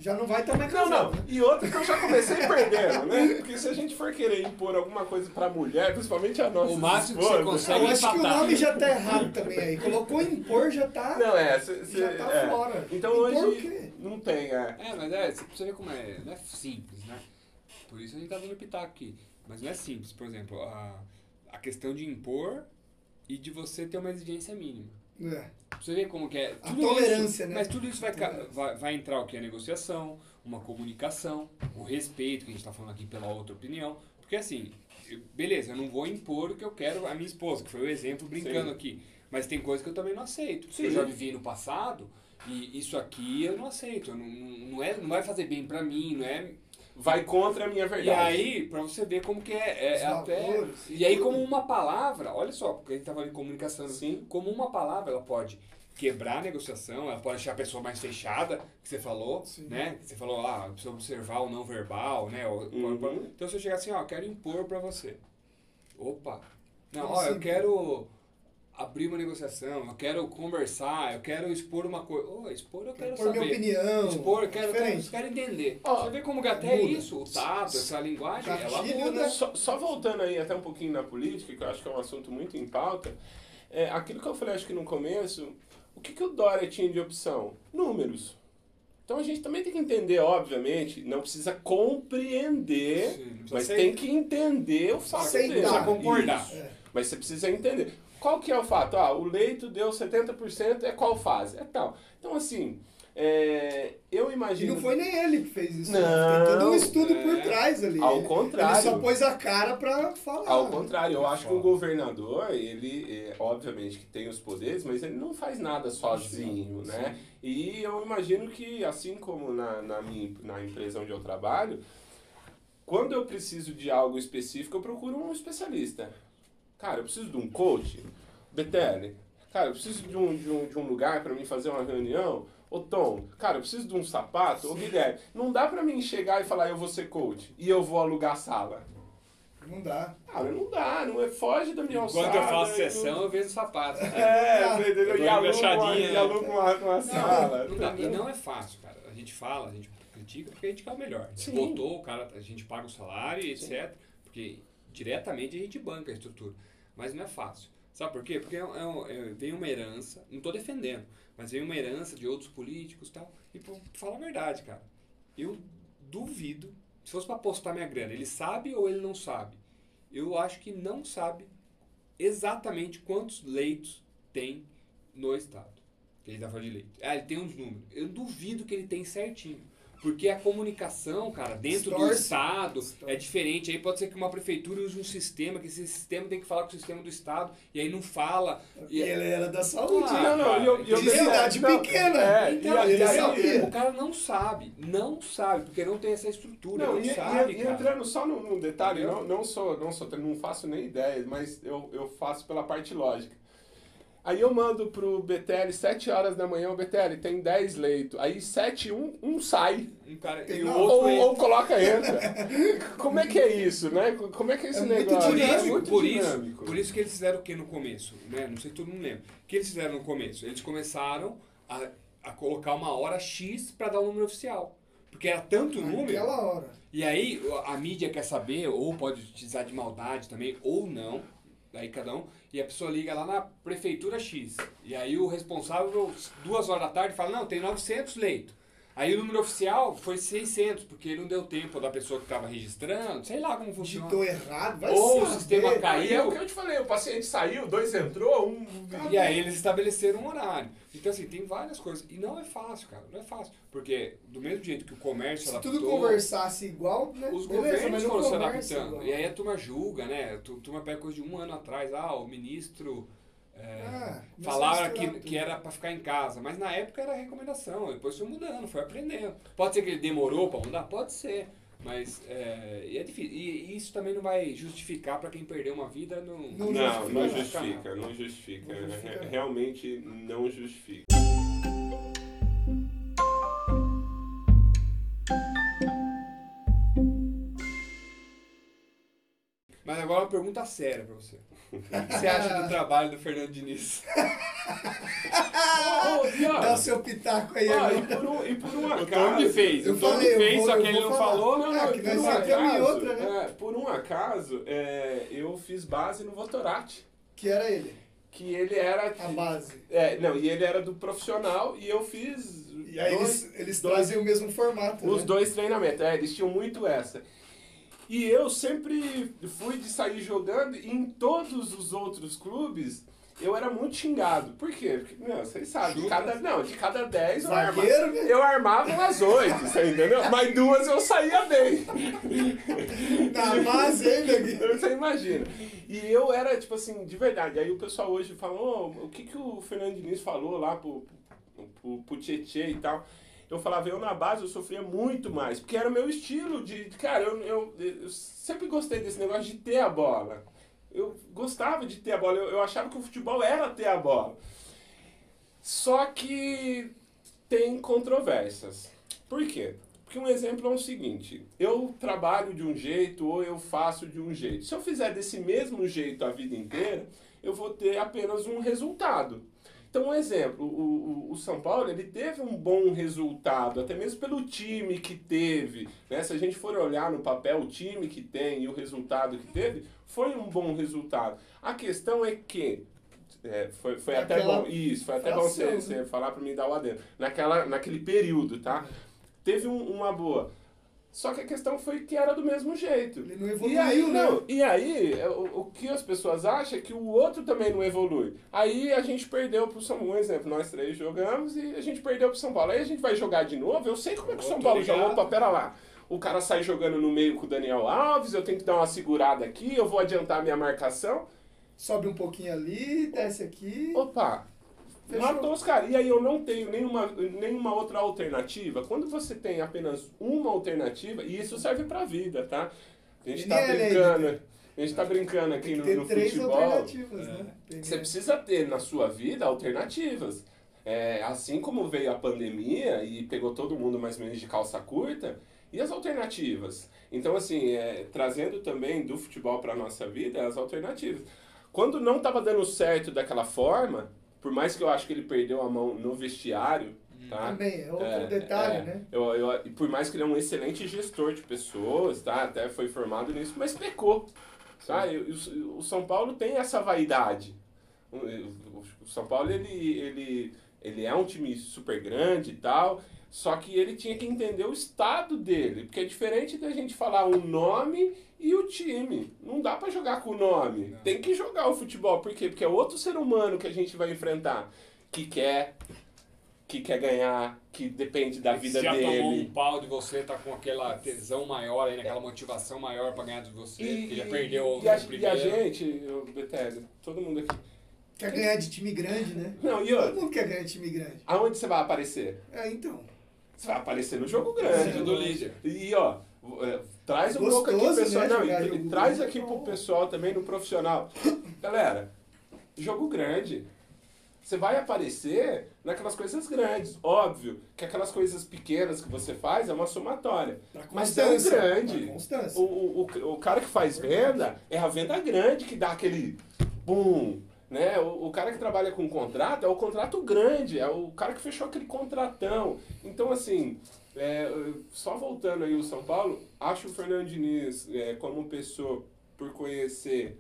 Já não vai mais
Não, não. E outra que eu já comecei perdendo, né? Porque se a gente for querer impor alguma coisa pra mulher, principalmente a nossa.
O máximo que você
Eu
consegue
acho que o
empatar.
nome já tá errado também aí. Colocou impor, já tá,
Não, é. Cê, cê-
já tá
é.
fora.
Então
impor o
hoje
quê?
não tem, é.
É, mas é, você precisa ver como é, não é simples, né? Por isso a gente tá dando pitaco aqui. Mas não é simples, por exemplo, a, a questão de impor e de você ter uma exigência mínima.
É.
Você vê como que é.
A
tudo
tolerância,
isso,
né?
Mas tudo isso vai, vai, vai entrar o que? A negociação, uma comunicação, o respeito, que a gente tá falando aqui pela outra opinião. Porque assim, beleza, eu não vou impor o que eu quero à minha esposa, que foi o exemplo brincando
Sim.
aqui. Mas tem coisa que eu também não aceito.
Sim.
Eu já vivi no passado e isso aqui eu não aceito. Eu não, não, é, não vai fazer bem pra mim, não é
Vai contra a minha verdade.
e aí, pra você ver como que é, é
Os
até.
valores,
E aí, como uma palavra, olha só, porque a gente tá falando de comunicação,
Sim.
como uma palavra ela pode quebrar a negociação, ela pode deixar a pessoa mais fechada, que você falou,
Sim.
né? Você falou lá, precisa observar o não verbal, né?
Uhum.
Então, se eu chegar assim, ó, eu quero impor pra você. Opa! Não,
Como
ó, eu
assim?
quero abrir uma negociação, eu quero conversar, eu quero expor uma coisa. Ô, expor eu quero
Por
saber.
minha opinião.
Expor, eu quero, quero, eu quero entender.
Ó,
Você vê como que até
muda.
isso, o tato, essa linguagem, ela muda.
né?
Só, só voltando aí até um pouquinho na política, que eu acho que é um assunto muito em pauta, é, aquilo que eu falei acho que no começo, o que, que o Dória tinha de opção? Números. Então a gente também tem que entender, obviamente, não precisa compreender,
Sim,
mas
ser-
tem que entender o fato
Aceitar.
dele.
Precisa
concordar.
Isso.
É.
Mas você precisa entender. Qual que é o fato? Ah, o leito deu 70%, é qual fase? É tal. Então, assim, é, eu
E
imagino...
não foi nem ele que fez isso.
Não,
né? Tem todo um estudo
é.
por trás ali.
Ao
Ele-
contrário.
Ele só pôs a cara pra falar.
Ao contrário, eu acho que o governador, ele, é, obviamente que tem os poderes, mas ele não faz nada sozinho, né? E eu imagino que, assim como na, na, minha, na empresa onde eu trabalho, quando eu preciso de algo específico, eu procuro um especialista. Cara, eu preciso de um coach, Betelli. Cara, eu preciso de um, de um, de um lugar para mim fazer uma reunião. Ô Tom, cara, eu preciso de um sapato. Ô Guilherme, não dá pra mim chegar e falar eu vou ser coach e eu vou alugar a sala.
Não dá.
Cara, não dá, não é, foge da minha alçada.
Quando eu faço
não-
sessão, eu vejo sapato.
É,
Ah,
entendeu?
eu
E
dou uma
aluga uma,
engraxadinha,
e
né?
uma, uma sala.
Não dá. E não é fácil, cara. A gente fala, a gente critica porque a gente quer o melhor.
Sim.
botou o cara, a gente paga o salário e etc. Porque diretamente a gente banca a estrutura. Mas não é fácil. Sabe por quê? Porque é, é é- vem uma herança, não estou defendendo, mas vem uma herança de outros políticos e tal. E pra falar a verdade, cara, eu duvido, se fosse para apostar minha grana, ele sabe ou ele não sabe? Eu acho que não sabe exatamente quantos leitos tem no estado. Que ele tá falando de leito. Ah, ele tem uns números. Eu duvido que ele tem certinho. Porque a comunicação, cara, dentro do. Estado é diferente. Aí pode ser que uma prefeitura use um sistema, que esse sistema tem que falar com o sistema do Estado, e aí não fala.
E ele era da saúde.
Ah,
Não, não, e eu, e eu
De cidade
não,
pequena.
É,
Então,
aí-
sabia.
o cara não sabe, não sabe, porque não tem essa estrutura,
Não,
não,
e,
sabe,
e- e
cara.
entrando só num, num detalhe, não, não sou, não sou, não faço nem ideia, mas eu, eu faço pela parte lógica. Aí eu mando pro BTL 7 horas da manhã, o BTL tem 10 leitos. Aí 7, um, um sai.
Um cara,
Tem
e o outro
Ou,
entra.
ou coloca entra. Como é que é isso, né? Como é que é esse
É muito
negócio?
Dinâmico,
isso,
é muito
por, isso,
dinâmico.
por isso que eles fizeram o que no começo? Né? Não sei se todo mundo lembra. O que eles fizeram no começo? Eles começaram a, a colocar uma hora X para dar o número oficial. Porque era tanto número.
Naquela hora.
E aí a mídia quer saber, ou pode utilizar de maldade também, ou não. Daí cada um. E a pessoa liga lá na prefeitura X. E aí o responsável, duas horas da tarde, fala: não, tem 900 leitos. Aí o número oficial foi 600, porque não deu tempo da pessoa que estava registrando, sei lá como funciona.
Digitou errado. Vai
Ou o
saber.
sistema cai-
Aí é o que eu te falei, o paciente saiu, dois entrou, um.
E aí eles estabeleceram um horário. Então, assim, tem várias coisas. E não é fácil, cara. Não é fácil. Porque, do mesmo jeito que o comércio
Se
adaptou,
tudo conversasse igual, né?
os
Beleza,
governos foram se adaptando.
igual.
E aí a turma julga, né? A tu- turma pega coisa de um ano atrás. Ah, o ministro é,
Ah,
falava
misturar
que,
tudo.
que era pra ficar em casa. Mas na época era recomendação. Depois foi mudando, foi aprendendo. Pode ser que ele demorou pra mudar? Pode ser. Mas é, e é difícil. E isso também não vai justificar pra quem perdeu uma vida. Não,
Não
Não, não
justifica.
não justifica.
Não justifica.
Re- Realmente não justifica.
Mas agora uma pergunta séria pra você. O que você acha do trabalho do Fernando Diniz?
Ô, Pior,
Dá o seu pitaco aí
e
agora.
por um, e por um
O
acaso.
Tom que fez.
Eu
o Tom
falei,
fez,
vou-
só
eu
que ele não
falar.
falou.
Não,
Ah,
não,
que
por um acaso,
outra, né?
é, por um acaso, é, eu fiz base no Votorati.
Que era ele,
Que ele era.
a base.
É, não, e ele era do profissional e eu fiz.
E aí
dois-
eles, eles
dois-
trazem o mesmo formato.
Os
né?
dois treinamentos, é, eles tinham muito essa. E eu sempre fui de sair jogando e em todos os outros clubes eu era muito xingado. Por quê? Porque, meu, vocês sabem, de cada, não, de cada 10 eu
né?
eu armava umas 8, você entendeu? Mas duas eu saía bem.
Na base. Gui.
Você imagina. E eu era, tipo assim, de verdade. Aí o pessoal hoje fala, "Ô, o que, que o Fernando Diniz falou lá pro, pro, pro Tietê e tal. Eu falava, eu na base eu sofria muito mais, porque era o meu estilo de. Cara, eu, eu, eu sempre gostei desse negócio de ter a bola. Eu gostava de ter a bola, eu, eu achava que o futebol era ter a bola. Só que tem controvérsias. Por quê? Porque um exemplo é o seguinte: eu trabalho de um jeito ou eu faço de um jeito. Se eu fizer desse mesmo jeito a vida inteira, eu vou ter apenas um resultado. Então, um exemplo: o, o, São Paulo ele teve um bom resultado, até mesmo pelo time que teve. Né? Se a gente for olhar no papel o time que tem e o resultado que teve, foi um bom resultado. A questão é que é, foi, foi até bom. Isso, foi até bom você,
né?
você falar para mim dar o adendo. Naquela, naquele período, tá? Teve um- uma boa. Só que a questão foi que era do mesmo jeito.
Ele não
E
evoluiu,
aí,
né?
não, e aí é, o, o que as pessoas acham é que o outro também não evolui. Aí a gente perdeu pro São Paulo, exemplo, nós três jogamos e a gente perdeu pro São Paulo. Aí a gente vai jogar de novo, eu sei como é que o São Paulo
ligado.
jogou, opa, pera lá. O cara sai jogando no meio com o Daniel Alves, eu tenho que dar uma segurada aqui, eu vou adiantar minha marcação.
Sobe um pouquinho ali, desce aqui.
Opa,
Fechou.
matou os caras. E aí eu não tenho nenhuma, nenhuma outra alternativa. Quando você tem apenas uma alternativa, e isso serve pra vida, tá? A gente tá
aí,
brincando. A gente tá brincando aqui no, no
três
futebol.
alternativas,
É.
né?
Você precisa ter na sua vida alternativas. É, assim como veio a pandemia e pegou todo mundo mais ou menos de calça curta, E as alternativas? Então, assim, é, trazendo também do futebol para a nossa vida, as alternativas. Quando não estava dando certo daquela forma, por mais que eu acho que ele perdeu a mão no vestiário, tá?
Também, é outro detalhe,
é,
né?
Eu, eu, e por mais que ele é um excelente gestor de pessoas, tá? Até foi formado nisso, mas pecou. Tá? E, o, o São Paulo tem essa vaidade. O, o São Paulo, ele, ele, ele é um time super grande e tal, só que ele tinha que entender o estado dele, porque é diferente da gente falar o nome e o time. Não dá para jogar com o nome. Não. Tem que jogar o futebol, por quê? Porque é outro ser humano que a gente vai enfrentar que quer que quer ganhar, que depende da vida
já
dele. Já
tomou um pau de você, tá com aquela tesão maior aí, aquela motivação maior para ganhar de você, e, que já perdeu
e a, e a gente, Betelho, todo mundo aqui.
Quer ganhar de time grande, né?
Não, e
Todo mundo quer ganhar de time grande.
Aonde você vai aparecer?
É, então.
Você vai aparecer no jogo grande.
do líder.
E, ó, é, traz um Gostoso, pouco aqui, pessoal. Né, não, e, traz aqui pro pessoal também, no profissional. Galera, jogo grande. Você vai aparecer naquelas coisas grandes. Óbvio que aquelas coisas pequenas que você faz é uma somatória. Mas é um grande. O, o, o, o cara que faz venda é a venda grande que dá aquele boom. Né? O, o cara que trabalha com contrato é o contrato grande, é o cara que fechou aquele contratão. Então, assim, é, só voltando aí o São Paulo, acho o Fernando Diniz é, como pessoa, por conhecer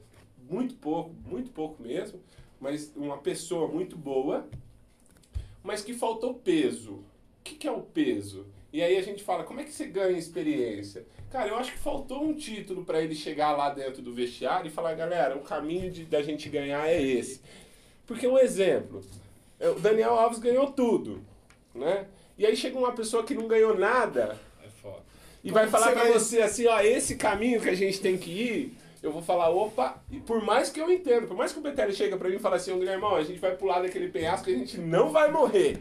muito pouco, muito pouco mesmo, mas uma pessoa muito boa, mas que faltou peso. O que, que é o peso? E aí a gente fala, como é que você ganha experiência? Cara, eu acho que faltou um título para ele chegar lá dentro do vestiário e falar, galera, o caminho de, da gente ganhar é esse. Porque um exemplo, é, o Daniel Alves ganhou tudo, né? E aí chega uma pessoa que não ganhou nada
é foda.
e Como vai falar para você assim, ó, esse caminho que a gente tem que ir, eu vou falar, opa, e por mais que eu entenda, por mais que o Betelli chega para mim e fale assim, Guilherme, a gente vai pular daquele penhasco que a gente não vai morrer.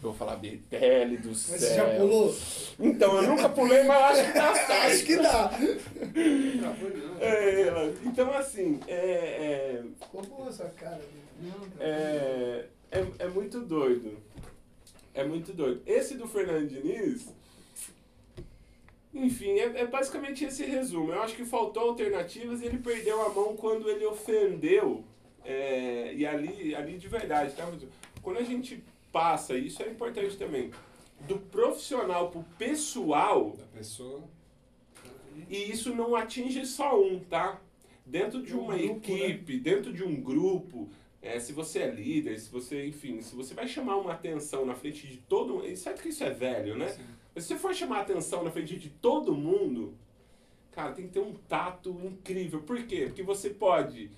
Eu vou falar, Betelli do céu.
Mas você já pulou?
Então, eu nunca pulei, mas acho que dá certo.
acho que dá.
É, então, assim, é... é
Ficou boa essa cara. Não,
é, é, é muito doido. É muito doido. Esse do Fernando Diniz, enfim, é, é, basicamente esse resumo. Eu acho que faltou alternativas e ele perdeu a mão quando ele ofendeu. É, e ali, ali de verdade, tá? Quando a gente passa, e isso é importante também, do profissional pro pessoal.
Da pessoa.
E isso não atinge só um, tá? Dentro de uma um grupo, né? equipe, né? dentro de um grupo, é, se você é líder, se você, enfim, se você vai chamar uma atenção na frente de todo mundo. Certo que isso é velho, né? Sim. Mas se você for chamar atenção na frente de todo mundo, cara, tem que ter um tato incrível. Por quê? Porque você pode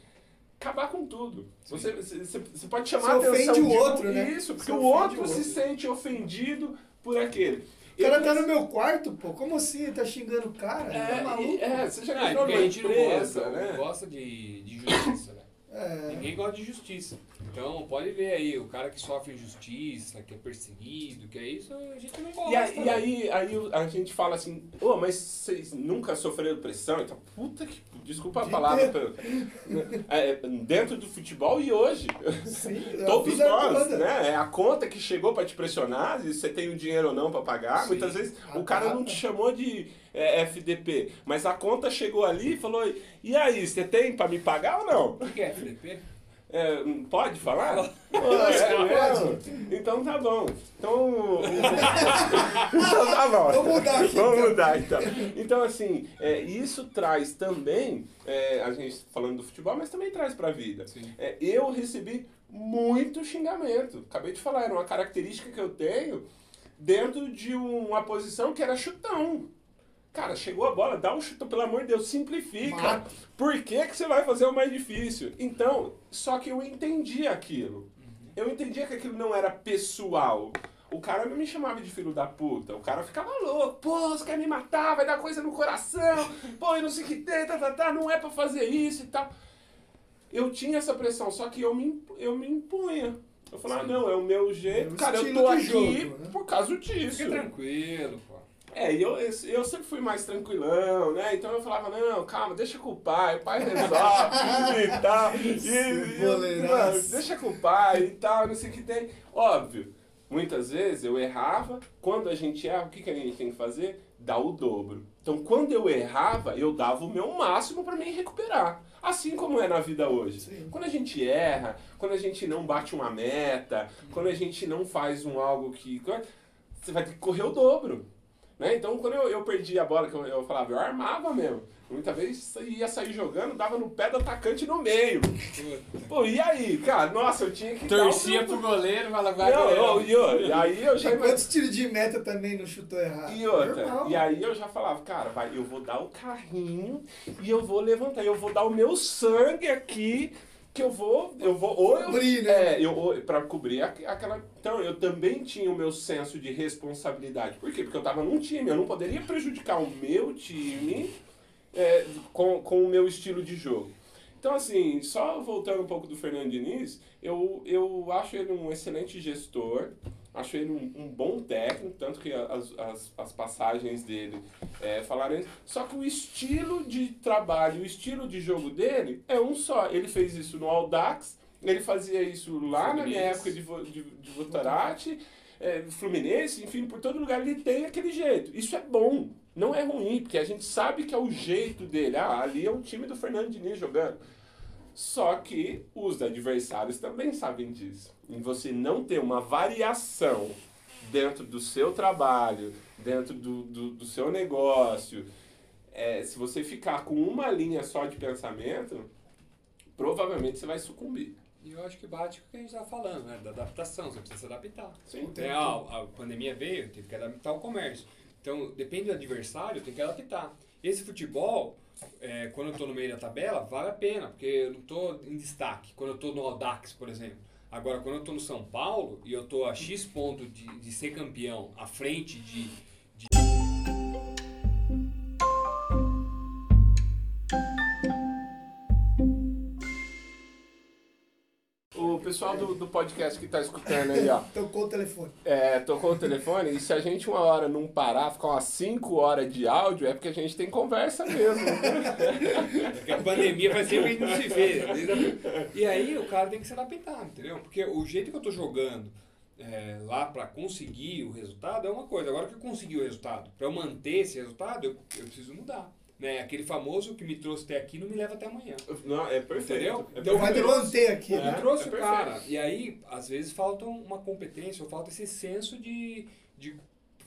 acabar com tudo. Você, você, você, pode chamar
você
atenção
ofende o outro, né?
Isso, porque o outro, o outro se sente ofendido por aquele.
O cara tá no meu quarto, pô. Como assim? Tá xingando o cara?
É,
tá maluco?
É, você já
ah,
entrou
numa empresa,
gosta, né?
Não gosta de, de justiça, né?
É.
Ninguém gosta de justiça. Então, pode ver aí, o cara que sofre injustiça, que é perseguido, que é isso, a gente não gosta.
E aí, e aí, aí a gente fala assim, ô, oh, mas vocês nunca sofreram pressão? Então, puta que. Desculpa a palavra. é, dentro do futebol e hoje.
Sim,
Todos nós, né? É a conta que chegou para te pressionar, se você tem o dinheiro ou não para pagar. Sim, Muitas vezes o cara não te chamou de é, FDP, mas a conta chegou ali e falou: e aí, você tem para me pagar ou não?
O que é FDP?
É, pode falar? é, então tá bom. Então, então tá bom.
Vamos mudar aqui.
Vamos então. mudar então. Então, assim, é, isso traz também, é, a gente falando do futebol, mas também traz pra vida. É, eu recebi muito xingamento. Acabei de falar, era uma característica que eu tenho dentro de uma posição que era chutão. Cara, chegou a bola, dá um chute, pelo amor de Deus, simplifica. Mata. Por que, que você vai fazer o mais difícil? Então, só que eu entendi aquilo. Eu entendia que aquilo não era pessoal. O cara não me chamava de filho da puta. O cara ficava louco. Pô, você quer me matar, vai dar coisa no coração. Pô, e não sei o que tem, tá, tá, tá, não é pra fazer isso e tal. Eu tinha essa pressão, só que eu me, eu me impunha. Eu falava, ah, não, é o meu jeito. É cara, eu tô aqui jogo, né? por causa disso.
Fica tranquilo.
É, e eu, eu sempre fui mais tranquilão, né? Então eu falava, não, calma, deixa com o pai, o pai resolve e tal. E, eu, deixa com o pai e tal, não sei o que tem. Óbvio, muitas vezes eu errava. Quando a gente erra, o que, que a gente tem que fazer? dar o dobro. Então, quando eu errava, eu dava o meu máximo para me recuperar. Assim como é na vida hoje.
Sim.
Quando a gente erra, quando a gente não bate uma meta, quando a gente não faz um algo que. Você vai ter que correr o dobro. Né? Então, quando eu, eu perdi a bola, que eu, eu falava, eu armava mesmo. Muitas vezes ia sair jogando, dava no pé do atacante no meio. Pô, e aí, cara? Nossa, eu tinha que.
Torcia pro goleiro, fala, vai
Não,
goleiro.
eu- e eu- e aí eu já
E quantos tiros de meta também não chutou errado?
E outra,
Normal.
e aí eu já falava, cara, vai, eu vou dar o carrinho e eu vou levantar, eu vou dar o meu sangue aqui, que eu vou, eu vou, ou eu,
Cobrir, né?
É, eu, pra cobrir aqu- aquela, então eu também tinha o meu senso de responsabilidade, por quê? Porque eu tava num time, eu não poderia prejudicar o meu time é, com, com o meu estilo de jogo. Então, assim, só voltando um pouco do Fernando Diniz, eu, eu acho ele um excelente gestor, acho ele um, um bom técnico, tanto que as, as, as passagens dele é, falaram isso. Só que o estilo de trabalho, o estilo de jogo dele é um só. Ele fez isso no Audax, ele fazia isso lá na minha
Fluminense.
época de, Vo- de, de Votarate, é, Fluminense, enfim, por todo lugar ele tem aquele jeito. Isso é bom, não é ruim, porque a gente sabe que é o jeito dele. Ah, ali é o time do Fernando Diniz jogando. Só que os adversários também sabem disso. Em você não ter uma variação dentro do seu trabalho, dentro do, do, do seu negócio, é, se você ficar com uma linha só de pensamento, provavelmente você vai sucumbir.
E eu acho que bate com o que a gente tava falando, né? Da adaptação, você precisa se adaptar.
Sim.
É, a, a pandemia veio, teve que adaptar o comércio. Então, depende do adversário, tem que adaptar. Esse futebol, é, quando eu estou no meio da tabela, vale a pena, porque eu não estou em destaque. Quando eu estou no Audax, por exemplo. Agora, quando eu estou no São Paulo e eu estou a X ponto de, de ser campeão, à frente de,
pessoal do, do podcast que está escutando aí, ó,
Tocou o telefone.
é, tocou o telefone e se a gente uma hora não parar, ficar umas 5 horas de áudio, é porque a gente tem conversa mesmo.
Porque a pandemia vai ser que a gente não se vê. E aí o cara tem que se adaptar, entendeu? Porque o jeito que eu tô jogando é, lá pra conseguir o resultado é uma coisa. Agora que eu consegui o resultado, pra eu manter esse resultado, eu, eu preciso mudar. Né? Aquele famoso que me trouxe até aqui não me leva até amanhã.
Não, é perfeito.
Entendeu?
É
Então,
Vai me manter aqui.
Eu
É,
me trouxe
é
o cara. E aí, às vezes, falta uma competência, ou falta esse senso de, de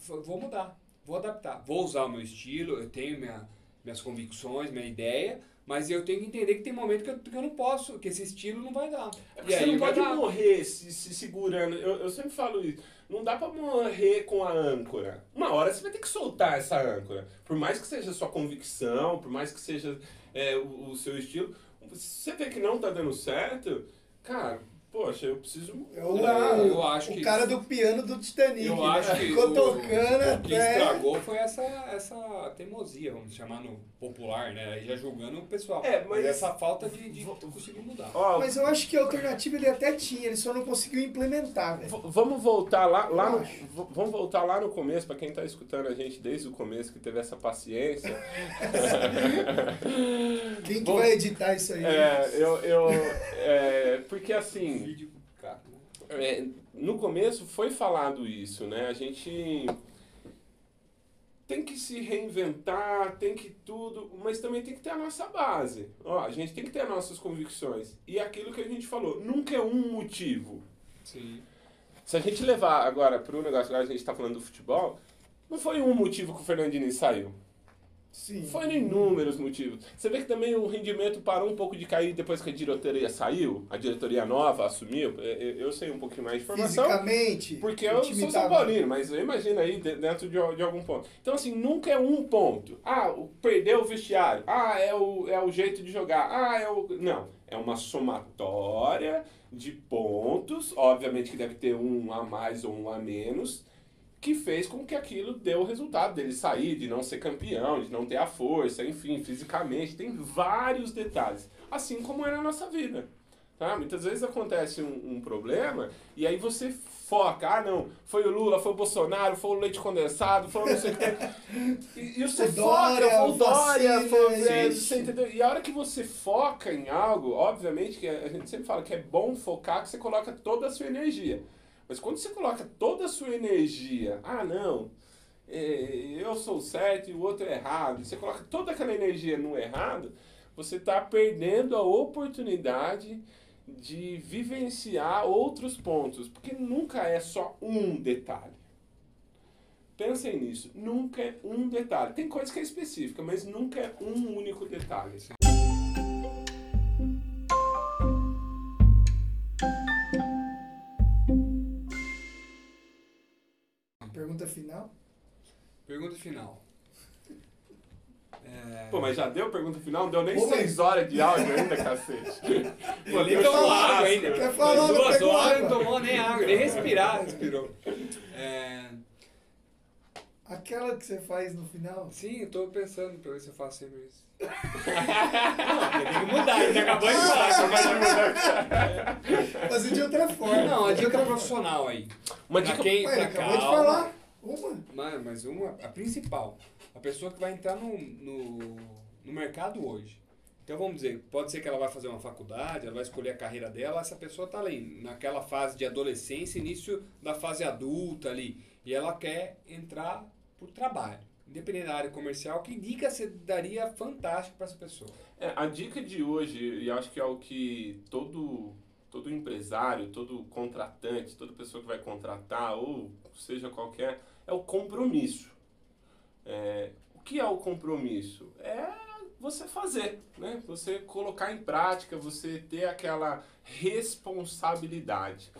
vou mudar, vou adaptar, vou usar o meu estilo, eu tenho minha, minhas convicções, minha ideia, mas eu tenho que entender que tem momento que eu, que eu não posso, que esse estilo não vai dar.
É porque você não pode morrer se, se segurando. Eu, eu sempre falo isso. Não dá pra morrer com a âncora. Uma hora você vai ter que soltar essa âncora. Por mais que seja sua convicção, por mais que seja é, o, o seu estilo. Se você vê que não tá dando certo, cara, poxa, eu preciso.
O,
É,
o-
eu acho
o
que-
cara do piano do Titanic.
Eu
né?
acho que
Ficou
o,
tocando
o que
até.
estragou foi essa, essa teimosia, vamos chamar no popular, né? Aí já julgando o pessoal.
É, mas-
essa falta de, de conseguir mudar.
Ó,
Mas eu acho que a alternativa ele até tinha, ele só não conseguiu implementar, velho.
Vamos voltar lá, lá
Eu
no, vamos voltar lá no começo, para quem está escutando a gente desde o começo, que teve essa paciência.
Quem que
Bom,
vai editar isso aí?
é, eu, eu, é, porque assim,
Vídeo, cara.
é, no começo foi falado isso, né? A gente tem que se reinventar, tem que tudo, mas também tem que ter a nossa base. Ó, a gente tem que ter as nossas convicções. E aquilo que a gente falou, nunca é um motivo.
Sim.
Se a gente levar agora para o negócio, agora a gente está falando do futebol, não foi um motivo que o Fernando Diniz saiu.
Sim.
Foram inúmeros motivos. Você vê que também o rendimento parou um pouco de cair depois que a diretoria saiu, a diretoria nova assumiu. Eu- Eu eu sei um pouquinho mais de informação.
Fisicamente.
Porque eu sou São Paulino, mas eu imagino aí de- dentro de, de algum ponto. Então, assim, nunca é um ponto. Ah, perdeu o vestiário. Ah, é o, é o jeito de jogar. Ah, é o. Não. É uma somatória de pontos. Obviamente que deve ter um a mais ou um a menos. Que fez com que aquilo deu o resultado dele sair, de não ser campeão, de não ter a força, enfim, fisicamente. Tem vários detalhes. Assim como é na nossa vida. Tá? Muitas vezes acontece um, um problema e aí você foca, ah não, foi o Lula, foi o Bolsonaro, foi o leite condensado, foi o não sei o que. E, e você
O
foca,
Dória,
foi o Dória, foi, é,
isso.
você entendeu? E a hora que você foca em algo, obviamente que a gente sempre fala que é bom focar, que você coloca toda a sua energia. Mas quando você coloca toda a sua energia, ah não, é, eu sou certo e o outro é errado, você coloca toda aquela energia no errado, você está perdendo a oportunidade de vivenciar outros pontos, porque nunca é só um detalhe. Pensem nisso, nunca é um detalhe. Tem coisa que é específica, mas nunca é um único detalhe.
Pergunta final?
Pergunta final.
É... Pô, mas já deu pergunta final? Não deu nem
Pô,
seis horas de áudio ainda, cacete.
Pô, ele tomou água ainda.
Quer falar, não
Duas
pegou
horas
água.
não tomou nem água, nem respirar respirou. É,
Aquela que você faz no final?
sim, eu tô pensando pra ver se eu faço sempre isso. não, tem que mudar, ele acabou de falar. acabou de mudar.
Fazer de outra forma.
Não, a dica profissional aí.
Uma
Pra
dica.
quem,
Ué,
pra
acabou de
calma.
falar. Uma.
Mano, mas uma, a principal, a pessoa que vai entrar no, no, no mercado hoje. Então vamos dizer, pode ser que ela vai fazer uma faculdade, ela vai escolher a carreira dela, essa pessoa tá ali, naquela fase de adolescência, início da fase adulta ali, e ela quer entrar por trabalho. Independente da área comercial, que dica você daria fantástico para essa pessoa?
É, a dica de hoje, e acho que é o que todo, todo empresário, todo contratante, toda pessoa que vai contratar, ou seja qualquer, é o compromisso. É, o que é o compromisso? É você fazer, né? Você colocar em prática, você ter aquela responsabilidade.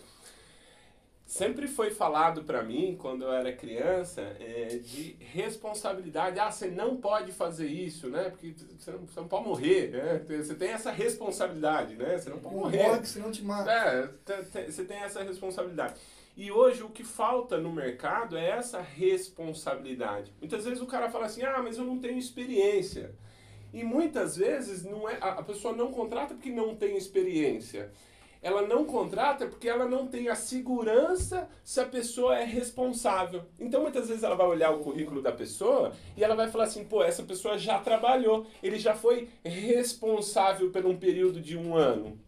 Sempre foi falado para mim, quando eu era criança, é, de responsabilidade. Ah, você não pode fazer isso, né? Porque você não, você não pode morrer, né? Você tem essa responsabilidade, né? Você não pode
Não
morrer.
morre, senão te mata.
É, você tem essa responsabilidade. E hoje o que falta no mercado é essa responsabilidade. Muitas vezes o cara fala assim: ah, mas eu não tenho experiência. E muitas vezes não é, a pessoa não contrata porque não tem experiência. Ela não contrata porque ela não tem a segurança se a pessoa é responsável. Então muitas vezes ela vai olhar o currículo da pessoa e ela vai falar assim: pô, essa pessoa já trabalhou, ele já foi responsável por um período de um ano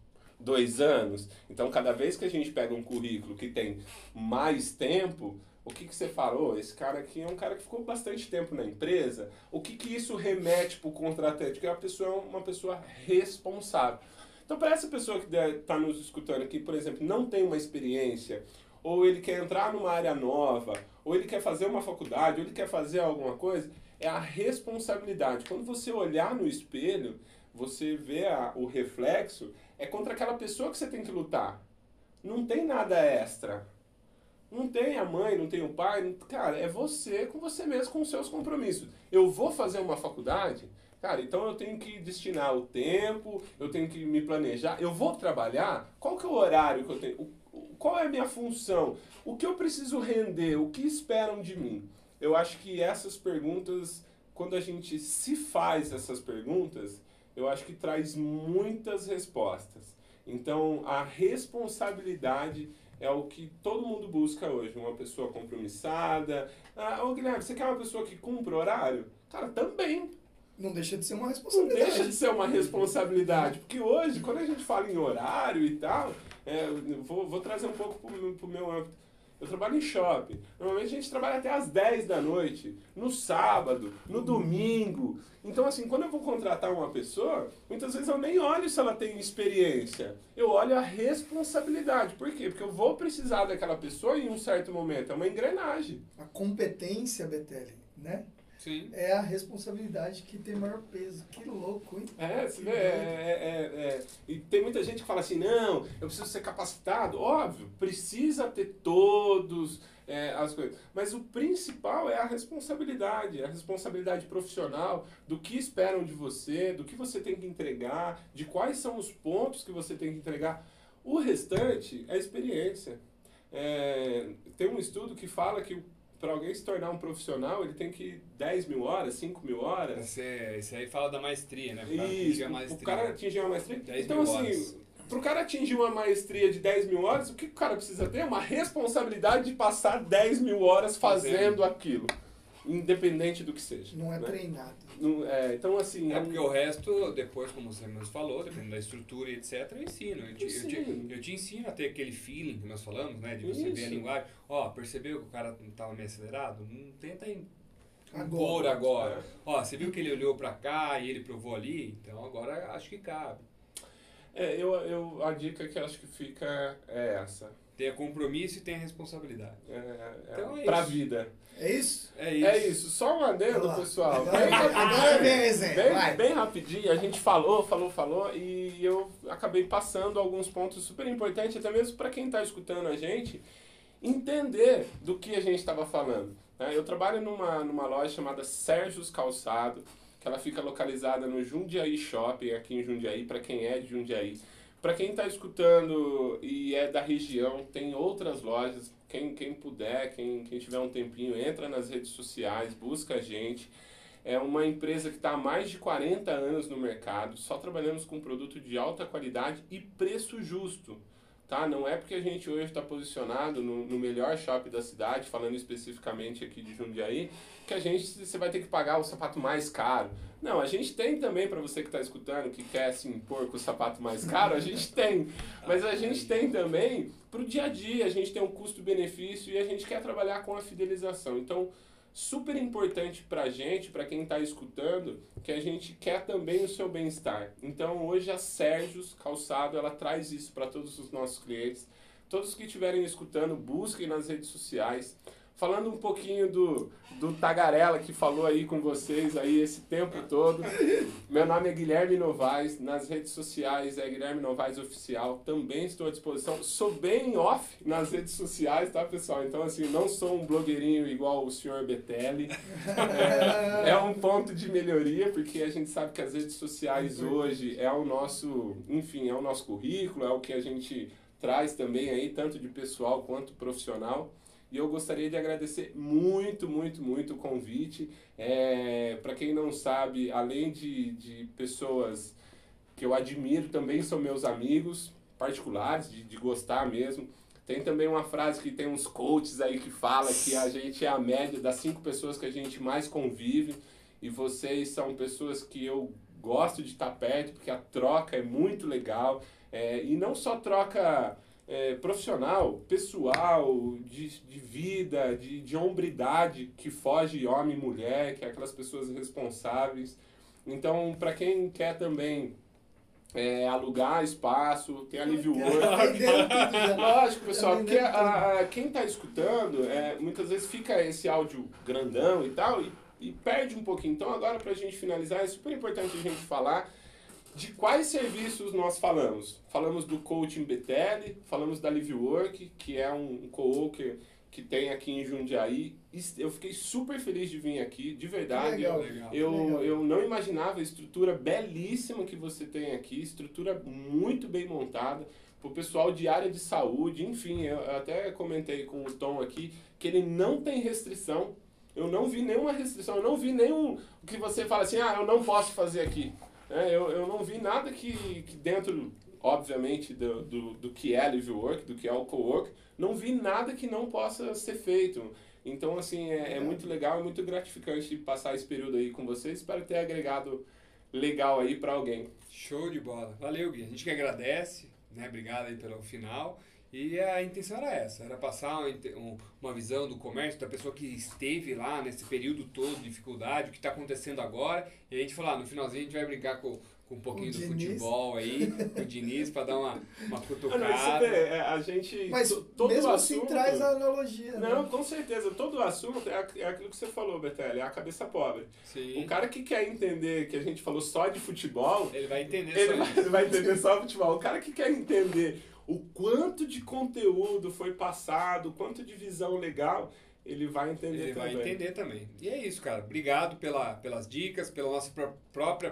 dois anos. Então, cada vez que a gente pega um currículo que tem mais tempo, o que, que você falou? Esse cara aqui é um cara que ficou bastante tempo na empresa. O que, que isso remete para o contratante? Que a pessoa é uma pessoa responsável. Então, para essa pessoa que está nos escutando aqui, por exemplo, não tem uma experiência, ou ele quer entrar numa área nova, ou ele quer fazer uma faculdade, ou ele quer fazer alguma coisa, é a responsabilidade. Quando você olhar no espelho, você vê a- o reflexo, é contra aquela pessoa que você tem que lutar. Não tem nada extra. Não tem a mãe, não tem o pai. Cara, é você com você mesmo, com os seus compromissos. Eu vou fazer uma faculdade, cara, então eu tenho que destinar o tempo, eu tenho que me planejar. Eu vou trabalhar, qual que é o horário que eu tenho? Qual é a minha função? O que eu preciso render? O que esperam de mim? Eu acho que essas perguntas, quando a gente se faz essas perguntas, eu acho que traz muitas respostas. Então, a responsabilidade é o que todo mundo busca hoje. Uma pessoa compromissada. Ah, ô Guilherme, você quer uma pessoa que cumpra o horário? Cara, também.
Não deixa de ser uma
Não
responsabilidade.
deixa de ser uma responsabilidade. Porque hoje, quando a gente fala em horário e tal, é, vou, vou trazer um pouco pro, pro meu âmbito. Eu trabalho em shopping. Normalmente a gente trabalha até às 10 da noite, no sábado, no domingo. Então, assim, quando eu vou contratar uma pessoa, muitas vezes eu nem olho se ela tem experiência. Eu olho a responsabilidade. Por quê? Porque eu vou precisar daquela pessoa em um certo momento. É uma engrenagem.
A competência, Betelli, né?
Sim.
É a responsabilidade que tem maior peso. Que louco, hein?
É, você vê, é, é, é, é. E tem muita gente que fala assim, não, eu preciso ser capacitado. Óbvio, precisa ter todos é, as coisas. Mas o principal é a responsabilidade, a responsabilidade profissional, do que esperam de você, do que você tem que entregar, de quais são os pontos que você tem que entregar. O restante é experiência. É, tem um estudo que fala que para alguém se tornar um profissional, ele tem que 10 mil horas, 5 mil horas.
Esse, esse aí fala da maestria, né? Pra
Isso,
atingir a
o- o
maestria.
cara atingir uma maestria.
10
Então,
mil
assim,
horas.
pro cara atingir uma maestria de 10 mil horas, o que o cara precisa ter? Uma responsabilidade de passar 10 mil horas fazendo,
Fazendo.
aquilo. independente do que seja.
Não é
né?
treinado.
Não- é, então, assim,
É
um-
porque o resto, depois, como você mesmo falou, dependendo da estrutura e etc, eu ensino. Eu te, eu, te,
Ensino.
eu te ensino a ter aquele feeling que nós falamos, né? De você ver a
Isso.
linguagem. Ó, percebeu que o cara não tava meio acelerado? Não tenta
Agora.
impor agora.
É.
Ó, você viu que ele olhou pra cá e ele provou ali? Então agora acho que cabe.
É, eu, eu, a dica que eu acho que fica é essa.
Tenha compromisso e tenha responsabilidade.
É, é
Então é
pra
isso.
vida.
É isso?
É isso.
É isso. Só um adendo, pessoal. Bem
agora vem a resenha.
Bem rapidinho, a gente falou, falou, falou e eu acabei passando alguns pontos super importantes, até mesmo para quem está escutando a gente, entender do que a gente estava falando. né? Eu trabalho numa, numa loja chamada Sérgios Calçado, que ela fica localizada no Jundiaí Shopping, aqui em Jundiaí, para quem é de Jundiaí. Para quem está escutando e é da região, tem outras lojas. Quem, quem puder, quem, quem tiver um tempinho, entra nas redes sociais, busca a gente. É uma empresa que está há mais de 40 anos no mercado, só trabalhamos com produto de alta qualidade e preço justo. Tá? Não é porque a gente hoje está posicionado no, no melhor shopping da cidade, falando especificamente aqui de Jundiaí, que a gente você vai ter que pagar o sapato mais caro. Não, a gente tem também, para você que está escutando, que quer se impor com o sapato mais caro, a gente tem. Mas a gente tem também para o dia a dia, a gente tem um custo-benefício e a gente quer trabalhar com a fidelização. Então, super importante para a gente, para quem está escutando, que a gente quer também o seu bem-estar. Então, hoje a Sérgios Calçado, ela traz isso para todos os nossos clientes. Todos que estiverem escutando, busquem nas redes sociais. Falando um pouquinho do, do Tagarela que falou aí com vocês aí esse tempo todo. Meu nome é Guilherme Novaes, nas redes sociais é Guilherme Novaes Oficial. Também estou à disposição. Sou bem off nas redes sociais, tá, pessoal? Então, assim, não sou um blogueirinho igual o senhor Betelli. É, é um ponto de melhoria, porque a gente sabe que as redes sociais hoje é o nosso, enfim, é o nosso currículo, é o que a gente traz também aí, tanto de pessoal quanto profissional. E eu gostaria de agradecer muito, muito, muito o convite. É, Para quem não sabe, além de, de pessoas que eu admiro, também são meus amigos particulares, de, de gostar mesmo. Tem também uma frase que tem uns coaches aí que fala que a gente é a média das cinco pessoas que a gente mais convive. E vocês são pessoas que eu gosto de estar perto, porque a troca é muito legal. É, e não só troca é, profissional, pessoal, de, de vida, de, de hombridade, que foge homem e mulher, que é aquelas pessoas responsáveis. Então, para quem quer também é, alugar espaço, tem a Live Work. Lógico, pessoal, porque a, a- quem está escutando, é, muitas vezes fica esse áudio grandão e tal, e, e perde um pouquinho. Então, agora, para a gente finalizar, é super importante a gente falar de quais serviços nós falamos. Falamos do Coaching BTL, falamos da Live Work, que é um co-worker que tem aqui em Jundiaí. Eu fiquei super feliz de vir aqui, de verdade.
legal.
Legal.
Eu,
Legal.
eu não imaginava a estrutura belíssima que você tem aqui, estrutura muito bem montada, o pessoal de área de saúde, enfim, eu até comentei com o Tom aqui que ele não tem restrição. Eu não vi nenhuma restrição, eu não vi nenhum que você fala assim, ah, eu não posso fazer aqui. É, eu, eu não vi nada que, que dentro, obviamente, do, do, do que é Live Work, do que é o co-work, não vi nada que não possa ser feito. Então, assim, é, é muito legal, é muito gratificante passar esse período aí com vocês. Espero ter agregado legal aí para alguém.
Show de bola. Valeu, Gui. A gente que agradece, né? Obrigado aí pelo final. E a intenção era essa, era passar uma, um- visão do comércio, da pessoa que esteve lá nesse período todo de dificuldade, o que está acontecendo agora. E a gente falou, ah, no finalzinho a gente vai brincar com, com um pouquinho do
Diniz.
futebol aí, com o Diniz, para dar uma, uma
não,
cutucada.
vê, é, a gente.
Mas
to- todo
mesmo assim
assunto-
traz a analogia. né?
Não, com certeza. Todo o assunto é, é aquilo que você falou, Betelli, é a cabeça pobre.
Sim.
O cara que quer entender que a gente falou só de futebol,
Ele vai entender
ele
só
vai, vai entender só futebol. O cara que quer entender o quanto de conteúdo foi passado, o quanto de visão legal, ele vai entender
Ele vai
também.
entender também. E é isso, cara. Obrigado pela, pelas dicas, pela nossa pró- própria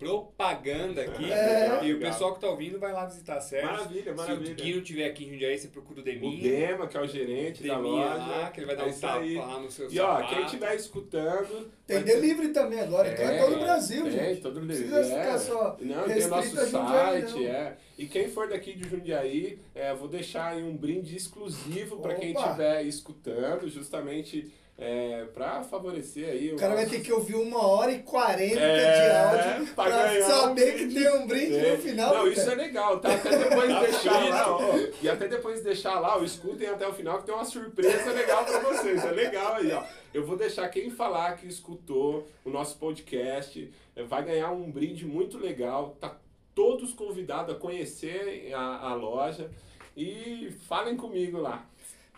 propaganda aqui.
É.
E o pessoal que tá ouvindo vai lá visitar a Sérgio.
Maravilha,
Se o
maravilha.
Gui não tiver aqui em Jundiaí, você procura o
O
Deminha.
Dema, que é o gerente da
Deminha
loja.
lá, que ele vai dar
É
um tapa
aí.
lá no seu
E ó,
sapato.
quem estiver escutando.
Tem
vai ter-
delivery também agora, então é todo o Brasil,
tem,
gente.
todo o
Não
Brasil.
precisa
é.
ficar só
Não, tem o nosso
a Jundiaí,
site,
não.
é. E quem for daqui de Jundiaí, é, vou deixar aí um brinde exclusivo para quem estiver escutando, justamente é, para favorecer aí
o cara vai ter que ouvir uma hora e quarenta
é,
de áudio pra, pra saber um que tem um brinde é. no final.
Não, isso é legal, tá? Até depois tá deixar lá, ó, e até depois deixar lá, ó, escutem até o final que tem uma surpresa legal para vocês. É legal aí, ó. Eu vou deixar quem falar que escutou o nosso podcast, é, vai ganhar um brinde muito legal. Tá todos convidados a conhecer a, a loja e falem comigo lá.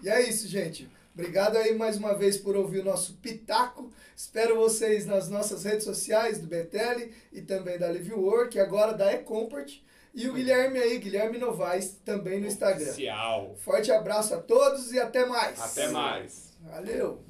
E é isso, gente. Obrigado aí mais uma vez por ouvir o nosso Pitaco. Espero vocês nas nossas redes sociais do BTL e também da Live Work, agora da Ecomport. E o Guilherme aí, Guilherme Novaes, também no Instagram.
Oficial.
Forte abraço a todos e até mais.
Até mais.
Valeu.